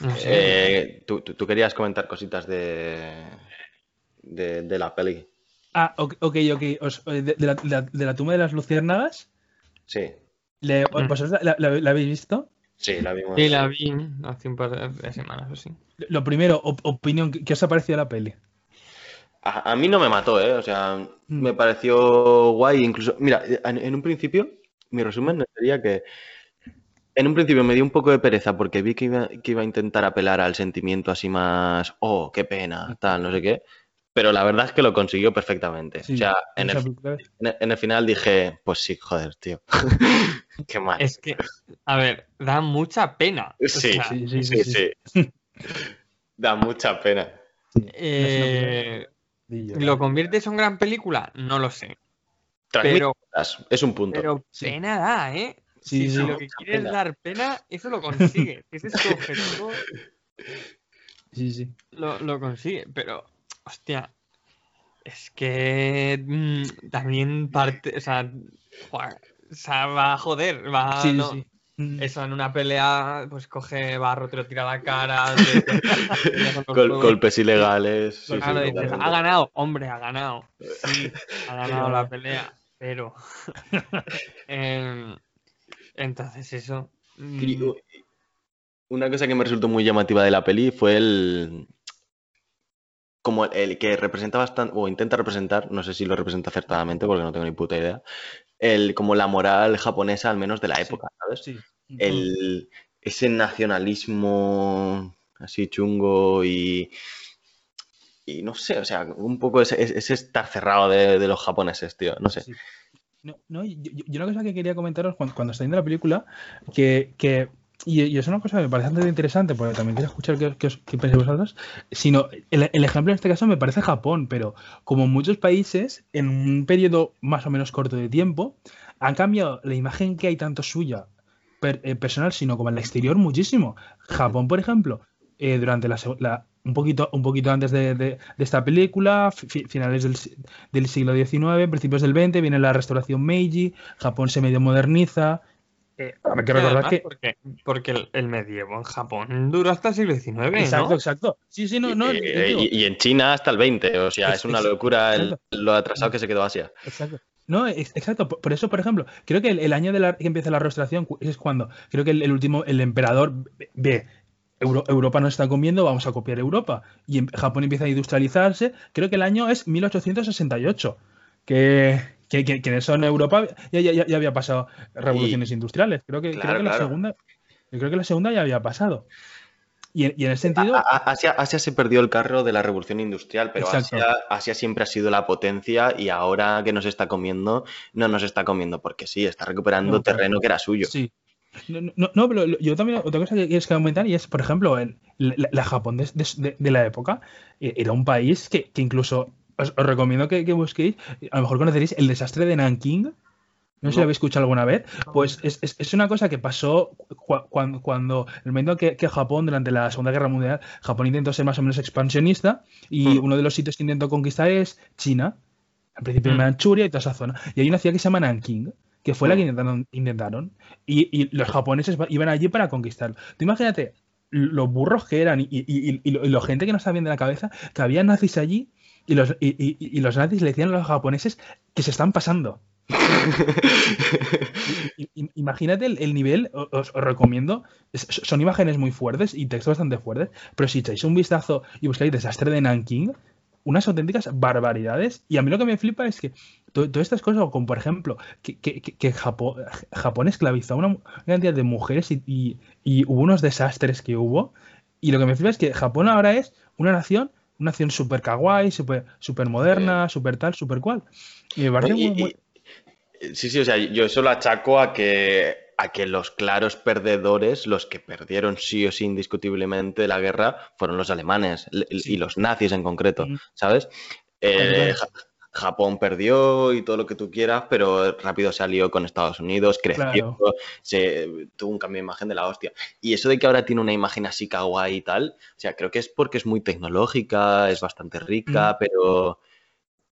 No sé. Eh, tú, tú- tú querías comentar cositas de, de, de la peli. Ah, ok, ok. Os- de, de la, de la- de la tumba de las luciérnagas, Sí, le- Mm. ¿vosotros la, la- la habéis visto? sí, la vimos. Sí, la vi hace un par de- semanas o sí. Lo primero, op- opinión, ¿qué qué os ha parecido la peli? A, a mí no me mató, ¿eh? O sea, Mm. me pareció guay. Incluso, mira, en, en un principio, mi resumen sería que en un principio me dio un poco de pereza porque vi que iba, que iba a intentar apelar al sentimiento así más, oh, qué pena, tal, no sé qué. Pero la verdad es que lo consiguió perfectamente. Sí, o sea, en el, película- en el- en el final dije, pues sí, joder, tío. qué mal. Es que, a ver, da mucha pena. O Sí, sea, sí, sí, Sí, sí, sí. sí. Da mucha pena. eh, ¿Lo conviertes en gran película? No lo sé. Pero, es un punto. pero Sí. pena da, ¿eh? Sí, si lo que quieres pena. dar pena, eso lo consigue. Ese es tu objetivo, Sí, sí. lo, lo consigue. Pero, hostia, es que mm, también parte, o sea, joder, o sea, va a joder, va Sí, no- sí. Mm. Eso en una pelea, pues coge barro, te lo tira a la cara. te- Gol- huevos. golpes ilegales. sí, sí, Claro, dices, ha ganado, hombre, ha ganado. Sí, ha ganado la pelea, pero. Em, entonces, eso. mm, una cosa que me resultó muy llamativa de la peli fue el. Como el, el que representa bastante, o intenta representar, no sé si lo representa acertadamente porque no tengo ni puta idea, el, como la moral japonesa, al menos de la Sí. época, ¿sabes? Sí. El, ese nacionalismo así chungo y. Y no sé, o sea, un poco ese, ese estar cerrado de, de los japoneses, tío, no sé. Sí. No, no, y- y y una cosa que quería comentaros cuando, cuando está viendo la película, que, que- y, y es una cosa que me parece bastante interesante, porque también quiero escuchar qué, qué vosotros, sino el, ejemplo en este caso me parece Japón, pero como muchos países, en un periodo más o menos corto de tiempo, han cambiado la imagen que hay tanto suya eh, personal, sino como en el exterior muchísimo. Japón, por ejemplo, eh, durante la, la- un poquito, un poquito antes de, esta película, fi- finales del, del siglo XIX, principios del XX, viene la restauración Meiji, Japón se medio moderniza. Eh, hay que recordar además que. Porque, porque el, el medievo en Japón duró hasta el siglo XIX, Exacto, ¿no? exacto. Sí, sí, no, no. y, te digo, y- y en China hasta el 20, o sea, es una locura el- lo atrasado que se quedó Asia. Exacto. No, ex- exacto. Por, por eso, por ejemplo, creo que el, el año de la, que empieza la restauración es cuando creo que el, el último, el emperador ve- ve Euro- Europa nos está comiendo, vamos a copiar Europa. Y en- Japón empieza a industrializarse. Creo que el año es 1868. Que, que, que, que en eso en Europa ya, ya, ya- había pasado revoluciones industriales. Creo que, creo Claro, que la segunda. Yo creo que la segunda ya había pasado. Y, en- y en ese sentido. A- a- Asia, Asia se perdió el carro de la revolución industrial, pero. Asia, Asia siempre ha sido la potencia y ahora que nos está comiendo, no nos está comiendo porque sí, está recuperando No, claro. terreno que era suyo. Sí. No, no, no, pero yo también, otra cosa que quieres comentar y es, por ejemplo, el- la, la Japón de, de- de la época eh, era un país que, que incluso os, os recomiendo que, que busquéis, a lo mejor conoceréis el desastre de Nanking. No sé si lo habéis escuchado alguna vez. Pues es, es- es una cosa que pasó cua- cuando, cuando el momento que, que Japón, durante la Segunda Guerra Mundial, Japón intentó ser más o menos expansionista y Hmm. uno de los sitios que intentó conquistar es China. Al principio Hmm. Manchuria y toda esa zona. Y hay una ciudad que se llama Nanking, que fue la Hmm. que intentaron. intentaron y, y los japoneses iban allí para conquistarlo. Tú imagínate los burros que eran y, y, y, y lo, y lo gente que no estaba bien de la cabeza, que había nazis allí y los, y, y- y los nazis le decían a los japoneses que se están pasando. Imagínate el, el nivel, os, os recomiendo, son imágenes muy fuertes y textos bastante fuertes, pero si echáis un vistazo y buscáis desastre de Nanking, unas auténticas barbaridades. Y a mí lo que me flipa es que to- todas estas cosas, como por ejemplo, que, que- Japón, Japón esclavizó a una, una cantidad de mujeres y, y- y hubo unos desastres que hubo. Y lo que me flipa es que Japón ahora es una nación, una nación súper kawaii, súper super moderna, súper tal, súper cual. Y me parece Y- muy- muy- y- sí, sí, o sea, yo eso lo achaco a que, a que los claros perdedores, los que perdieron sí o sí indiscutiblemente la guerra, fueron los alemanes Sí. y los nazis en concreto, Mm. ¿sabes? Eh, Japón perdió y todo lo que tú quieras, pero rápido salió con Estados Unidos, creció, Claro. se, tuvo un cambio de imagen de la hostia. Y eso de que ahora tiene una imagen así kawaii y tal, o sea, creo que es porque es muy tecnológica, es bastante rica, pero,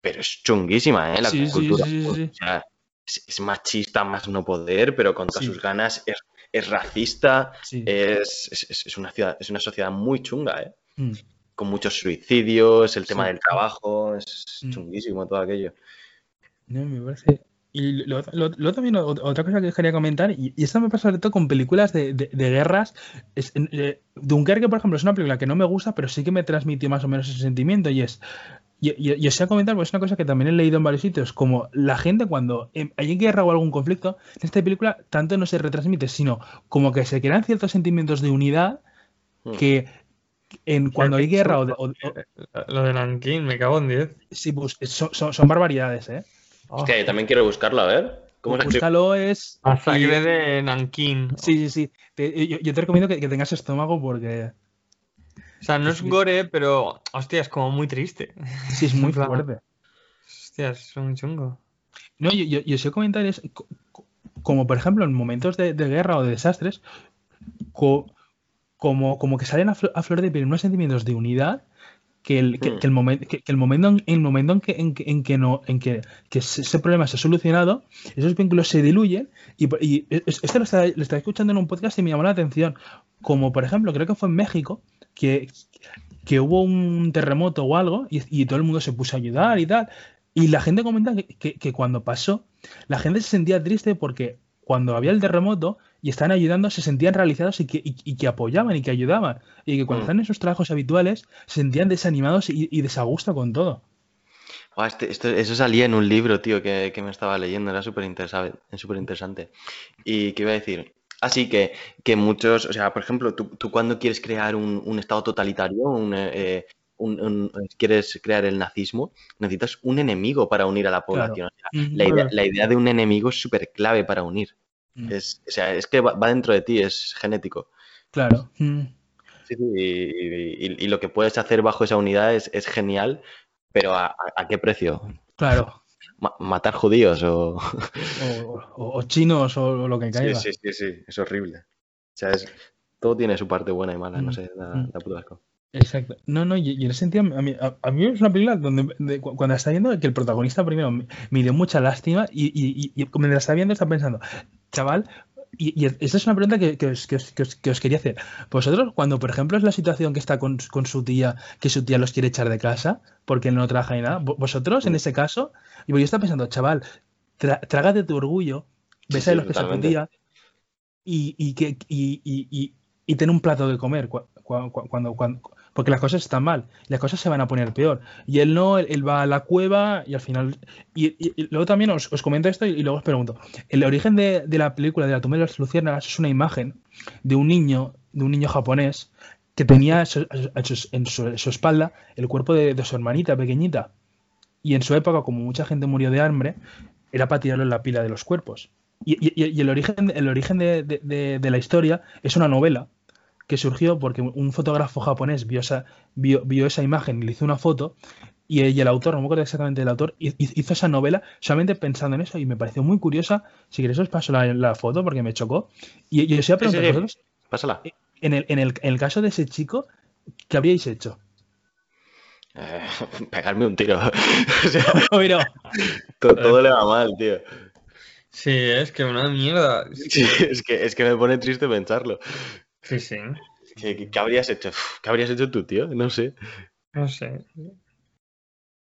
pero es chunguísima, ¿eh? La Mm. Sí, sí, cultura. sí, sí. O sea, es, es machista más no poder, pero con todas sus ganas, es, es racista, es- es una ciudad, es una sociedad muy chunga, ¿eh? Mm. Con muchos suicidios, el tema Sí. del trabajo, es Mm. chunguísimo todo aquello. No, me parece. Y luego también otra cosa que quería comentar, y, y esto me pasa sobre todo con películas de, de- de guerras. Es, eh, Dunkerque, por ejemplo, es una película que no me gusta, pero sí que me transmitió más o menos ese sentimiento. Y es. Y, y- y os voy a comentar, porque es una cosa que también he leído en varios sitios, como la gente cuando em, hay guerra o algún conflicto, en esta película tanto no se retransmite, sino como que se crean ciertos sentimientos de unidad Mm. que en, cuando hay guerra o, de- o- o- Lo de Nankin, me cago en 10. sí, pues, son, son- son barbaridades, ¿eh? Hostia, yo también quiero buscarlo, a ver. ¿Cómo? Búscalo, es. Masacre y- de Nankin. Sí, sí, sí. Te- yo, yo te recomiendo que, que tengas estómago porque O sea, no es gore, pero hostia, es como muy triste. sí es muy fuerte. Hostia, es muy chungo. No, yo, yo, yo os quiero comentar es co- co- como por ejemplo en momentos de, de guerra o de desastres, co- como, como que salen a, a flor de piel unos sentimientos de unidad que el, que, que el, momen- que, el momento en, el momento en que, en que, en que no en que, que ese problema se ha solucionado, esos vínculos se diluyen y, y es- esto lo estaba, lo estaba escuchando en un podcast y me llamó la atención. Como por ejemplo, creo que fue en México, que, que hubo un terremoto o algo y, y todo el mundo se puso a ayudar y tal. Y la gente comenta que, que- que cuando pasó, la gente se sentía triste porque cuando había el terremoto y estaban ayudando, se sentían realizados y que, y- y que apoyaban y que ayudaban. Y que cuando Mm. están en sus trabajos habituales, se sentían desanimados y, y desagusto con todo. Este- esto- eso salía en un libro, tío, que, que me estaba leyendo, era súper interesante. Y qué iba a decir, así que, que muchos, o sea, por ejemplo, tú, tú cuando quieres crear un, un estado totalitario, un, eh, un- quieres crear el nazismo, necesitas un enemigo para unir a la Claro. población. O sea, Ujú. la, idea, la idea de un enemigo es súper clave para unir. Mm. Es, o sea, es que va, va dentro de ti, es genético. Claro. Mm. Sí, sí, y, y- y lo que puedes hacer bajo esa unidad es, es genial, pero ¿a, a- qué precio? Claro. Ma- ¿Matar judíos o...? O, o- o chinos o lo que Sí, caiga. sí, sí, sí, es horrible. O sea, es, todo tiene su parte buena y mala, no Mm, sé, da, da puto asco. Exacto. No, no, y, en ese sentido, a mí, a, a mí es una película donde de- cu- cuando la está viendo, que el protagonista primero me, me dio mucha lástima y, y, y, la está viendo está pensando, chaval, y, y esta es una pregunta que, que os, que, os, que os- que os quería hacer. Vosotros, cuando por ejemplo es la situación que está con, con su tía, que su tía los quiere echar de casa porque no trabaja ni nada, vo- vosotros en ese caso, y yo estaba pensando, chaval, tra- trágate tu orgullo, besa sí, los pies a tu tía y, y, que, y, y, y, y ten un plato de comer cua- cua- cua- cuando, cuando, porque las cosas están mal, las cosas se van a poner peor. Y él no, él, va a la cueva y al final... Y, luego también os, os comento esto y, luego os pregunto. El origen de, de la película de la tumba de las luciérnagas es una imagen de un niño, de un niño japonés, que tenía en su, espalda el cuerpo de, de su hermanita pequeñita. Y en su época, como mucha gente murió de hambre, era para tirarlo en la pila de los cuerpos. Y, y- el origen, el origen de- de la historia es una novela que surgió porque un fotógrafo japonés vio esa, vio, vio esa imagen y le hizo una foto y, y el autor, no me acuerdo exactamente del autor, hi- hizo esa novela solamente pensando en eso y me pareció muy curiosa. Si queréis os paso la, la foto porque me chocó. Y, y os iba a Sí, sí, preguntar, sí. vosotros, Pásala. en el, en, el, en el caso de ese chico, ¿qué habríais hecho? Eh, pegarme un tiro. O sea, Pero, to- todo, le va mal, tío. Sí, es que una mierda. Sí, es, que, es que me pone triste pensarlo. Sí, sí. ¿Qué, qué habrías hecho? Uf, ¿Qué habrías hecho tú, tío? No sé. No sé.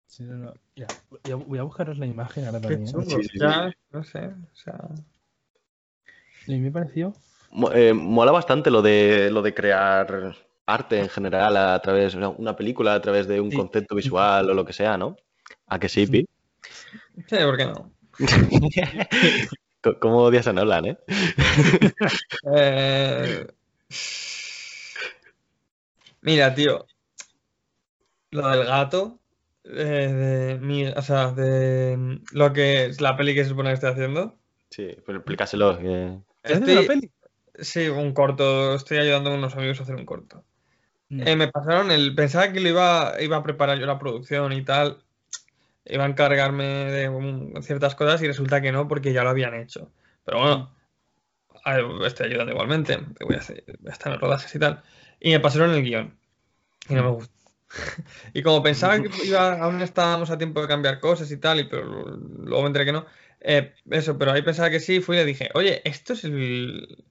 Sí, no, no. Ya, voy a- voy a buscaros la imagen ahora también. ¿eh? Sí, sí, sí. Ya, no sé. O sea. Y me pareció. Eh, mola bastante lo de, lo de crear arte en general a través, una- una película a través de un Sí. concepto visual o lo que sea, ¿no? ¿A que sí, Pi? Sí, ¿por qué no? ¿Cómo odias a Nolan, eh? Eh, Mira, tío. Lo del gato. eh, de mi, o sea, de mm, lo que es la peli que se supone que estoy haciendo. Sí, pero explícaselo. que- ¿Estás haciendo la Estoy, peli? sí, un corto. Estoy ayudando a unos amigos a hacer un corto. Mm. Eh, me pasaron el. Pensaba que lo iba, iba a preparar yo la producción y tal. iba a encargarme de um, ciertas cosas y resulta que no porque ya lo habían hecho. Pero bueno, ver, estoy ayudando igualmente, voy a, hacer- voy a estar en rodajes y tal. Y me pasaron el guion y no me gustó. Y como pensaba que iba, aún estábamos a tiempo de cambiar cosas y tal, y pero luego me enteré que no. eh, eso, pero ahí pensaba que sí, fui y le dije, oye, esto es el.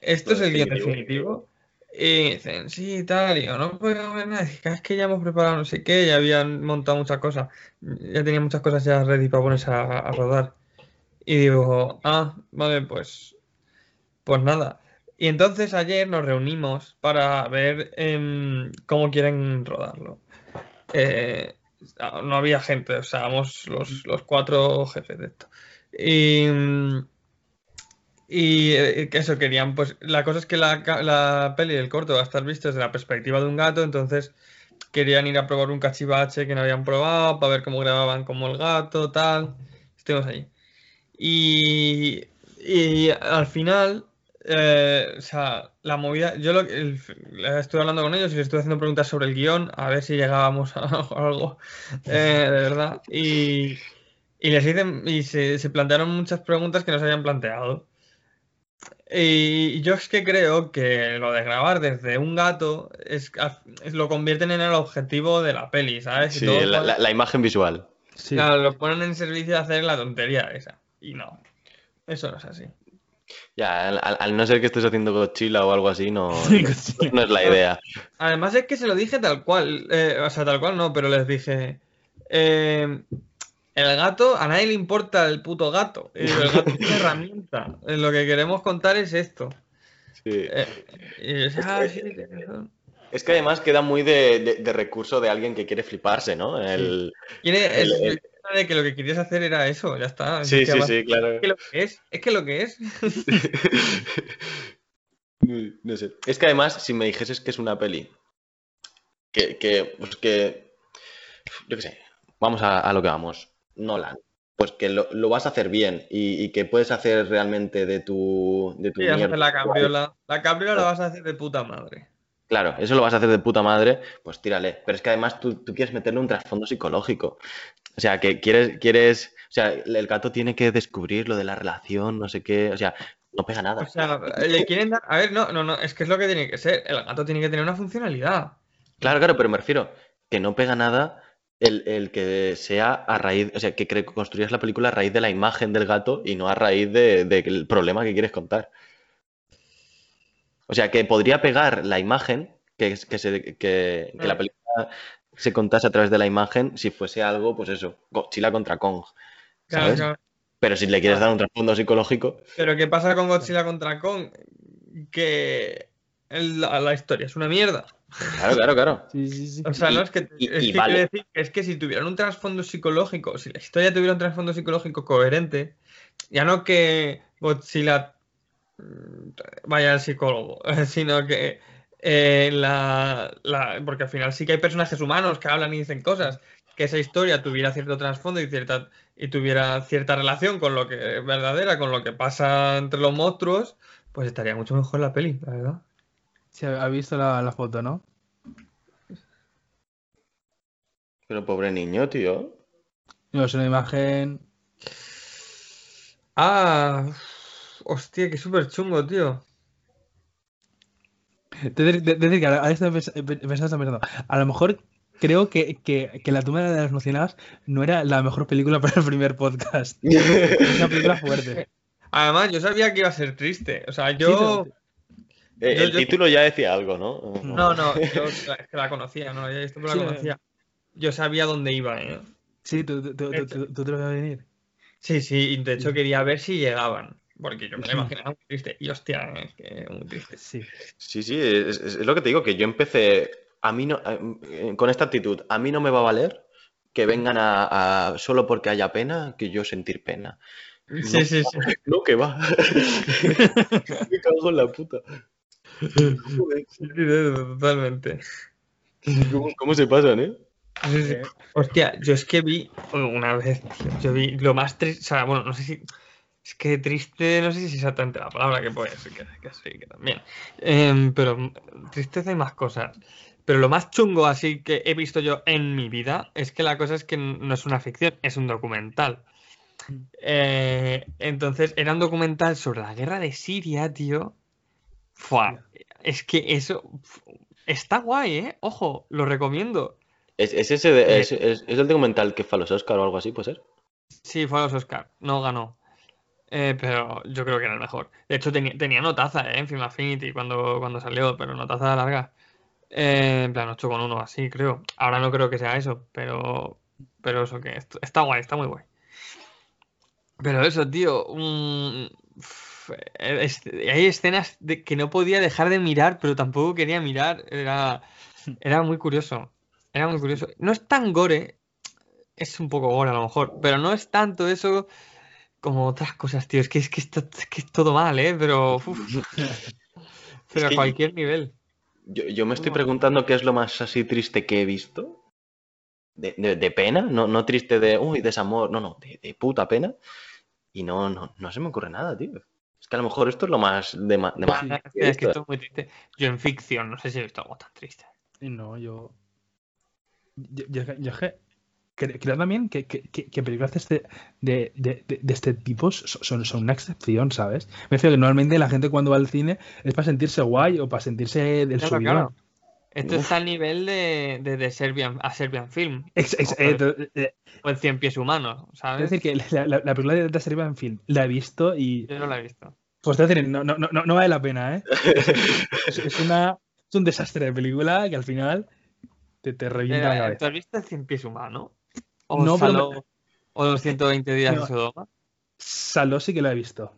Esto es el guion definitivo. Y dicen, sí, y tal, y yo, no puedo haber nada. Dije, "Ah, es que ya hemos preparado no sé qué, ya habían montado muchas cosas. Ya tenía muchas cosas ya ready para ponerse a, a rodar. Y digo, ah, vale, pues. Pues nada. Y entonces ayer nos reunimos para ver em, cómo quieren rodarlo. Eh, no había gente, o sea, éramos los, los cuatro jefes de esto. Y, y eh, eso querían, pues la cosa es que la, la peli del corto va a estar visto desde la perspectiva de un gato, entonces querían ir a probar un cachivache que no habían probado para ver cómo grababan como el gato, tal. Estuvimos allí. Y, y al final, eh, o sea, la movida, yo lo, el- estuve hablando con ellos y les estuve haciendo preguntas sobre el guion, a ver si llegábamos a algo, eh, de verdad. Y, y les hice, y se, se plantearon muchas preguntas que no se habían planteado. Y yo es que creo que lo de grabar desde un gato es, es- lo convierten en el objetivo de la peli, ¿sabes? Y Sí, todo la, cual- la- la imagen visual. Sí. Claro, lo ponen en servicio de hacer la tontería esa. Y no. Eso no es así. Ya, al, no ser que estés haciendo Godzilla o algo así, no, Sí, no es la idea. Además es que se lo dije tal cual. eh, o sea, tal cual no, pero les dije. eh, el gato, a nadie le importa el puto gato. Y El gato es una herramienta. Eh, Lo que queremos contar es esto. Sí. Eh, "Ah, sí, tienes razón". Es que además queda muy de, de- de recurso de alguien que quiere fliparse, ¿no? El... Tiene el, El- el tema de que lo que querías hacer era eso, ya está. Sí, sí, sí, claro. Es que lo que es, es que lo que es. No sé. Es que además, si me dijeses que es una peli, que, que, pues que, yo qué sé, vamos a, a lo que vamos, Nolan, pues que lo, lo vas a hacer bien y, y que puedes hacer realmente de tu, de tu Sí, mierda. la cabriola. La cabriola la vas a hacer de puta madre. Claro, eso lo vas a hacer de puta madre, pues tírale. Pero es que además tú, tú quieres meterle un trasfondo psicológico. O sea, que quieres, quieres, o sea, el gato tiene que descubrir lo de la relación, no sé qué, o sea, no pega nada. O sea, le quieren dar. A ver, no, no, no, es que es lo que tiene que ser. El gato tiene que tener una funcionalidad. Claro, claro, pero me refiero que no pega nada el, el que sea a raíz, o sea, que construyas la película a raíz de la imagen del gato y no a raíz de- del problema que quieres contar. O sea, que podría pegar la imagen, que, se, que, que la película se contase a través de la imagen si fuese algo, pues eso, Godzilla contra Kong, Claro, ¿sabes? claro. Pero si le quieres dar un trasfondo psicológico, Pero ¿qué pasa con Godzilla contra Kong? Que la, la historia es una mierda. claro, claro, claro. Sí, sí, sí. O sea, no es que, y- es y que vale. quiero decir que es que si tuvieran un trasfondo psicológico, si la historia tuviera un trasfondo psicológico coherente, ya no que Godzilla mm, vaya al psicólogo, sino que eh, la, la- porque al final sí que hay personajes humanos que hablan y dicen cosas, que esa historia tuviera cierto trasfondo y cierta y tuviera cierta relación con lo que es verdadera, con lo que pasa entre los monstruos, pues estaría mucho mejor la peli, la verdad. Sí, ha visto la, la foto, ¿no? Pero pobre niño, tío. No, es una imagen. Ah, hostia, qué súper chungo, tío. Decir, de- decir que ahora estoy pens- pensando, estoy pensando, a lo mejor creo que, que, que La tumba de las emocionadas no era la mejor película para el primer podcast. Es una película fuerte. Además, yo sabía que iba a ser triste. O sea, Sí, yo. Eh, Yo- el yo- título ya decía algo, ¿no? No, no, yo es que la conocía, no pero la Sí, conocía. Yo sabía dónde iba, ¿eh? Sí, tú, tú, tú, tú- tú- tú te lo vas a venir. Sí, sí, de hecho quería ver si llegaban. Porque yo me la imaginaba muy triste. Y hostia, es que muy triste. Sí. Sí, sí, es, lo que te digo, que yo empecé, a mí no, eh, con esta actitud, a mí no me va a valer que vengan a, a- solo porque haya pena, que yo sentir pena. Sí, sí, sí. No, que va. me cago en la puta. Joder, Sí, sí, totalmente. ¿Cómo, cómo se pasan, eh? Sí, sí. Eh, Hostia, yo es que vi una vez, tío, yo vi lo más triste, o sea, bueno, no sé si, es que triste, no sé si es exactamente la palabra que puede ser, que, que sí, que también, Em, pero tristeza y más cosas. Pero lo más chungo así que he visto yo en mi vida es que la cosa es que no es una ficción, es un documental. Eh, entonces, era un documental sobre la guerra de Siria, tío. Fua, es que eso está guay, ¿eh? Ojo, lo recomiendo. ¿Es, es ese de- es, es- es el documental que fue a los Oscar o algo así, puede ser? Sí, fue a los Oscar, no ganó. Eh, pero yo creo que era el mejor. De hecho, tenía, tenía notaza ¿eh? en Film Affinity cuando, cuando salió, pero notaza larga. Eh, en plan, 8,1 así, creo. Ahora no creo que sea eso, pero, pero eso que est- está guay, está muy guay. Pero eso, tío, es- hay escenas de que no podía dejar de mirar, pero tampoco quería mirar. Era, era muy curioso. Era muy curioso. No es tan gore, es un poco gore a lo mejor, pero no es tanto eso como otras cosas, tío. Es que es que, está- es que es todo mal, ¿eh? Pero, uf, pero a que- cualquier nivel. Yo, yo me estoy preguntando qué es lo más así triste que he visto. De, de- de pena, no, no triste de, uy, desamor, no, no, de, de puta pena. Y no, no, no se me ocurre nada, tío. Es que a lo mejor esto es lo más de, ma- de más Es que es que visto. esto es muy triste. Yo en ficción no sé si he visto algo tan triste. Y no, yo. Yo, yo, yo es que cre- creo también que, que, que- películas de este, de, de, de- este tipo so- son, son una excepción, ¿sabes? Me refiero que normalmente la gente cuando va al cine es para sentirse guay o para sentirse del Claro. Esto Uf. está al nivel de, de, de Serbian, a Serbian Film. Ex- ex- O- eh, eh, O en Cien Pies Humanos, es ¿sabes? decir, que la, la, la película de Serbian Film la he visto y. Yo no la he visto. Pues decir, no, no, no, no vale la pena, ¿eh? Es, es una, es un desastre de película que al final te, te revienta la Eh, ¿Tú cabeza. has visto Cien Pies Humanos? ¿O No, pero Saló- o los 120 días No. de Sodoma? Saló sí que la he visto.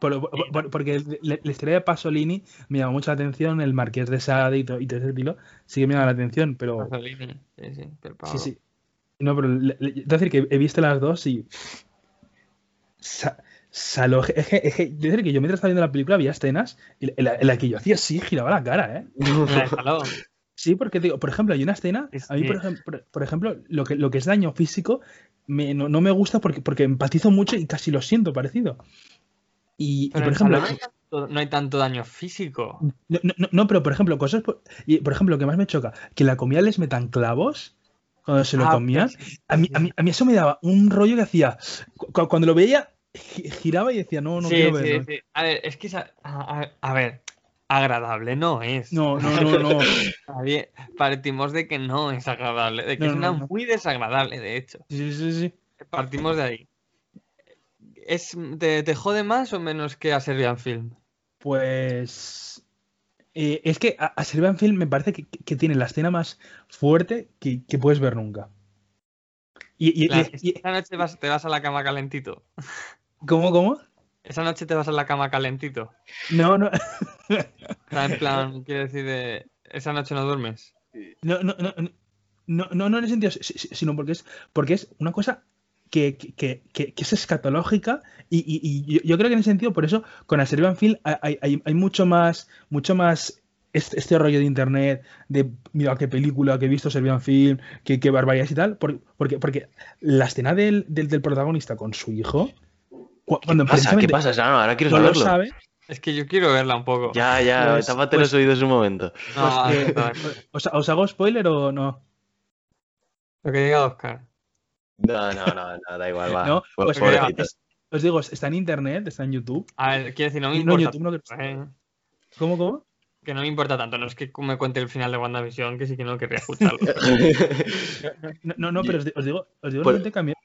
Por- por- por- porque la, la historia de Pasolini me llama mucho la atención, el Marqués de Sade y, to- y todo ese estilo, sí que me llama la atención, pero Pasolini. Sí, sí, pero sí, sí. No, pero le- le- es decir, que he visto las dos y. Sa- Saló. Es que, es que- es decir, que yo mientras estaba viendo la película había escenas en la, en la que yo hacía así, giraba la cara, ¿eh? Sí, porque digo, por ejemplo, hay una escena, Es a mí, por ejemplo, por, ejemplo, lo que, lo que es daño físico me- no, no me gusta porque, porque empatizo mucho y casi lo siento parecido. Y, por ejemplo, no hay, tanto, no hay tanto daño físico. no, no, pero por ejemplo, cosas, por, y, por ejemplo, lo que más me choca, que la comida les metan clavos cuando se lo Ah, comían. pues, A mí, a, mí, a mí eso me daba un rollo que hacía, cu- cuando lo veía, gi- giraba y decía, no, no sí, quiero sí, verlo. sí. A ver, es que esa- a, a- a ver, agradable no es. No, no, no, no. Partimos de que no es agradable, de que No, es una no. muy desagradable, de hecho. Sí, sí, sí. Partimos de ahí. ¿Es, te, te jode más o menos que a Serbian Film? Pues eh, es que a, a Serbian Film me parece que, que tiene la escena más fuerte que, que puedes ver nunca. Y, y- La- y- y- esta noche vas- te vas a la cama calentito. ¿Cómo, cómo? Esa noche te vas a la cama calentito. No, no, en plan, quiero decir, de, esa noche no duermes. no, no, no, no, no, no en el sentido, si- si- sino porque es, porque es una cosa que, que- que- que- es escatológica y, y- y yo, yo creo que en ese sentido, por eso, con el Serbian Film hay, hay- hay mucho más, mucho más este, este rollo de internet, de mira qué película que he visto Serbian Film, qué, qué barbaridades y tal, por- porque, porque la escena del, del, del protagonista con su hijo, cuando ¿Qué pasa? ¿Qué pasa, Sano? Ahora quiero no lo saberlo. sabe, Es que yo quiero verla un poco. Ya, ya, Pues- tápate pues- los oídos un momento. No, pues, eh, no, ¿os, os hago spoiler o no? lo que diga Oscar. No, no, no, no, da igual, va. No, pues, es- os digo, está en internet, está en YouTube. A ver, quiero decir, no me No, en importa. YouTube no, que- eh, ¿Cómo, cómo? que no me importa tanto. No es que me cuente el final de WandaVision, que sí que no querría escucharlo. No, no, no, pero os, di- os digo, os digo Por- realmente cambiar.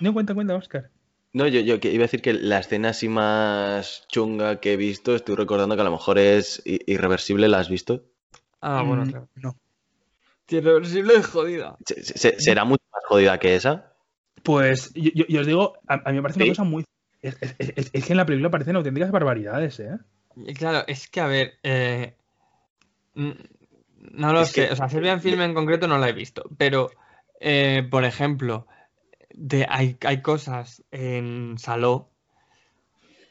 No, cuenta, cuenta, Oscar. No, yo, yo que iba a decir que la escena así más chunga que he visto, estoy recordando que a lo mejor es irreversible, ¿la has visto? Ah, bueno, Mm, claro. No. Irreversible es jodida. Se- se- ¿Será mucho más jodida que esa? Pues yo, yo- yo os digo, a, a mí me parece ¿Sí? una cosa muy. Es, es- es- es que en la película parecen auténticas barbaridades, ¿eh? Claro, es que a ver, eh, no lo Es sé, que- o sea, Serbian Film en concreto no la he visto, pero eh, por ejemplo, de, hay, hay cosas en Saló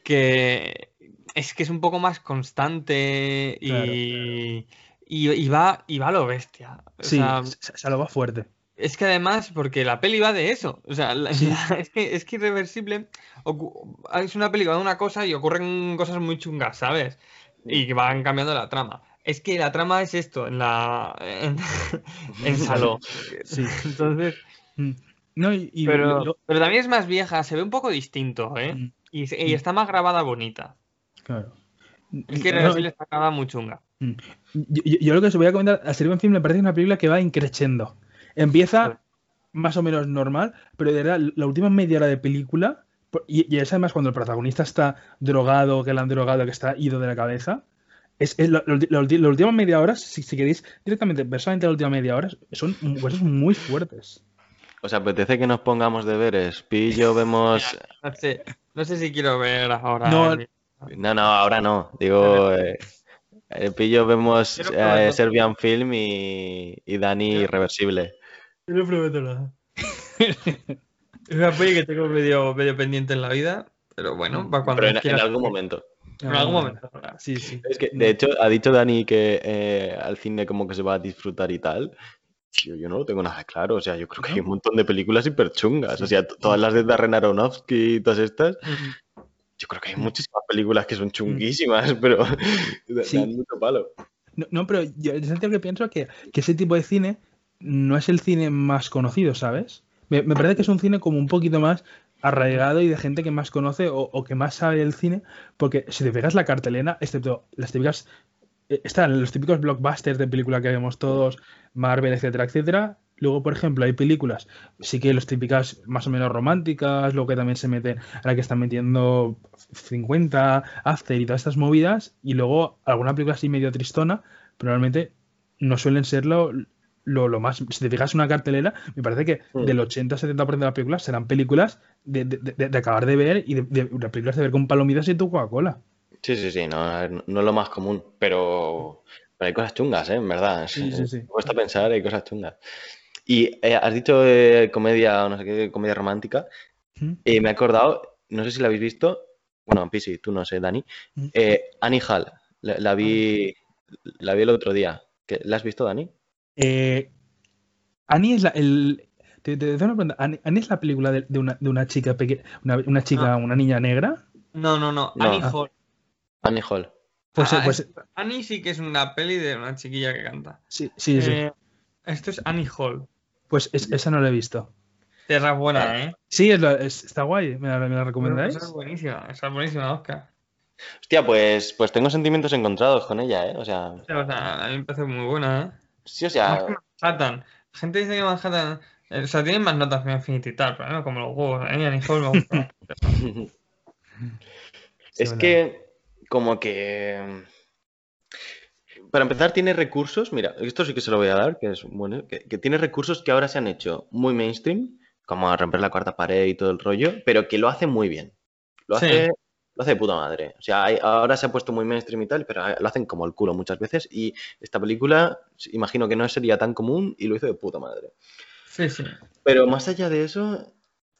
que es que es un poco más constante y, y, y va, y va a lo bestia. O Sí, sea, lo va fuerte. es que además, porque la peli va de eso. O sea, la- Sí. la- es que es que Irreversible es una película de una cosa y ocurren cosas muy chungas, ¿sabes? Y que van cambiando la trama. es que la trama es esto, en la. en, en Saló. Sí. Entonces. Mm. No, y, y Pero, lo- pero también es más vieja, se ve un poco distinto, ¿eh? Mm. Y, y está más grabada bonita. claro. Es que No, está grabada muy chunga. Mm. Yo, yo- yo lo que os voy a comentar, a Serbian Film me parece una película que va increciendo. Empieza más o menos normal, pero de verdad, la última media hora de película, y, y es además cuando el protagonista está drogado, que le han drogado, que está ido de la cabeza, es, es la, la la última media hora, si, si queréis, directamente, personalmente la última media hora, son cosas muy fuertes. ¿Os apetece que nos pongamos deberes? Pi y yo vemos... No sé, no sé si quiero ver ahora. No, el- No, no, ahora no. Digo, eh, eh, Pi y yo vemos eh. Serbian Film y, y Dani Quiero- Irreversible. Yo no prometo nada. es una peli que tengo medio, medio pendiente en la vida, pero bueno, para cuando Pero en, quiera- en algún momento. En algún momento. Sí, sí. Es que, de hecho, ha dicho Dani que eh, al cine como que se va a disfrutar y tal. Yo, yo no lo tengo nada claro. O sea, yo creo que hay un montón de películas hiper chungas. O sea, todas las de Darren Aronofsky y todas estas. Yo creo que hay muchísimas películas que son chunguísimas, pero Sí. dan mucho palo. No, no, pero yo en el sentido que pienso que, que ese tipo de cine no es el cine más conocido, ¿sabes? Me, me parece que es un cine como un poquito más arraigado y de gente que más conoce o, o que más sabe del cine, porque si te fijas la cartelera, excepto las típicas, están los típicos blockbusters de película que vemos todos, Marvel, etcétera, etcétera. Luego, por ejemplo, hay películas, sí que las típicas más o menos románticas, luego que también se mete, ahora que están metiendo 50, After y todas estas movidas, y luego alguna película así medio tristona, pero realmente no suelen ser lo, lo, lo más. Si te fijas en una cartelera, me parece que Mm. del 80-70% de las películas serán películas de, de- de- de acabar de ver y de películas de ver con palomitas y tu Coca-Cola. Sí, sí, sí, no, no es lo más común, pero, pero hay cosas chungas, ¿eh? En verdad. Sí, sí, sí. Me cuesta pensar, hay cosas chungas. Y eh, has dicho eh, comedia, no sé qué, comedia romántica, ¿Mm? y me he acordado, no sé si la habéis visto, bueno, Pisi, tú no sé, Dani, Mm. eh, Annie Hall, la, la vi, la vi el otro día. ¿Qué- ¿La has visto, Dani? Eh, Annie es la. El, te, te- te hago una pregunta. Annie, Annie es la película de, de una, de una chica pequeña, una, una chica, Ah. una niña negra. No, no, no. No. Annie Ah. Hall. Annie Hall. Pues, Ah, pues es- Annie sí que es una peli de una chiquilla que canta. sí, sí, sí. Eh, esto es Annie Hall. Pues es- esa no la he visto. Esa es buena, ¿eh? Sí, es la- es- está guay. ¿Me la, me la Esa recomendáis? es buenísima, esa es buenísima, Oscar. Hostia, pues, pues tengo sentimientos encontrados con ella, ¿eh? O sea, O sea, a mí me parece muy buena, ¿eh? sí, o sea, Manhattan. La gente dice que Manhattan. eh, o sea, tiene más notas que Infinity y tal, pero no como los huevos. A mí Annie Hall me gusta. es que como que... Para empezar, tiene recursos, mira, esto sí que se lo voy a dar, que es bueno, que, que tiene recursos que ahora se han hecho muy mainstream, como a romper la cuarta pared y todo el rollo, pero que lo hace muy bien. Lo Sí. hace, lo hace de puta madre. O sea, hay- ahora se ha puesto muy mainstream y tal, pero lo hacen como el culo muchas veces. Y esta película, imagino que no sería tan común y lo hizo de puta madre. Sí, sí. Pero más allá de eso,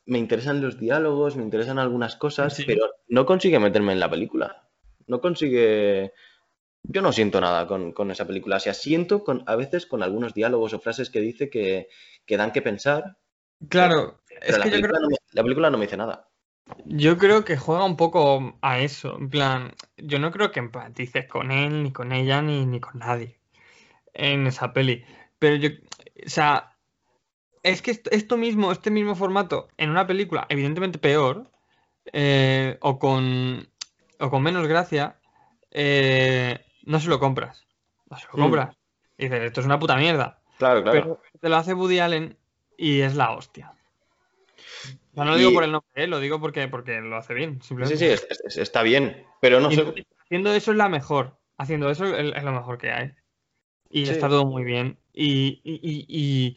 me interesan los diálogos, me interesan algunas cosas, Sí. pero no consigue meterme en la película. No consigue... Yo no siento nada con, con esa película. O sea, siento con, a veces con algunos diálogos o frases que dice que, que dan que pensar, Claro, pero es la, que yo película creo, no me, la película no me dice nada. yo creo que juega un poco a eso. En plan, yo no creo que empatices con él, ni con ella, ni, ni con nadie en esa peli. Pero yo, o sea, es que esto, esto mismo, este mismo formato, en una película, evidentemente peor, eh, o con, o con menos gracia, eh, no se lo compras. No se lo Mm. compras. Y dices, esto es una puta mierda. Claro, claro. Pero te lo hace Woody Allen y es la hostia. O sea, no lo digo por el nombre, ¿eh? lo digo porque, porque lo hace bien, Sí, simplemente. sí, es- es- está bien, pero no Y sé... haciendo eso es la mejor. Haciendo eso es, lo mejor que hay. Y Sí. está todo muy bien. Y, y, y- y-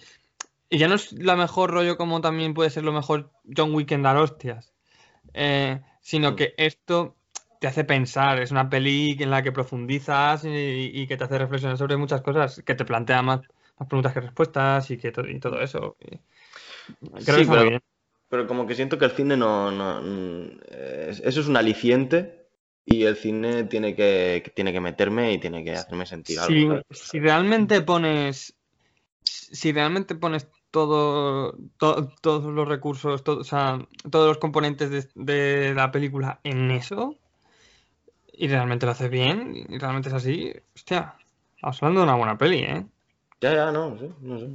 y ya no es la mejor rollo como también puede ser lo mejor John Wick en dar hostias. Eh, sino Mm. que esto te hace pensar. Es una peli en la que profundizas y, y que te hace reflexionar sobre muchas cosas, que te plantea más, más preguntas que respuestas y que to- y todo eso. Y creo que Sí, muy pero- bien. Pero como que siento que el cine no... no- es- eso es un aliciente y el cine tiene que, que tiene que meterme y tiene que hacerme sentir algo. Si, realmente pones. Si realmente pones todo, to- todos los recursos, to- o sea, todos los componentes de, de la película en eso, y realmente lo haces bien, y realmente es así, hostia, Estamos hablando de una buena peli, ¿eh? Ya, ya, no, sí, no sé.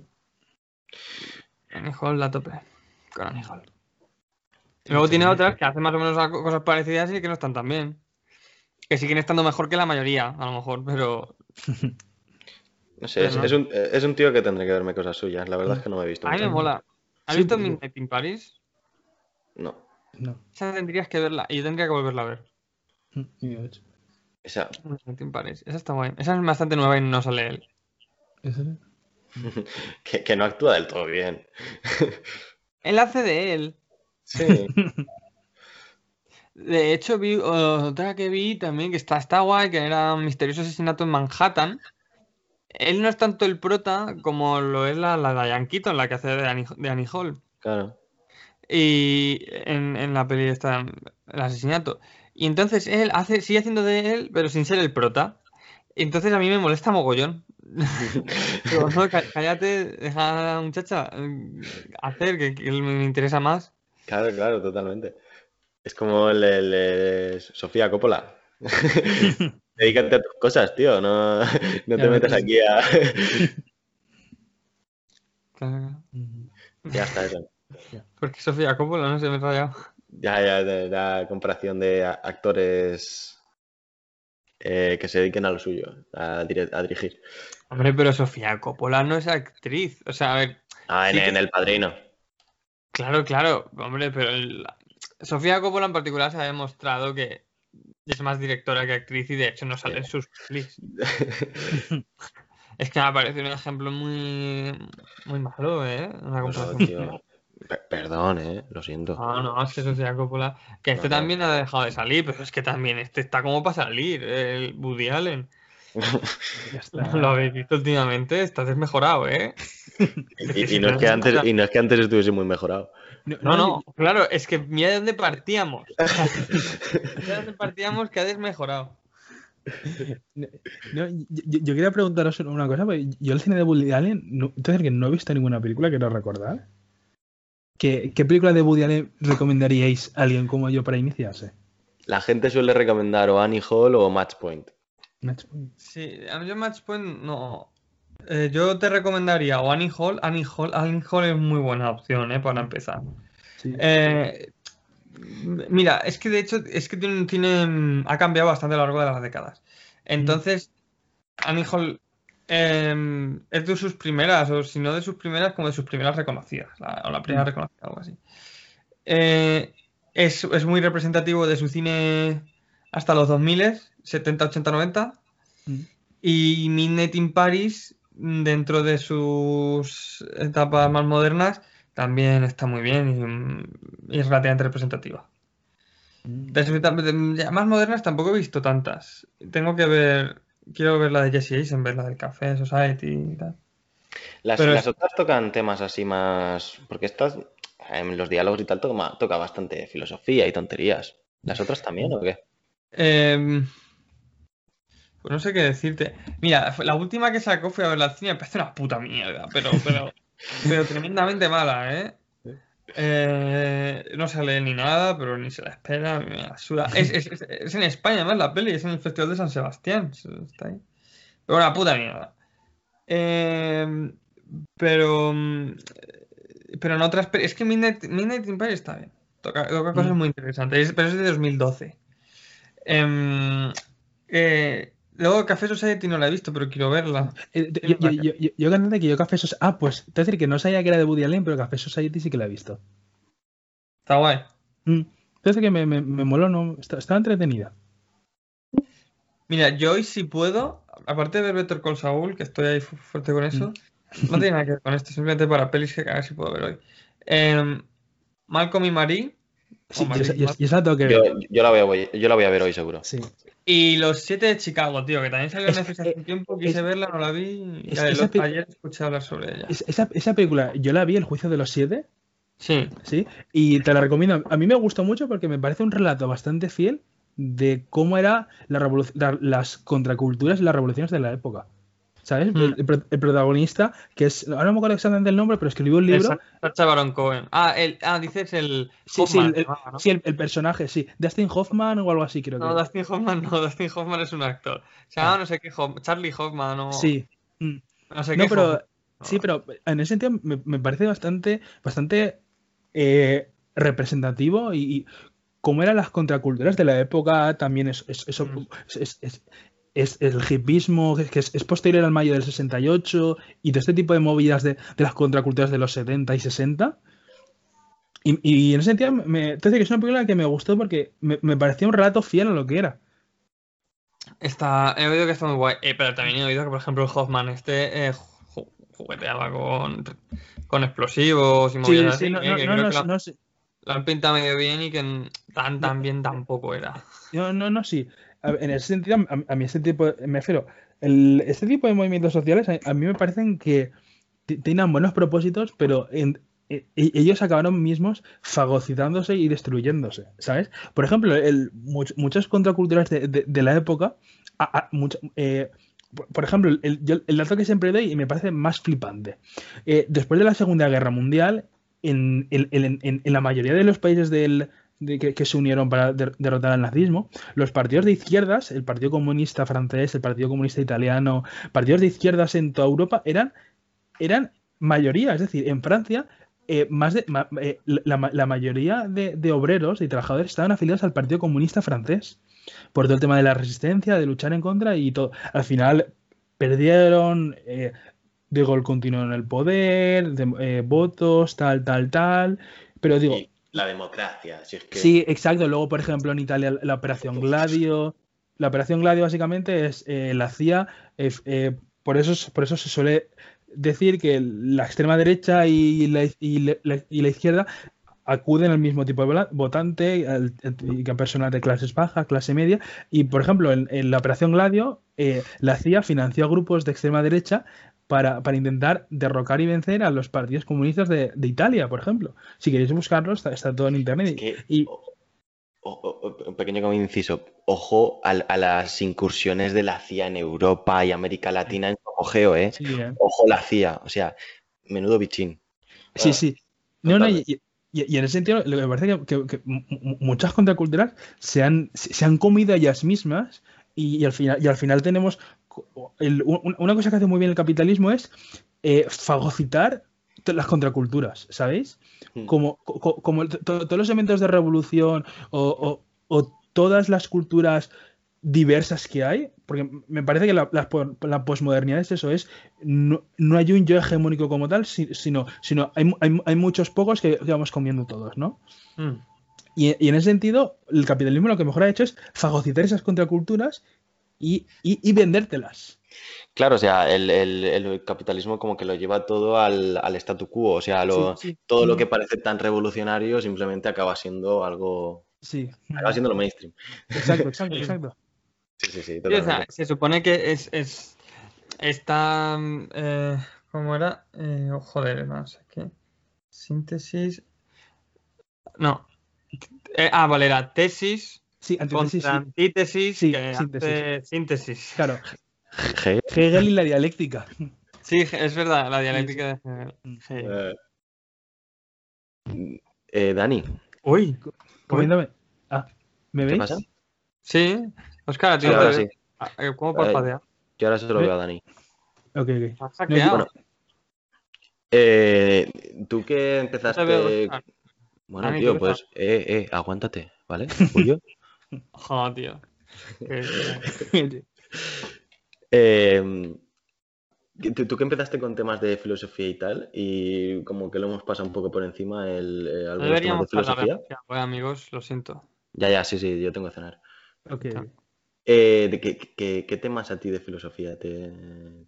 Annie Hall la tope. Con Annie Hall. Y luego tiene otras que hacen más o menos cosas parecidas y que no están tan bien. Que siguen estando mejor que la mayoría, a lo mejor, pero No sé, es, Pero no. es un, es un tío que tendré que verme cosas suyas. La verdad es que no me he visto. a mí me mola. ¿Has Sí, visto Midnight in Paris? No. No. Esa tendrías que verla y yo tendría que volverla a ver. Ocho. Esa, Paris. Está guay. Esa es bastante nueva y no sale él. ¿Ese es? que, que no actúa del todo bien. Él hace de él. Sí. De hecho, vi otra que vi también que está, está guay, que era un misterioso asesinato en Manhattan. Él no es tanto el prota como lo es la, la Diane Keaton, la que hace de Annie, de Annie Hall. Claro. Y en, en la peli está el asesinato. Y entonces él hace, sigue haciendo de él, pero sin ser el prota. Y entonces a mí me molesta mogollón. Digo, no, cá- cállate, deja a la muchacha eh, hacer, que, que me interesa más. Claro, claro, totalmente. Es como el, el- el- Sofía Coppola. Dedícate a tus cosas, tío. No, no te metas aquí a. Claro, ya está eso. Porque Sofía Coppola no se me ha rayado. Ya, ya, la comparación de actores eh, que se dediquen a lo suyo, a, dirigir. Hombre, pero Sofía Coppola no es actriz. O sea, a ver, Ah, en, Sí que- en El Padrino. claro, claro, hombre, pero el- Sofía Coppola en particular se ha demostrado que es más directora que actriz y de hecho no sale en sus pelis. Es que me parece un ejemplo muy, muy malo, ¿eh? Una comparación. Perdón, eh, lo siento. No, no, es que Sofía Coppola. Que este No, no. también ha dejado de salir, pero es que también este está como para salir, el Woody Allen. Lo habéis visto últimamente, está desmejorado, ¿eh? Y, y no es que antes, y no es que antes estuviese muy mejorado. No, no, claro, es que mira de dónde partíamos. Mira de dónde partíamos que ha desmejorado. No, yo, yo- yo quería preguntaros una cosa, porque yo el cine de Woody Allen, no, entonces que no he visto ninguna película, quiero recordar. ¿Qué, ¿Qué película de Woody Allen recomendaríais a alguien como yo para iniciarse? La gente suele recomendar o Annie Hall o Match Point. Match Point. Sí, a mí el Match Point no. Eh, yo te recomendaría o Annie Hall. Annie Hall, Annie Hall es muy buena opción, ¿eh? Para empezar. Sí. Eh, mira, es que de hecho es que tiene, tiene- ha cambiado bastante a lo largo de las décadas. Entonces, Annie Hall eh, es de sus primeras, o si no de sus primeras, como de sus primeras reconocidas, la- o la primera Mm. reconocida, algo así. Eh, es, es muy representativo de su cine hasta los 2000, 70, 80, 90. Mm. Y Midnight in Paris, dentro de sus etapas más modernas, también está muy bien y, y es relativamente representativa. De sus etapas de- más modernas tampoco he visto tantas. Tengo que ver, quiero ver la de Jesse Eisenberg, la del Café Society y tal. Las, Pero las es- otras tocan temas así más. Porque estas, en los diálogos y tal, toca, toca bastante filosofía y tonterías. ¿Las otras también o qué? Em, pues no sé qué decirte. Mira, la última que sacó fue a ver al cine, me parece una puta mierda, pero, pero, pero tremendamente mala, ¿eh? Eh, no sale ni nada, pero ni se la espera, me la suda. Es, es- es- es en España, además, la peli, es en el Festival de San Sebastián. Está ahí. Pero una puta mierda. Eh, pero. mm, Pero en otras. Es que Midnight, Midnight Paris está bien. Toca, toca cosas Mm. muy interesantes. es- Pero es de 2012. Em, eh, luego Café Society no la he visto, pero quiero verla. Eh, yo, yo, yo, yo, yo cantante que yo Café Society. Ah, pues, es decir, que no sabía que era de Woody Allen, pero Café Society sí que la he visto. Está guay. Mm. Entonces que me, me, me moló, no, está- estaba entretenida. Mira, yo hoy si puedo, aparte de ver Better Call Saul, que estoy ahí fu- fuerte con eso, no tiene nada que ver con esto, simplemente para pelis que a ver si puedo ver hoy. Em, Malcolm y Marie, Sí, yo, Marie yo- Malcolm, yo esa la tengo que Yo, ver. yo la voy a, voy- yo la voy a ver hoy seguro. Sí. Y Los Siete de Chicago, tío, que también salió en Netflix hace un tiempo, quise es- verla, no la vi, y es- esa los- ayer escuché hablar sobre ella. Es- Esa, esa película, yo la vi, El Juicio de los Siete, Sí, ¿sí? Y te la recomiendo. A mí me gustó mucho porque me parece un relato bastante fiel de cómo eran la- las contraculturas y las revoluciones de la época. ¿Sabes? Mm. El, el pro- el protagonista, que es, ahora no me acuerdo exactamente el nombre, pero escribió un libro. Sacha Baron Cohen. Ah, el, ah, dices el. Sí, sí, Hoffman, el, llamaba, ¿no? sí, el- el personaje, sí. Dustin Hoffman o algo así, creo que. No, Dustin Hoffman no, Dustin Hoffman es un actor. Se llama no sé qué Charlie Hoffman o. Sí. Mm. No sé No, qué pero Hoffman. sí, pero en ese sentido me, me parece bastante, bastante eh, representativo y, y cómo eran las contraculturas de la época también es, es- eso- Mm. es- es- el hipismo que es, es posterior al mayo del 68 y todo este tipo de movidas de, de las contraculturas de los 70 y 60. Y, y en ese sentido, me, que es una película que me gustó porque me, me parecía un relato fiel a lo que era. Está, he oído que está muy guay, eh, pero también he oído que, por ejemplo, el Hoffman este eh, ju- jugueteaba con, con explosivos y Sí, movidas sí, así, no, eh, no, no, creo no, que la, no sé. la han pintado medio bien y que tan bien tampoco era. No, no, no, sí. En ese sentido, a, mí este tipo, me refiero, este tipo de movimientos sociales a, mí me parecen que tenían buenos propósitos, pero e- e- ellos acabaron mismos fagocitándose y destruyéndose, ¿sabes? Por ejemplo, muchas contraculturas de, la época, eh, por, ejemplo, el, dato que siempre doy y me parece más flipante, eh, después de la Segunda Guerra Mundial, en- en la mayoría de los países del, que, se unieron para der- derrotar al nazismo, los partidos de izquierdas, el Partido Comunista francés, el Partido Comunista italiano, partidos de izquierdas en toda Europa eran, eran mayoría, es decir, en Francia eh, más eh, la, ma- la mayoría de, obreros y trabajadores estaban afiliados al Partido Comunista francés por todo el tema de la resistencia, de luchar en contra y todo. Al final perdieron, eh, De Gaulle continuó en el poder, de- eh, votos, tal, tal, tal, pero digo, la democracia, si es que... Sí, exacto. Luego, por ejemplo, en Italia la Operación Gladio. La Operación Gladio básicamente es eh, la CIA. eh, por, eso, es- por eso se suele decir que la extrema derecha y la, y la- y la izquierda acuden al mismo tipo de votante, a personas de clases bajas, clase media. Y, por ejemplo, en, en la Operación Gladio, eh, la CIA financió a grupos de extrema derecha para, para intentar derrocar y vencer a los partidos comunistas de, de Italia, por ejemplo. Si queréis buscarlo, está, está todo en internet. Es que, y, o- o- o- un pequeño como inciso, ojo a, las incursiones de la CIA en Europa y América Latina en su apogeo, ¿eh? Sí, eh. Ojo la CIA, o sea, menudo bichín. sí, Ah, sí. No, no, y, en ese sentido, lo que me parece que, que- que mu- mu- muchas contraculturas se han, se han comido ellas mismas y, y al final, y al final tenemos el- un- una cosa que hace muy bien el capitalismo es eh, fagocitar to- las contraculturas, ¿sabéis? Mm. Como, co- como to- todos los elementos de revolución o, o- o todas las culturas diversas que hay, porque me parece que la, la, la posmodernidad es eso, es no, no hay un yo hegemónico como tal, si- sino, sino hay, hay, hay muchos pocos que, que vamos comiendo todos, ¿no? Mm. Y, y en ese sentido, el capitalismo lo que mejor ha hecho es fagocitar esas contraculturas y, y, y vendértelas. Claro, o sea, el, el- el capitalismo como que lo lleva todo al, al statu quo, o sea, lo- Sí, sí. todo lo Mm. que parece tan revolucionario simplemente acaba siendo algo, Sí. acaba siendo lo mainstream. Exacto, exacto, exacto. Sí, sí, sí, o sea, se supone que es, es está eh, ¿cómo era? Eh, oh, joder, no sé qué. Síntesis. No. Eh, ah, vale, era tesis Sí, antítesis, contra sí. antítesis Sí, que síntesis. hace síntesis. Claro, Ge- Hegel y la dialéctica. Sí, es verdad, la dialéctica de Hegel. Hegel. eh, eh, Dani, Uy, Coméntame. Ah, ¿me ¿qué veis? pasa? sí. Oscar, ti Sí, ahora te sí. Ah, ¿Cómo Eh, parpadea? Yo ahora se lo ¿Me- veo a Dani. Ok, ok. Eh, tú que empezaste... Bueno, Dani, tío, ¿tú qué pues, eh, eh, aguántate, ¿vale? Julio. Joder, tío. Que- Eh, que tú, que empezaste con temas de filosofía y tal, y como que lo hemos pasado un poco por encima el, eh, No algunos temas de deberíamos hablar de filosofía. filosofía, pues, amigos, lo siento. Ya, ya, sí, sí, yo tengo que cenar. Ok. Eh, ¿de qué, qué- qué temas a ti de filosofía te,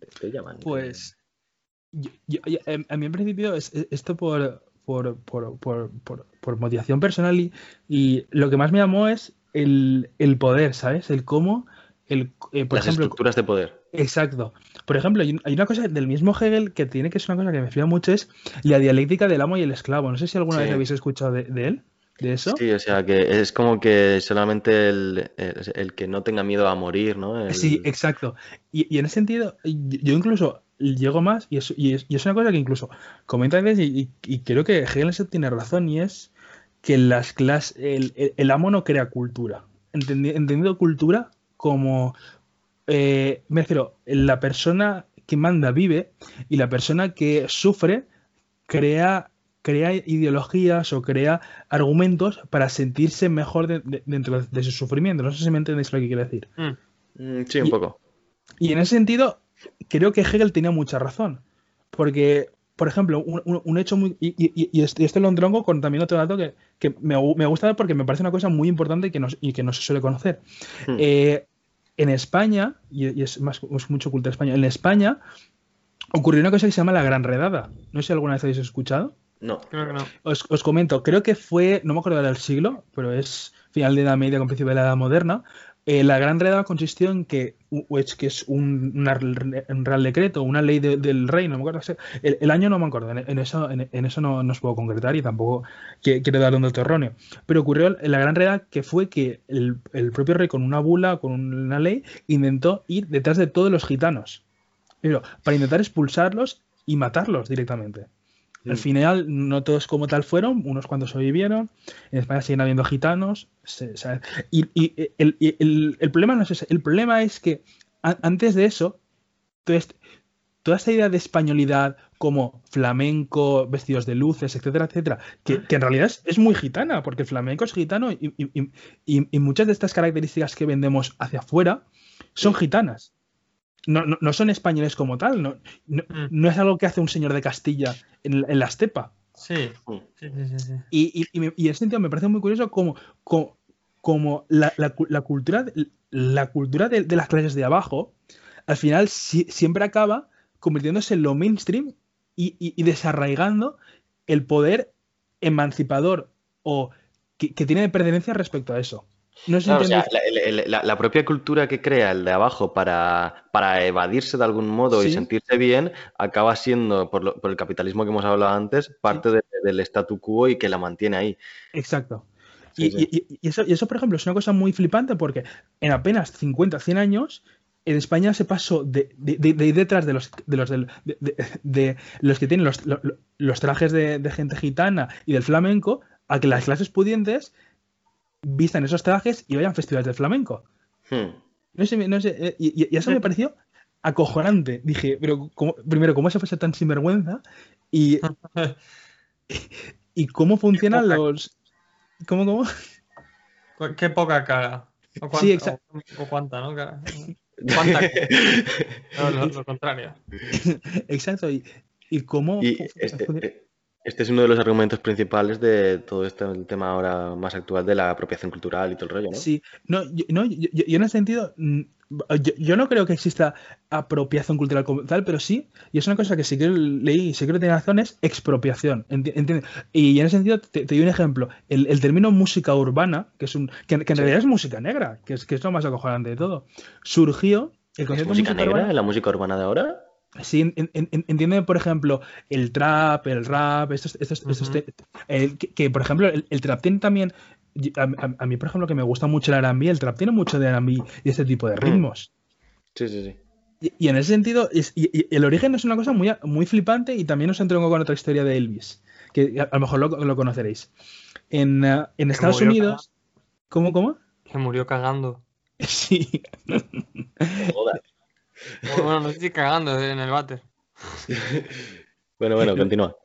te- te llaman? Pues yo- yo- yo- em, a mí en principio es, es- esto por, por, por, por, por- por motivación personal y, y lo que más me llamó es el, el poder, ¿sabes? El cómo, el, eh, por Las ejemplo, estructuras de poder. exacto. Por ejemplo, hay, un- hay una cosa del mismo Hegel que tiene que es una cosa que me flipa mucho, es la dialéctica del amo y el esclavo. No sé si alguna Sí. vez habéis escuchado de, de él. de eso. Sí, o sea, que es como que solamente el, el- el que no tenga miedo a morir, ¿no? El- Sí, exacto. Y, y en ese sentido, yo incluso llego más, y es, y es, y es una cosa que incluso comenta a veces, y, creo que Hegel tiene razón, y es que las clases, el, el- el amo no crea cultura. Entendi- entendido cultura como, eh, me refiero, la persona que manda vive y la persona que sufre crea, crea ideologías o crea argumentos para sentirse mejor de- de- dentro de su sufrimiento. No sé si me entendéis lo que quiero decir. Mm. Mm, Sí, un Y- poco. Y en ese sentido, creo que Hegel tenía mucha razón. Porque, por ejemplo, un, un- un hecho muy. Y, y- y este, y este lo entronco con también otro dato que, que me, me gusta ver porque me parece una cosa muy importante y que no, y que no se suele conocer. Hmm. Eh, en España, y, y es, más, es mucho cultura española, en España ocurrió una cosa que se llama la Gran Redada. No sé si alguna vez habéis escuchado. No. Creo que no. Os, os comento, creo que fue, no me acuerdo del siglo, pero es final de la Edad Media con principio de la Edad Moderna. Eh, la Gran Redada consistió en que, que es un, un real decreto, una ley de- del rey, no me acuerdo. El, año no me acuerdo, en, eso, en, eso no, no os puedo concretar y tampoco quiero dar un dato erróneo. Pero ocurrió la Gran Redada que fue que el, el propio rey con una bula, con una ley, intentó ir detrás de todos los gitanos. Pero para intentar expulsarlos y matarlos directamente. Al final, no todos como tal fueron, unos cuantos sobrevivieron. En España siguen habiendo gitanos. se- se- y y el, y el- el problema no es ese. El problema es que a- antes de eso, este- toda esta idea de españolidad como flamenco, vestidos de luces, etcétera, etcétera, que, que en realidad es, es muy gitana, porque el flamenco es gitano y, y- y- y- y muchas de estas características que vendemos hacia afuera son gitanas. No, no- no son españoles como tal, no, no, Mm. no es algo que hace un señor de Castilla en, la- en la estepa. Sí, sí, sí, sí. Y, y, y me- y en ese sentido me parece muy curioso como, como, como la, la cu- la cultura, la cultura de, de las clases de abajo, al final si- siempre acaba convirtiéndose en lo mainstream y, desarraigando el poder emancipador o que, que tiene de pertenencia respecto a eso. No Claro, o sea, la, propia cultura que crea el de abajo para, para evadirse de algún modo y sentirse bien acaba siendo, por, lo- por el capitalismo que hemos hablado antes, parte de- del statu quo y que la mantiene ahí. Exacto. Sí, y, eso, y eso, por ejemplo, es una cosa muy flipante porque en apenas 50, 100 años, en España se pasó de, de- de- de ir detrás de los, de los, de, los que tienen los, lo- lo- los trajes de gente gitana y del flamenco a que las clases pudientes vistan esos trajes y vayan a festivales de flamenco. Hmm. No sé, no sé, eh, y, eso me pareció acojonante. Dije, pero ¿cómo- primero, ¿cómo se fuese tan sinvergüenza? Y, y cómo funcionan poca- los... ¿Cómo, cómo? Qué poca cara. O cuánta, Sí, exacto. o, o cuánta, ¿no? Cara. ¿Cuánta? No, lo, lo contrario. Exacto. Y, y cómo. Y este, eh, este es uno de los argumentos principales de todo este el tema ahora más actual de la apropiación cultural y todo el rollo, ¿no? Sí, no, yo, no, yo, en ese sentido, mm, yo, yo no creo que exista apropiación cultural como tal, pero sí, y es una cosa que sí que leí y sí que tiene razón, es expropiación. Y en ese sentido, te, te doy un ejemplo. El, el término música urbana, que es un que, que en Sí. realidad es música negra, que es, que es lo más acojonante de todo, surgió. El ¿Es concepto de música negra? urbana- ¿La música urbana de ahora? Sí, en- en- en- entiende, por ejemplo, el trap, el rap, estos, estos, Ujú. te- el- que, que, por ejemplo, el, el trap tiene también, a, a- a mí, por ejemplo, que me gusta mucho el R&B, el trap tiene mucho de R&B y este tipo de ritmos. Sí, sí, sí. Y, y en ese sentido, es- y, y el origen es una cosa muy, muy flipante y también os entronco con otra historia de Elvis, que a, a lo mejor lo, lo conoceréis. En, eh, en Estados Unidos... ¿Cómo, cómo? Que murió cagando. Sí. Jodas. Bueno, no sé si cagando en el váter. Bueno, bueno, continúa.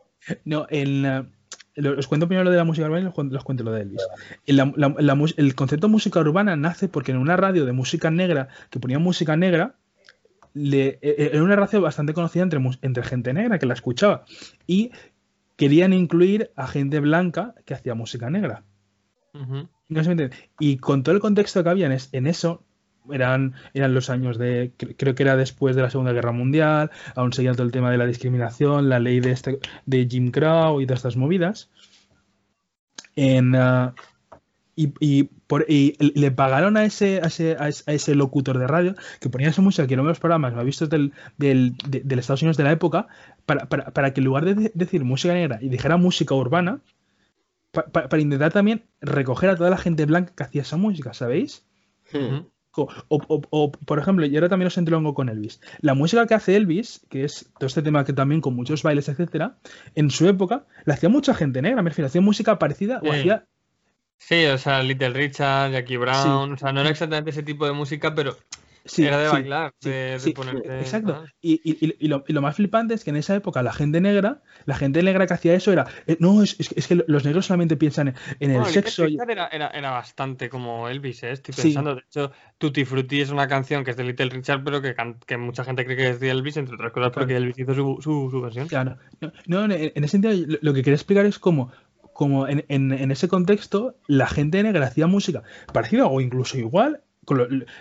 No, en, eh, os cuento primero lo de la música urbana y los, cuento- los cuento lo de Elvis. En la- la- la mus- el concepto de música urbana nace porque en una radio de música negra, que ponía música negra, le, e- e- era una radio bastante conocida entre, gente negra que la escuchaba. Y querían incluir a gente blanca que hacía música negra. Ujú. No se me entiende. Y con todo el contexto que había en, es- en eso, eran, eran los años de, cre- creo que era después de la Segunda Guerra Mundial, aún seguía todo el tema de la discriminación, la ley de, este, de Jim Crow y todas estas movidas. En, ah, y, y por, y le pagaron a ese, a, ese, a ese- locutor de radio que ponía esa música que no ve los programas, lo ha visto del, del, de- del Estados Unidos de la época, para, para, para que en lugar de de- decir música negra y dijera música urbana, para intentar también recoger a toda la gente blanca que hacía esa música, ¿sabéis? Hmm. O, o- o, por ejemplo, y ahora también os entrelongo con Elvis. La música que hace Elvis, que es todo este tema que también con muchos bailes, etcétera, en su época la hacía mucha gente negra, me refiero, hacía música parecida o hacía. Sí, o sea, Little Richard, Jackie Brown, o sea, no era exactamente ese tipo de música, pero Sí, era de sí, bailar, sí, de, de ponerte. Exacto. Y, y- y- lo, y lo más flipante es que en esa época la gente negra, la gente negra que hacía eso era, eh, no, es, es que- es que los negros solamente piensan en, en el Bueno, sexo. era, era, era bastante como Elvis, ¿eh? Estoy pensando. De hecho, Tutti Frutti es una canción que es de Little Richard, pero que, que mucha gente cree que es de Elvis, entre otras cosas porque Elvis hizo su, su, su versión. Claro. No, no, en, en ese sentido, lo, lo que quería explicar es cómo, como en, en- en ese contexto, la gente negra hacía música parecida o incluso igual,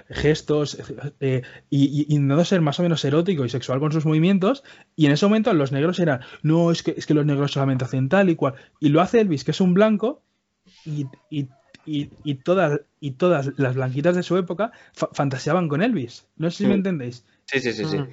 gestos, eh, y, y, y intentando ser más o menos erótico y sexual con sus movimientos, y en ese momento los negros eran, no, es que, es que los negros solamente hacen tal y cual, y lo hace Elvis, que es un blanco, y, y, y todas, y todas las blanquitas de su época fa- fantaseaban con Elvis. No sé si me Mm. entendéis. Sí, sí, sí, sí. Mm.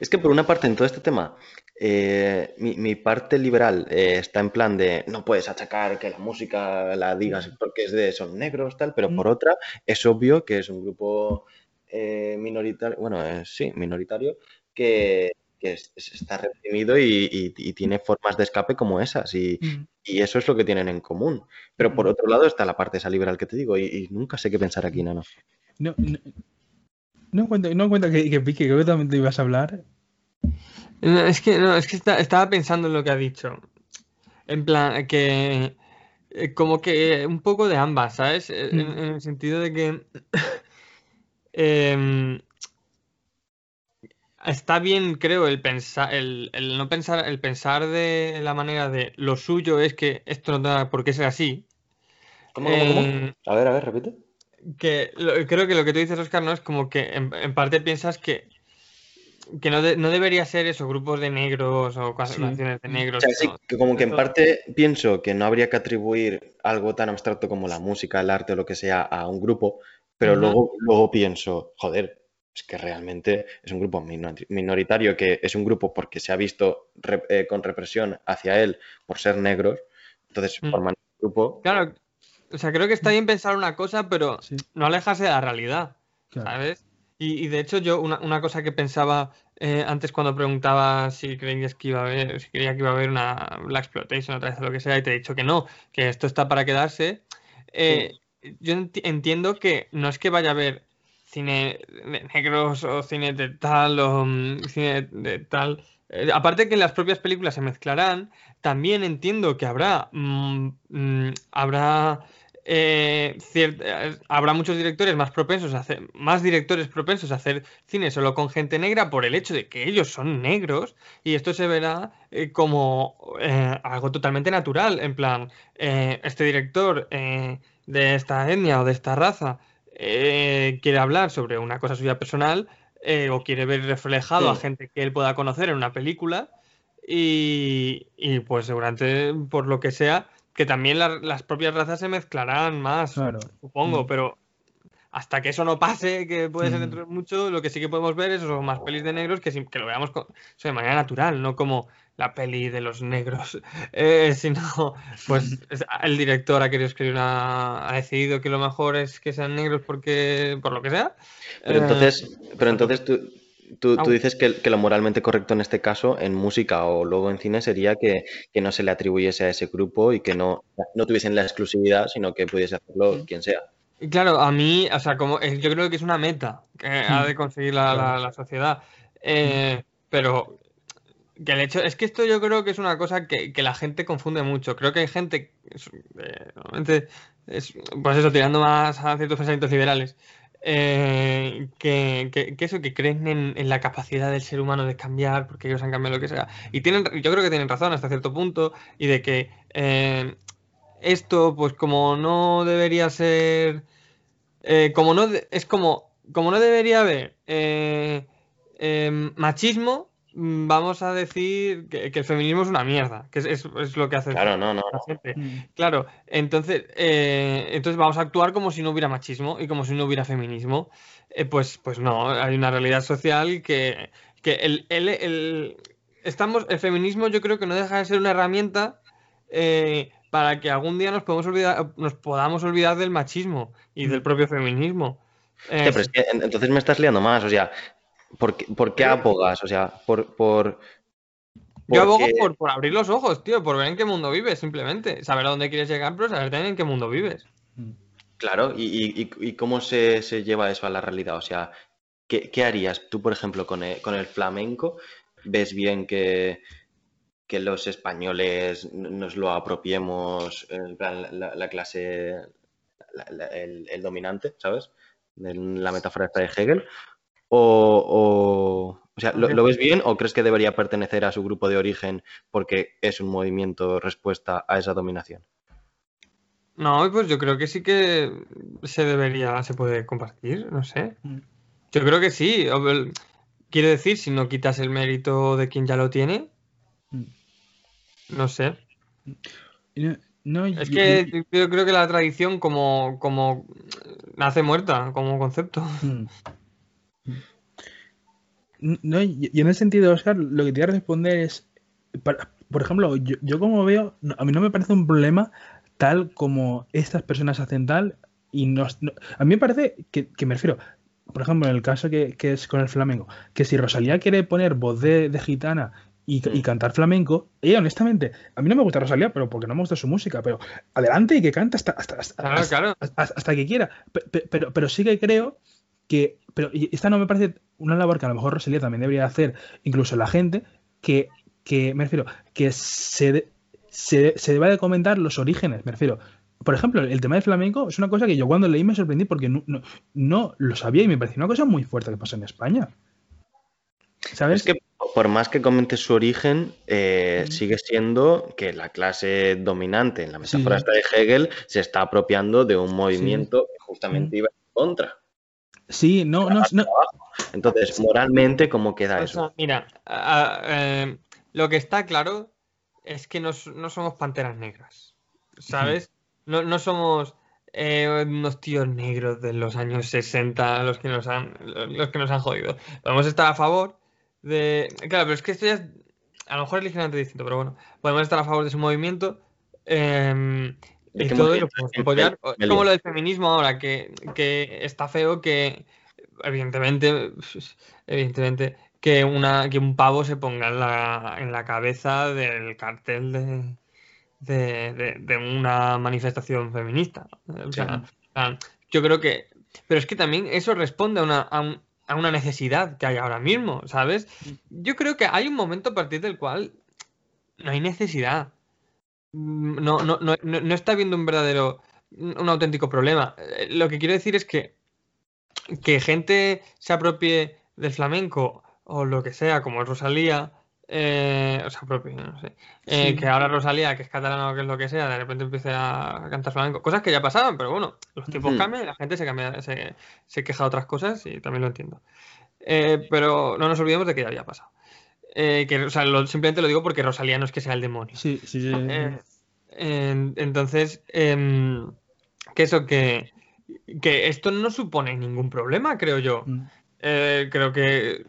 Es que por una parte en todo este tema, eh, mi, mi parte liberal eh, está en plan de no puedes achacar que la música la digas porque es de son negros, tal, pero Mm. por otra es obvio que es un grupo eh, minoritario, bueno, eh, sí, minoritario, que, que es- es- está reprimido y, y- y tiene formas de escape como esas y, Mm. y eso es lo que tienen en común. Pero por Mm. otro lado está la parte esa liberal que te digo y, y nunca sé qué pensar aquí, Nano. No, no, no cuenta, no que, que Pique, creo que también te ibas a hablar. No, es que, no, es que esta- estaba pensando en lo que ha dicho. En plan, que eh, como que un poco de ambas, ¿sabes? En, Mm. en el sentido de que em, está bien, creo, el pensar, el, el no pensar, el pensar de la manera de lo suyo es que esto no tenga por qué ser así. ¿Cómo, cómo, cómo? Eh, A ver, a ver, repite. que lo- creo que lo que tú dices, Oscar, no es como que en, en parte piensas que, que no, de- no debería ser eso, grupos de negros o cosas- Sí. canciones de O negros. sea, sí, que como que en parte pienso que no habría que atribuir algo tan abstracto como la música, el arte o lo que sea a un grupo, pero luego, luego pienso, joder, es que realmente es un grupo minori- minoritario, que es un grupo porque se ha visto re- eh, con represión hacia él por ser negros, entonces Mm. forman un grupo. Claro, o sea, creo que está bien pensar una cosa, pero Sí, no alejarse de la realidad, claro. ¿sabes? Y, y de hecho yo una, una cosa que pensaba eh, antes cuando preguntaba si creías que iba a haber, si creía que iba a haber una Black Exploitation otra vez o lo que sea, y te he dicho que no, que esto está para quedarse. eh, yo enti- entiendo que no es que vaya a haber cine negros o cine de tal o mm, cine de tal. Eh, aparte que las propias películas se mezclarán, también entiendo que habrá mm, mm, habrá eh, eh, habrá muchos directores más propensos a hacer más directores propensos a hacer cine solo con gente negra por el hecho de que ellos son negros y esto se verá eh, como algo totalmente natural en plan este director de esta etnia o de esta raza eh, quiere hablar sobre una cosa suya personal eh, o quiere ver reflejado a gente que él pueda conocer en una película y, y, pues seguramente por lo que sea que también la- las propias razas se mezclarán más, Claro. supongo, Mm. pero hasta que eso no pase, que puede ser Mm. dentro de mucho, lo que sí que podemos ver es eso, más pelis de negros que, que lo veamos co- o sea, de manera natural, no como la peli de los negros, eh, sino pues es- el director ha querido escribir una, ha decidido que lo mejor es que sean negros porque, por lo que sea. Pero Eh, entonces, pero entonces tú, tú, tú dices que, que lo moralmente correcto en este caso, en música o luego en cine, sería que, que no se le atribuyese a ese grupo y que no, no tuviesen la exclusividad, sino que pudiese hacerlo quien sea. Claro, a mí, o sea, como eh, yo creo que es una meta que ha de conseguir la, la- la sociedad. Eh, pero que el hecho es que esto yo creo que es una cosa que, que la gente confunde mucho. Creo que hay gente, eh, pues eso, tirando más a ciertos pensamientos liberales, eh, que, eso, que creen en, la capacidad del ser humano de cambiar, porque ellos han cambiado lo que sea. Y tienen, yo creo que tienen razón hasta cierto punto, y de que eh, esto, pues como no debería ser, como no, es como, como no debería haber machismo, vamos a decir que, que el feminismo es una mierda, que es, es- es lo que hace Claro, no, no, la no. gente. Mm. Claro, entonces, eh, entonces vamos a actuar como si no hubiera machismo y como si no hubiera feminismo. Eh, pues, pues no, hay una realidad social que, que el, el- el- estamos, el feminismo yo creo que no deja de ser una herramienta eh, para que algún día nos, podamos olvidar, nos podamos olvidar del machismo y del propio feminismo. Hostia, pero es que en- entonces me estás liando más, o sea, ¿por qué, por qué abogas? O sea, por... por Yo abogo por, por abrir los ojos, tío, por ver en qué mundo vives, simplemente. Saber a dónde quieres llegar, pero saber también en qué mundo vives. Claro, y, y- cómo se, se lleva eso a la realidad? O sea, ¿qué, qué harías tú, por ejemplo, con el, con el flamenco? ¿Ves bien que, que los españoles nos lo apropiemos, en plan, la, la clase, la- la- el, el dominante, ¿sabes? De la metáfora esta de Hegel. O, o, o sea, ¿lo, ves bien o crees que debería pertenecer a su grupo de origen porque es un movimiento respuesta a esa dominación? No, pues yo creo que sí que se debería, se puede compartir, no sé. Mm. Yo creo que sí. Quiero decir, si no quitas el mérito de quien ya lo tiene, Mm. no sé. No, no, Es que yo- yo creo que la tradición como, como nace muerta, como concepto. No, y en ese sentido, Oscar, lo que te voy a responder es, por ejemplo, yo, yo como veo, a mí no me parece un problema tal como estas personas hacen tal y nos- no- a mí me parece que, que me refiero, por ejemplo, en el caso que, que es con el flamenco, que si Rosalía quiere poner voz de, de gitana y, y cantar flamenco, ella honestamente, a mí no me gusta Rosalía, pero porque no me gusta su música, pero adelante y que cante hasta, hasta, hasta, Claro, hasta- claro. hasta- hasta que quiera. Pe- pe- Pero, pero, sí que creo que. Pero esta no me parece una labor que a lo mejor Rosalía también debería hacer, incluso la gente, que, que me refiero, que se, se, se deba de comentar los orígenes, me refiero. Por ejemplo, el tema del flamenco es una cosa que yo cuando leí me sorprendí porque no, no, no lo sabía y me pareció una cosa muy fuerte que pasa en España. ¿Sabes? Es que por más que comentes su origen, eh, Mm. sigue siendo que la clase dominante en la metáfora Sí. esta de Hegel se está apropiando de un movimiento que justamente iba en contra. Sí, no, no, no. Entonces, moralmente, ¿cómo queda O eso? sea, mira, eh, lo que está claro es que no, no somos panteras negras, ¿sabes? No, no somos eh, unos tíos negros de los años 60 los que nos han, los que nos han jodido. Podemos estar a favor de... Claro, pero es que esto ya es, a lo mejor es ligeramente distinto, pero bueno, podemos estar a favor de su movimiento eh, Es y que todo me- y lo podemos me- apoyar. me Es lío. como lo del feminismo ahora, que, que está feo que, evidentemente, evidentemente, que, una, que un pavo se ponga en la, en la cabeza del cartel de, de, de- de una manifestación feminista. O sea, Sí. yo creo que... Pero es que también eso responde a una, a un- a una necesidad que hay ahora mismo, ¿sabes? Yo creo que hay un momento a partir del cual no hay necesidad. Mm, No, no, no, no, está habiendo un verdadero, un auténtico problema. Eh, Lo que quiero decir es que que gente se apropie del flamenco o lo que sea, como Rosalía, eh, o se apropie, no sé, eh, Sí. que ahora Rosalía, que es catalana o que es lo que sea, de repente empiece a cantar flamenco, cosas que ya pasaban, pero bueno, los tiempos Ujú. cambian y la gente se, cambia, se, se queja de otras cosas y también lo entiendo. Eh, pero no nos olvidemos de que ya había pasado. Eh, que, o sea, lo- simplemente lo digo porque Rosalía no es que sea el demonio. Sí, sí, sí. Eh, en- entonces, em, que eso, que, que esto no supone ningún problema, creo yo. Mm. Eh, creo que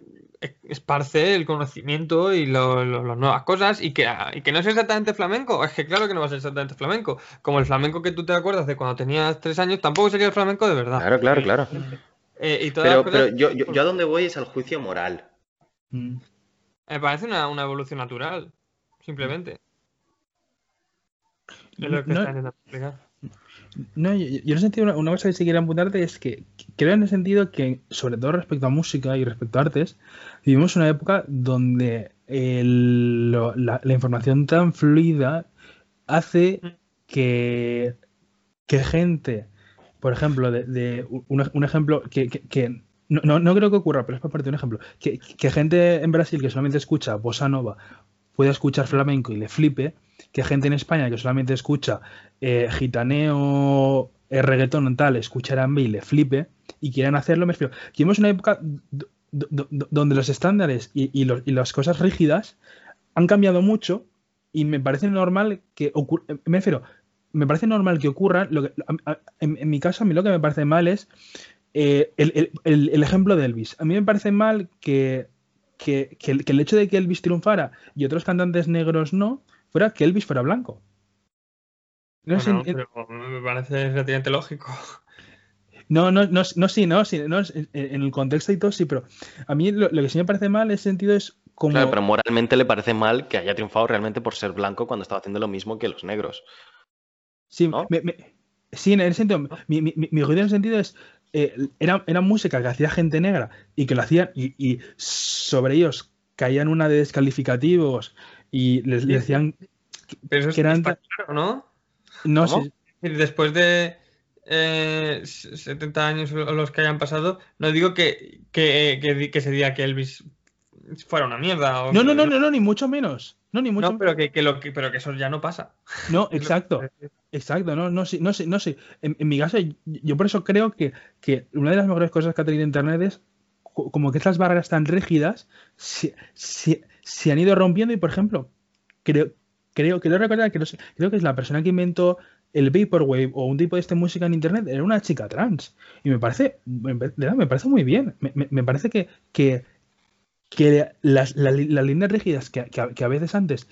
esparce el conocimiento y lo- lo- las nuevas cosas y que, y que no es exactamente flamenco. Es que claro que no va a ser exactamente flamenco. Como el flamenco que tú te acuerdas de cuando tenías tres años, tampoco sería el flamenco de verdad. Claro, claro, claro. Eh, y todas Pero, las cosas- pero yo, yo, yo a dónde voy es al juicio moral. Mm. Me parece una, una evolución natural, simplemente. Es lo que No- está intentando explicar. No, yo, yo en sentido, una, una cosa que sí quiero apuntarte es que creo en el sentido que, sobre todo respecto a música y respecto a artes, vivimos una época donde el- lo- la, la información tan fluida hace que, que gente, por ejemplo, de, de un, un ejemplo que, que- que no, no, no creo que ocurra, pero es para parte de un ejemplo, que, que gente en Brasil que solamente escucha bossa nova pueda escuchar flamenco y le flipe, que gente en España que solamente escucha eh, gitaneo, eh, reggaetón tal, escuchar R&B y le flipe y quieran hacerlo, me refiero. Vivimos una época do- do- do- donde los estándares y, y los- y las cosas rígidas han cambiado mucho y me parece normal que ocurra, me refiero, me parece normal que ocurra, lo que, en, en mi caso a mí lo que me parece mal es eh, el, el- el- el ejemplo de Elvis. A mí me parece mal que, que, que el, que el hecho de que Elvis triunfara y otros cantantes negros no, fuera que Elvis fuera blanco. No, sé, Bueno, pero me parece relativamente lógico. no, no, no, no, sí, no, sí, no, en el contexto y todo, sí, pero a mí lo, lo que sí me parece mal en ese sentido es como... Claro, pero moralmente le parece mal que haya triunfado realmente por ser blanco cuando estaba haciendo lo mismo que los negros. Sí, ¿no? me- me- sí, en ese sentido, mi, mi, mi mi juicio en ese sentido es, eh, era, era música que hacía gente negra y que lo hacían y, y sobre ellos caían una de descalificativos y les, les decían, Pero eso es Que eran- está claro, ¿no? no sé, Después de eh, s- 70 años o los que hayan pasado, no digo que, que, que, que se diga que Elvis fuera una mierda. o no, no, no, no, ni mucho menos, no, ni mucho No, pero que, que lo que, pero que eso ya no pasa. No, exacto, exacto, no, no sé, no sé, no sé. En, en mi caso, yo, por eso creo que, que una de las mejores cosas que ha tenido Internet es co- como que estas barreras tan rígidas se, se- se han ido rompiendo y, por ejemplo, creo, creo, creo recordar que no sé, creo que es la persona que inventó el Vaporwave o un tipo de esta música en Internet era una chica trans. Y me parece, me, parece muy bien. Me, me- me parece que, que, que las, la- las líneas rígidas que, que a- que a veces antes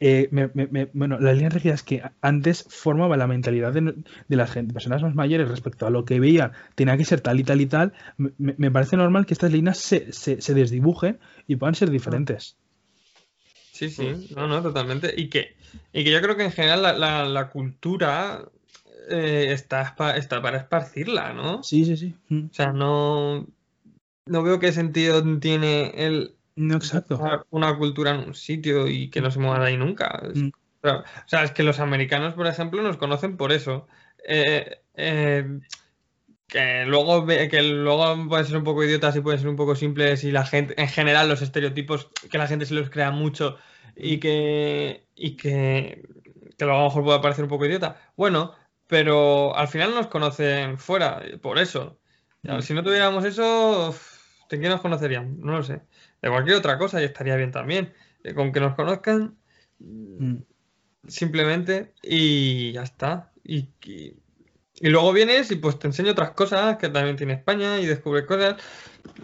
eh, me- me- me- bueno, las líneas rígidas que antes formaba la mentalidad de, de las gente, personas más mayores respecto a lo que veían, tenía que ser tal y tal y tal, me, parece normal que estas líneas se, se- se desdibujen y puedan ser diferentes. Sí, sí, no, no, totalmente. Y que, y que yo creo que en general la, la- la cultura eh, está, está para esparcirla, ¿no? Sí, sí, sí. Mm. O sea, no, no veo qué sentido tiene el No, exacto. una cultura en un sitio y que no se mueva de ahí nunca. Mm. o sea, es que los americanos, por ejemplo, nos conocen por eso. Eh, eh, que luego, que luego pueden ser un poco idiotas y pueden ser un poco simples y la gente, en general, los estereotipos, que la gente se los crea mucho y que, y que, que luego a lo mejor pueda parecer un poco idiota. Bueno, pero al final nos conocen fuera, por eso. Mm. Si no tuviéramos eso, ¿de qué nos conocerían? No lo sé. De cualquier otra cosa y estaría bien también. Eh, Con que nos conozcan Mm. simplemente y ya está. Y, y- y luego vienes y pues te enseño otras cosas que también tiene España y descubres cosas.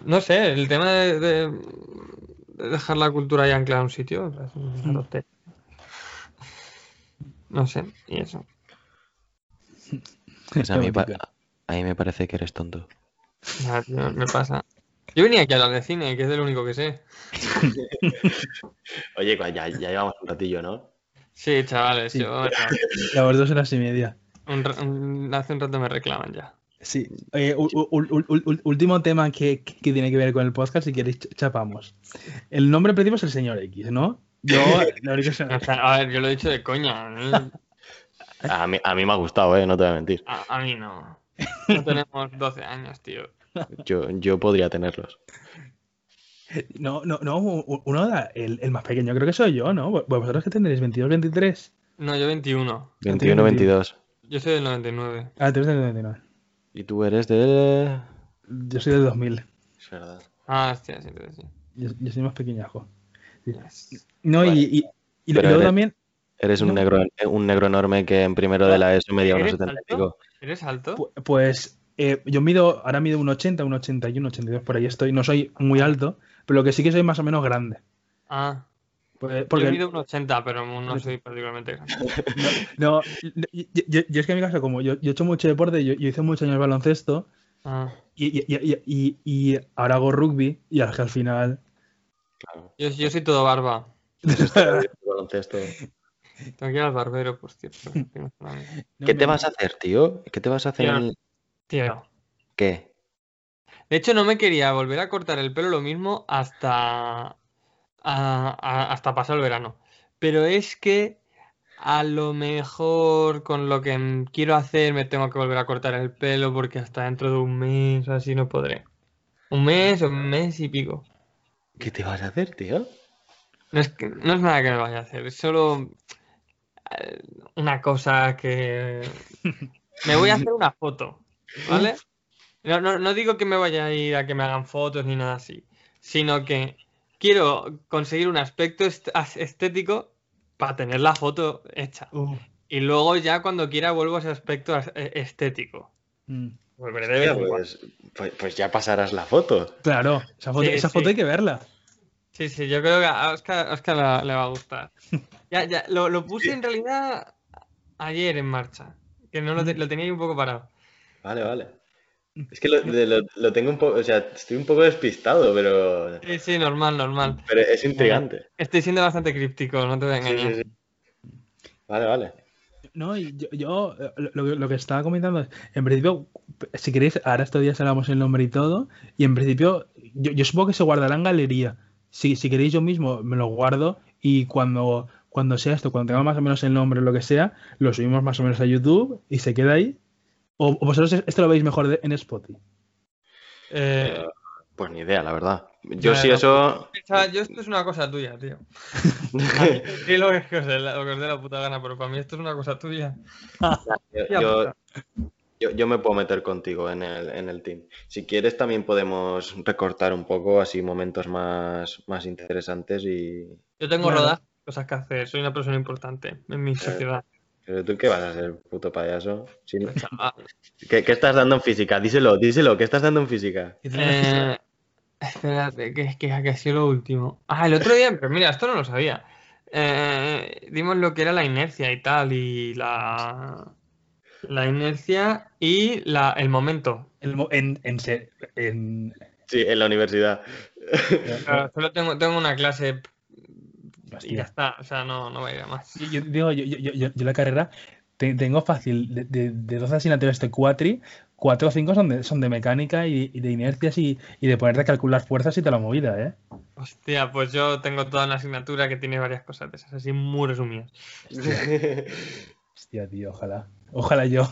No sé, el tema de, de- de dejar la cultura ya anclada en un sitio es una Mm. No sé, y eso. Pues a, mí, a me parece que eres tonto. Ya, tío, me pasa. Yo venía aquí a hablar de cine, que es de lo único que sé. Oye, pues ya, ya llevamos un ratillo, ¿no? Sí, chavales, Sí. yo- Las dos horas y media. un ra- un- hace un rato me reclaman ya. Sí. Oye, u- u- u- u- u- último tema que, que tiene que ver con el podcast, si queréis, ch- chapamos. El nombre principio es el señor X, ¿no? Yo, la única O sea, a ver, yo lo he dicho de coña. A mí, A mí, a mí me ha gustado, ¿eh? No te voy a mentir. a, a mí no. No tenemos 12 años, tío. Yo, yo podría tenerlos. No, no, no, uno, da- el, el más pequeño creo que soy yo, ¿no? Vos- Vosotros que tendréis 22, 23. No, yo 21. 21, 22. Yo soy del 99. Ah, tú eres del 99. Y tú eres de... Yo soy del 2000. Es verdad. Ah, hostia, sí, sí, sí. Yo, yo soy más pequeñajo. Yes. No, Vale. y, y, y luego eres- también, Eres un No. negro, un negro enorme que en primero de la ESO medía unos ¿Eres 70 y alto? pico. ¿Eres alto? pu- pues yo yo mido, ahora mido un 80, un 81, 82, por ahí estoy. No soy muy alto, pero lo que sí que soy más o menos grande. Ah, Pues- porque yo mido un 80, pero no soy particularmente grande. no, yo, yo- yo es que en mi caso, como yo, yo he hecho mucho deporte, yo, yo hice muchos años baloncesto Ah, y, y, y, y- y ahora hago rugby y al, al final. Claro. yo, yo soy todo barba. Baloncesto. Tengo que ir al barbero, por cierto. ¿Qué te vas a hacer, tío? ¿Qué te vas a hacer? Tío. Tío. ¿Qué? De hecho, no me quería volver a cortar el pelo lo mismo hasta, a- a- hasta pasar el verano. Pero es que a lo mejor con lo que quiero hacer me tengo que volver a cortar el pelo porque hasta dentro de un mes o así no podré. Un mes o un mes y pico. ¿Qué te vas a hacer, tío? No es, que- no es nada que me vaya a hacer, es solo eh, una cosa que... Me voy a hacer una foto, ¿vale? No, no, no digo que me vaya a ir a que me hagan fotos ni nada así, sino que quiero conseguir un aspecto est- as- estético para tener la foto hecha. Uh, Y luego ya cuando quiera vuelvo a ese aspecto as- eh, estético. mm. Volveré de Hostia, pues, pues, pues ya pasarás la foto. Claro, esa foto, Sí, esa sí. foto hay que verla. Sí, sí, yo creo que a Oscar, a Oscar la- le va a gustar. Ya, ya, lo, lo puse en realidad ayer en marcha. Que no lo, te- lo tenía ahí un poco parado. Vale, vale. Es que lo, de- lo- lo tengo un poco, o sea, estoy un poco despistado, pero, Sí, sí, normal, normal. pero es intrigante. Estoy siendo bastante críptico, no te voy a Sí, engañar. sí, sí. Vale, vale. No, y yo, yo, eh, lo, lo que- lo que estaba comentando es, en principio, si queréis, ahora estos días hablamos el nombre y todo, y en principio, yo, yo supongo que se guardará en galería. Si, si queréis yo mismo, me lo guardo y cuando, cuando sea esto, cuando tenga más o menos el nombre o lo que sea, lo subimos más o menos a YouTube y se queda ahí. O, o vosotros esto lo veis mejor de- en Spotify. Eh, Pues ni idea, la verdad. Yo sí eso... o sea, yo esto es una cosa tuya, tío. Sí, lo que os dé la, lo que os dé la puta gana, pero para mí esto es una cosa tuya. Yo, yo, puta. yo- yo me puedo meter contigo en el, en el team. Si quieres también podemos recortar un poco así momentos más, más interesantes y... Yo tengo rodaje, cosas que hacer, soy una persona importante en mi sociedad. Pero tú qué vas a ser, puto payaso. Si no- Chaval. ¿Qué, qué estás dando en física? Díselo, díselo, ¿qué estás dando en física? Eh, espérate, que, que, que ha sido lo último. Ah, el otro día, pero mira, esto no lo sabía. Eh, dimos lo que era la inercia y tal, y la, la inercia y la, el momento. El mo- en, en, Sí, en la universidad. Claro, solo tengo, tengo una clase y ya está, o sea, no, no voy a ir a más. Yo, yo digo, yo, yo, yo, yo la carrera te- tengo fácil, de, de, de 12 asignaturas de cuatri, 4 o 5 son de, son de mecánica y, y de inercias y, y de ponerte a calcular fuerzas y te la movida, ¿eh? Hostia, pues yo tengo toda una asignatura que tiene varias cosas de esas, así muy resumidas. Hostia, tío, ojalá. Ojalá yo.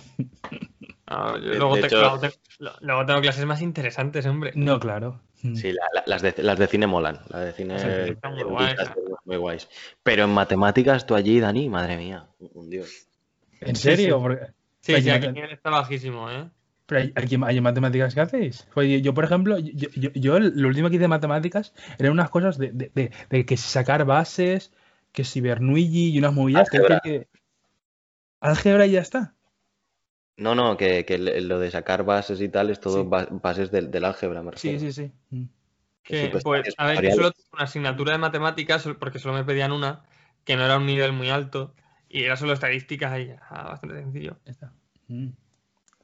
Luego, te- hecho- luego te- lo- luego tengo clases más interesantes, hombre. No, claro. Mm. Sí, la- la- las, de, las de cine molan. Las de cine Sí, están muy guays, científicas, muy guays. Pero en matemáticas, tú allí, Dani, madre mía, un dios. ¿En serio? sí. Porque- Sí, Pues aquí está bajísimo, ¿eh? pero hay, aquí hay matemáticas que hacéis. Pues yo, yo, por ejemplo, yo, yo, yo lo último que hice de matemáticas eran unas cosas de, de, de, de que si sacar bases, que si Bernoulli y unas movidas. que- Álgebra. que- Álgebra y ya está. No, no, que, que lo de sacar bases y tal es todo Sí. ba- bases del, del álgebra, me Sí, refiero. sí, sí. Mm. Que, Super- pues, a ver, yo solo tengo una asignatura de matemáticas, porque solo me pedían una, que no era un nivel muy alto, y era solo estadísticas y era bastante sencillo. Está. Mm.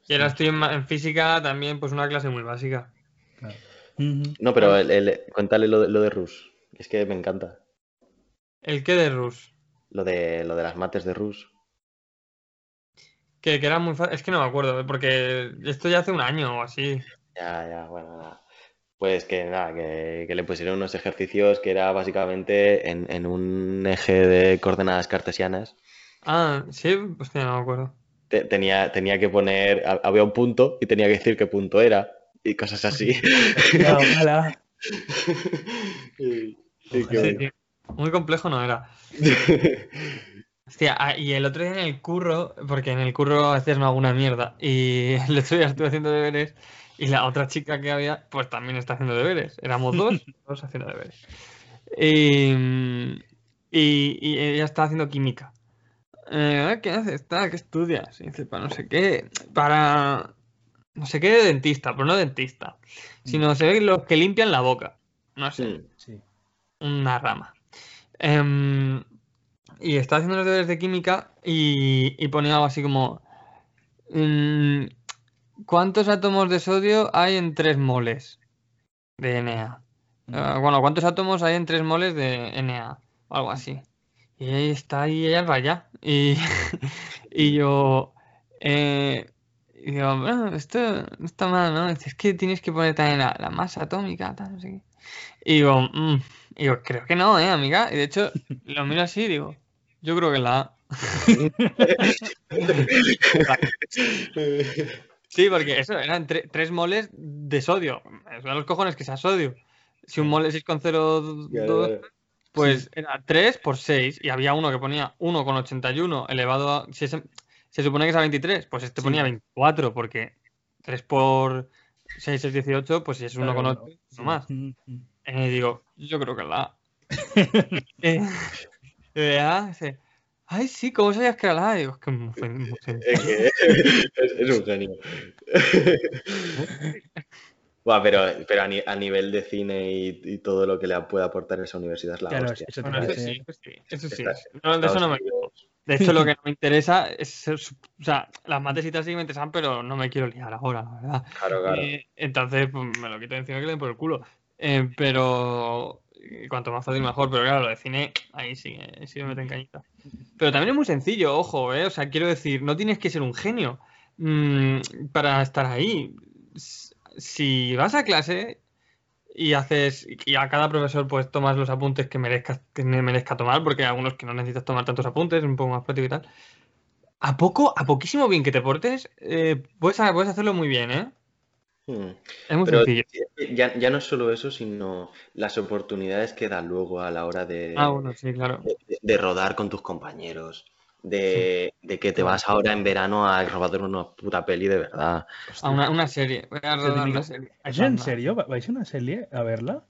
Y ahora estoy en, física también, pues una clase muy básica. Claro. Ujú. No, pero el- el- cuéntale lo, de- lo de Rus. Es que me encanta. ¿El qué de Rus? Lo de, lo de las mates de Rus. Que, que era muy fácil, es que no me acuerdo, porque esto ya hace un año o así. Ya, ya, bueno, nada. Pues que nada, que, que le pusieron unos ejercicios que era básicamente en, en un eje de coordenadas cartesianas. Ah, sí, hostia, no me acuerdo. Te- tenía, tenía que poner, ha- había un punto y tenía que decir qué punto era y cosas así. Ya, ojalá. Y- y bueno. sí. Muy complejo no era. Hostia, ah, y el otro día en el curro, porque en el curro a veces no hago una mierda, y el otro día estuve haciendo deberes, y la otra chica que había, pues también está haciendo deberes. Éramos dos, dos haciendo deberes. Y, y, y ella está haciendo química. Eh, ¿qué haces? ¿Qué estudias? Y dice, para no sé qué, para no sé qué de dentista, pero no dentista, sino se ve los que limpian la boca. No sé Mm. Sí. una rama. Em, y estaba haciendo los deberes de química y, y ponía algo así como mm, ¿cuántos átomos de sodio hay en 3 moles de Na? Eh, bueno, ¿cuántos átomos hay en 3 moles de Na? O algo así. Y ahí está ahí ella raya. Y, y yo eh, y digo, bueno, esto no está mal, ¿no? Es que tienes que poner también la, la masa atómica, tal, no sé qué. Y digo, mm, y digo, creo que no, ¿eh, amiga? Y de hecho, lo miro así y digo, yo creo que la A. Sí, porque eso, eran 3 moles de sodio. Eso los cojones que sea sodio. Si un mole es 6,02, Claro, claro. pues era 3 por 6 y había uno que ponía 1,81 elevado a... Si ese- se supone que es a 23, pues este Sí. ponía 24 porque 3 por 6 es 18, pues si es Claro, 1,8 sí. no más. Mm. Y digo, yo creo que la A. Eh, de A, dice, ay, sí, ¿cómo sabías que era la A? Digo, es que sencillo". Es, que es, es un genio. Buah, pero pero a, ni- a nivel de cine y, y todo lo que le puede aportar esa universidad es la Claro, hostia. eso Bueno, sí, eso sí, eso sí. Está- No, de eso no me De hecho, lo que no me interesa es, o sea, las mates y tal sí me interesan, pero no me quiero liar ahora, la verdad. Claro, claro. Eh, entonces, pues, me lo quito de encima que le den por el culo. Eh, pero cuanto más fácil mejor, pero claro, lo de cine, ahí sí, eh, sí me meten cañita. Pero también es muy sencillo, ojo, ¿eh? O sea, quiero decir, no tienes que ser un genio mm, para estar ahí. Si vas a clase y haces, y a cada profesor pues tomas los apuntes que merezca, que me- merezca tomar, porque hay algunos que no necesitas tomar tantos apuntes, es un poco más práctico y tal. A poco, a poquísimo bien que te portes, eh, puedes, puedes hacerlo muy bien, ¿eh? Hmm. Es muy Pero sencillo. ya, ya no es solo eso, sino las oportunidades que da luego a la hora de, Ah, bueno, sí, claro. de, de rodar con tus compañeros, de, de que te vas ahora en verano a robar una puta peli de verdad. A una, una serie. Voy a rodar una serie. ¿Eso en serio? ¿Va- ¿Vais a una serie a verla?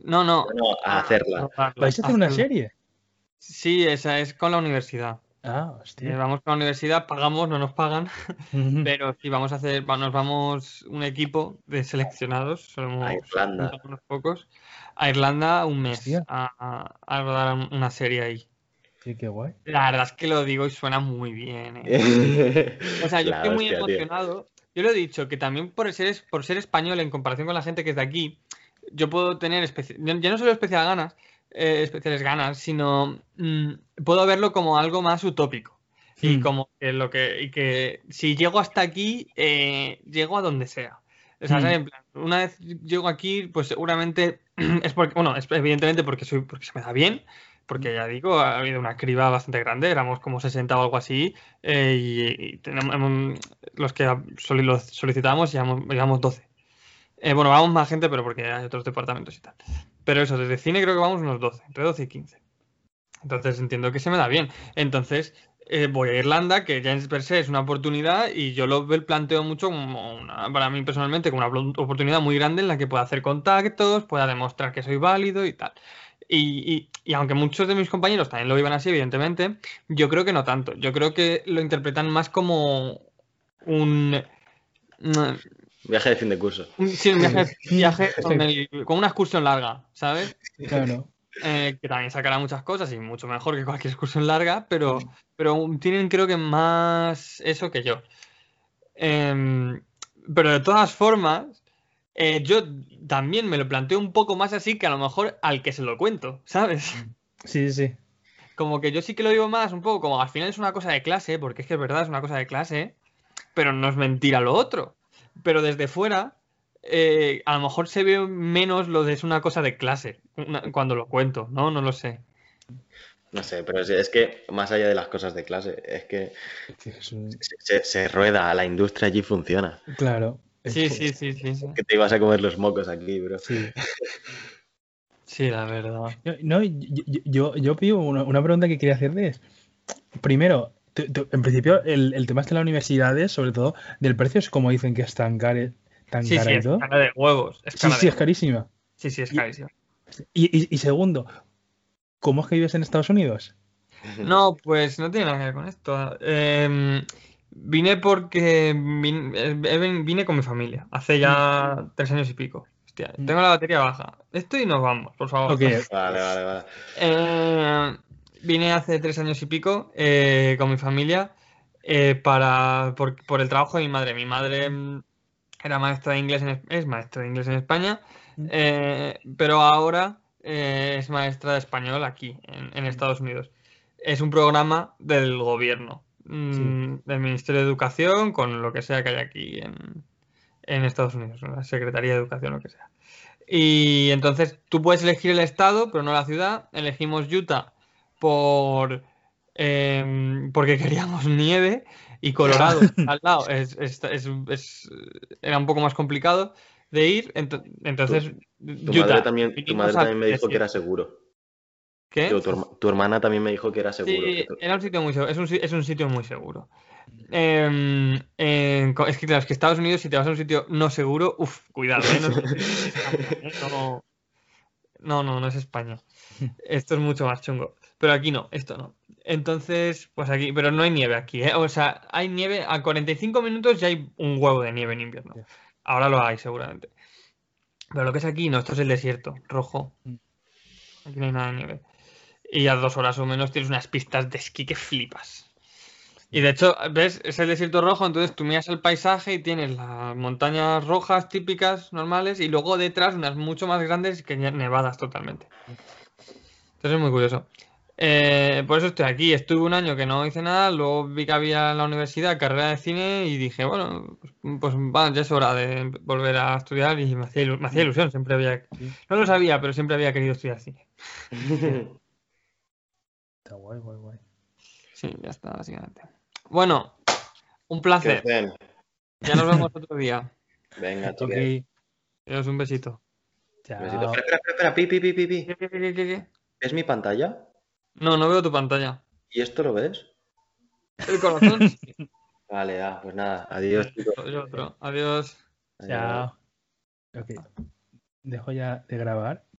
No, no. Bueno, a hacerla. ¿Vais a hacer una serie? Sí, esa es con la universidad. Ah, Eh, vamos con la universidad, pagamos, no nos pagan, pero sí vamos a hacer, nos vamos un equipo de seleccionados, somos A Irlanda. unos pocos, a Irlanda un mes a, a- a rodar una serie ahí. Sí, qué guay. La verdad es que lo digo y suena muy bien. ¿eh? O sea, yo La estoy muy tío. emocionado. Yo lo he dicho, que también por ser, es- por ser español en comparación con la gente que es de aquí, yo puedo tener, ya no solo especial ganas, eh, especiales ganas, sino mm, puedo verlo como algo más utópico. Y Hmm. como que lo que, y que si llego hasta aquí, eh, llego a donde sea. O sea, Hmm. En plan, una vez llego aquí, pues seguramente es porque, bueno, es evidentemente porque soy, porque se me da bien, porque ya digo, ha habido una criba bastante grande, éramos como 60 o algo así, eh, y, y tenemos, los que los solicitamos llevamos, llevamos 12. Eh, bueno, vamos más gente, pero porque hay otros departamentos y tal. Pero eso, desde cine creo que vamos unos 12, entre 12 y 15. Entonces entiendo que se me da bien. Entonces eh, voy a Irlanda, que ya en per se es una oportunidad, y yo lo planteo mucho como una, para mí personalmente, como una oportunidad muy grande en la que pueda hacer contactos, pueda demostrar que soy válido y tal. Y, y- y aunque muchos de mis compañeros también lo vivan así, evidentemente, yo creo que no tanto. Yo creo que lo interpretan más como un, un- Viaje de fin de curso. un- sí, un viaje, viaje con, el- con una excursión larga, ¿sabes? Claro. eh, que también sacará muchas cosas y mucho mejor que cualquier excursión larga, pero, pero tienen creo que más eso que yo. Em, pero de todas formas, eh, yo también me lo planteo un poco más así que a lo mejor al que se lo cuento, ¿sabes? Sí, sí. Como que yo sí que lo digo más un poco como al final es una cosa de clase, porque es que es verdad, es una cosa de clase, pero no es mentira lo otro. Pero desde fuera, eh, a lo mejor se ve menos lo de es una cosa de clase una- cuando lo cuento, ¿no? No lo sé. No sé, pero es, es que más allá de las cosas de clase, es que se, se rueda, la industria allí funciona. Claro. Sí, sí, sí, sí, sí. Que te ibas a comer los mocos aquí, bro. Sí. Sí, la verdad. Yo- No, yo, yo, yo, yo pido una, una pregunta que quería hacerte es, primero, en principio el, el tema este de las universidades, sobre todo del precio, es como dicen que es tan, care- tan Sí, cara sí, y es todo. cara de huevos. Es Sí, cara sí, de es carísima. Sí, sí, es carísimo. Y, y- y segundo, ¿cómo es que vives en Estados Unidos? No, pues no tiene nada que ver con esto. Em, vine porque eh, vine, con mi familia hace ya tres años y pico. Hostia, Mm. tengo la batería baja. Esto y nos vamos, por favor. Ok, Vale, vale, vale. Eh, vine hace tres años y pico eh, con mi familia eh, para, por, por el trabajo de mi madre. Mi madre mm, era maestra de inglés en, Es- es maestra de inglés en España, Mm. eh, pero ahora es maestra de español aquí, en, en Estados Unidos. Es un programa del gobierno, mm, del Ministerio de Educación, con lo que sea que hay aquí en, en Estados Unidos, la Secretaría de Educación, lo que sea. Y entonces tú puedes elegir el estado, pero no la ciudad. Elegimos Utah por em, porque queríamos nieve y Colorado al lado es, es- es- es- era un poco más complicado de ir. ento- entonces, Tu Utah. madre también, tu madre también me dijo que era seguro. ¿Qué? Tu, herma- tu hermana también me dijo que era seguro. Sí, era un sitio muy seguro. Es un, es un sitio muy seguro. Em, es que claro, es que Estados Unidos, si te vas a un sitio no seguro, uff, cuidado, ¿eh? No, ¿eh? No- no, no, no es España. Esto es mucho más chungo. Pero aquí no, esto no. Entonces, pues aquí, pero no hay nieve aquí, ¿eh? O sea, hay nieve a 45 minutos ya hay un huevo de nieve en invierno. Ahora lo hay, seguramente. Pero lo que es aquí, no, esto es el desierto, rojo. Mm. Aquí no hay nada de nieve. Y a dos horas o menos tienes unas pistas de esquí que flipas. Y de hecho, ves, es el desierto rojo, entonces tú miras el paisaje y tienes las montañas rojas típicas, normales, y luego detrás unas mucho más grandes que nevadas totalmente. Entonces es muy curioso. Eh, por eso estoy aquí. Estuve un año que no hice nada, luego vi que había en la universidad carrera de cine y dije, bueno, pues, ya es hora de volver a estudiar y me hacía, ilusión, siempre había... No lo sabía, pero siempre había querido estudiar cine. Está guay, guay, guay. Sí, ya está, básicamente. Bueno, un placer. Ya nos vemos otro día. Venga, ok. Dios, un besito. Chao. Besito. Espera, espera, espera, pi, pi, pi, pi. ¿Qué, qué, qué, qué? ¿Es mi pantalla? No, no veo tu pantalla. ¿Y esto lo ves? El corazón. vale, ah, pues nada. Adiós, chicos. Otro. Adiós. Chao. Ok. Dejo ya de grabar.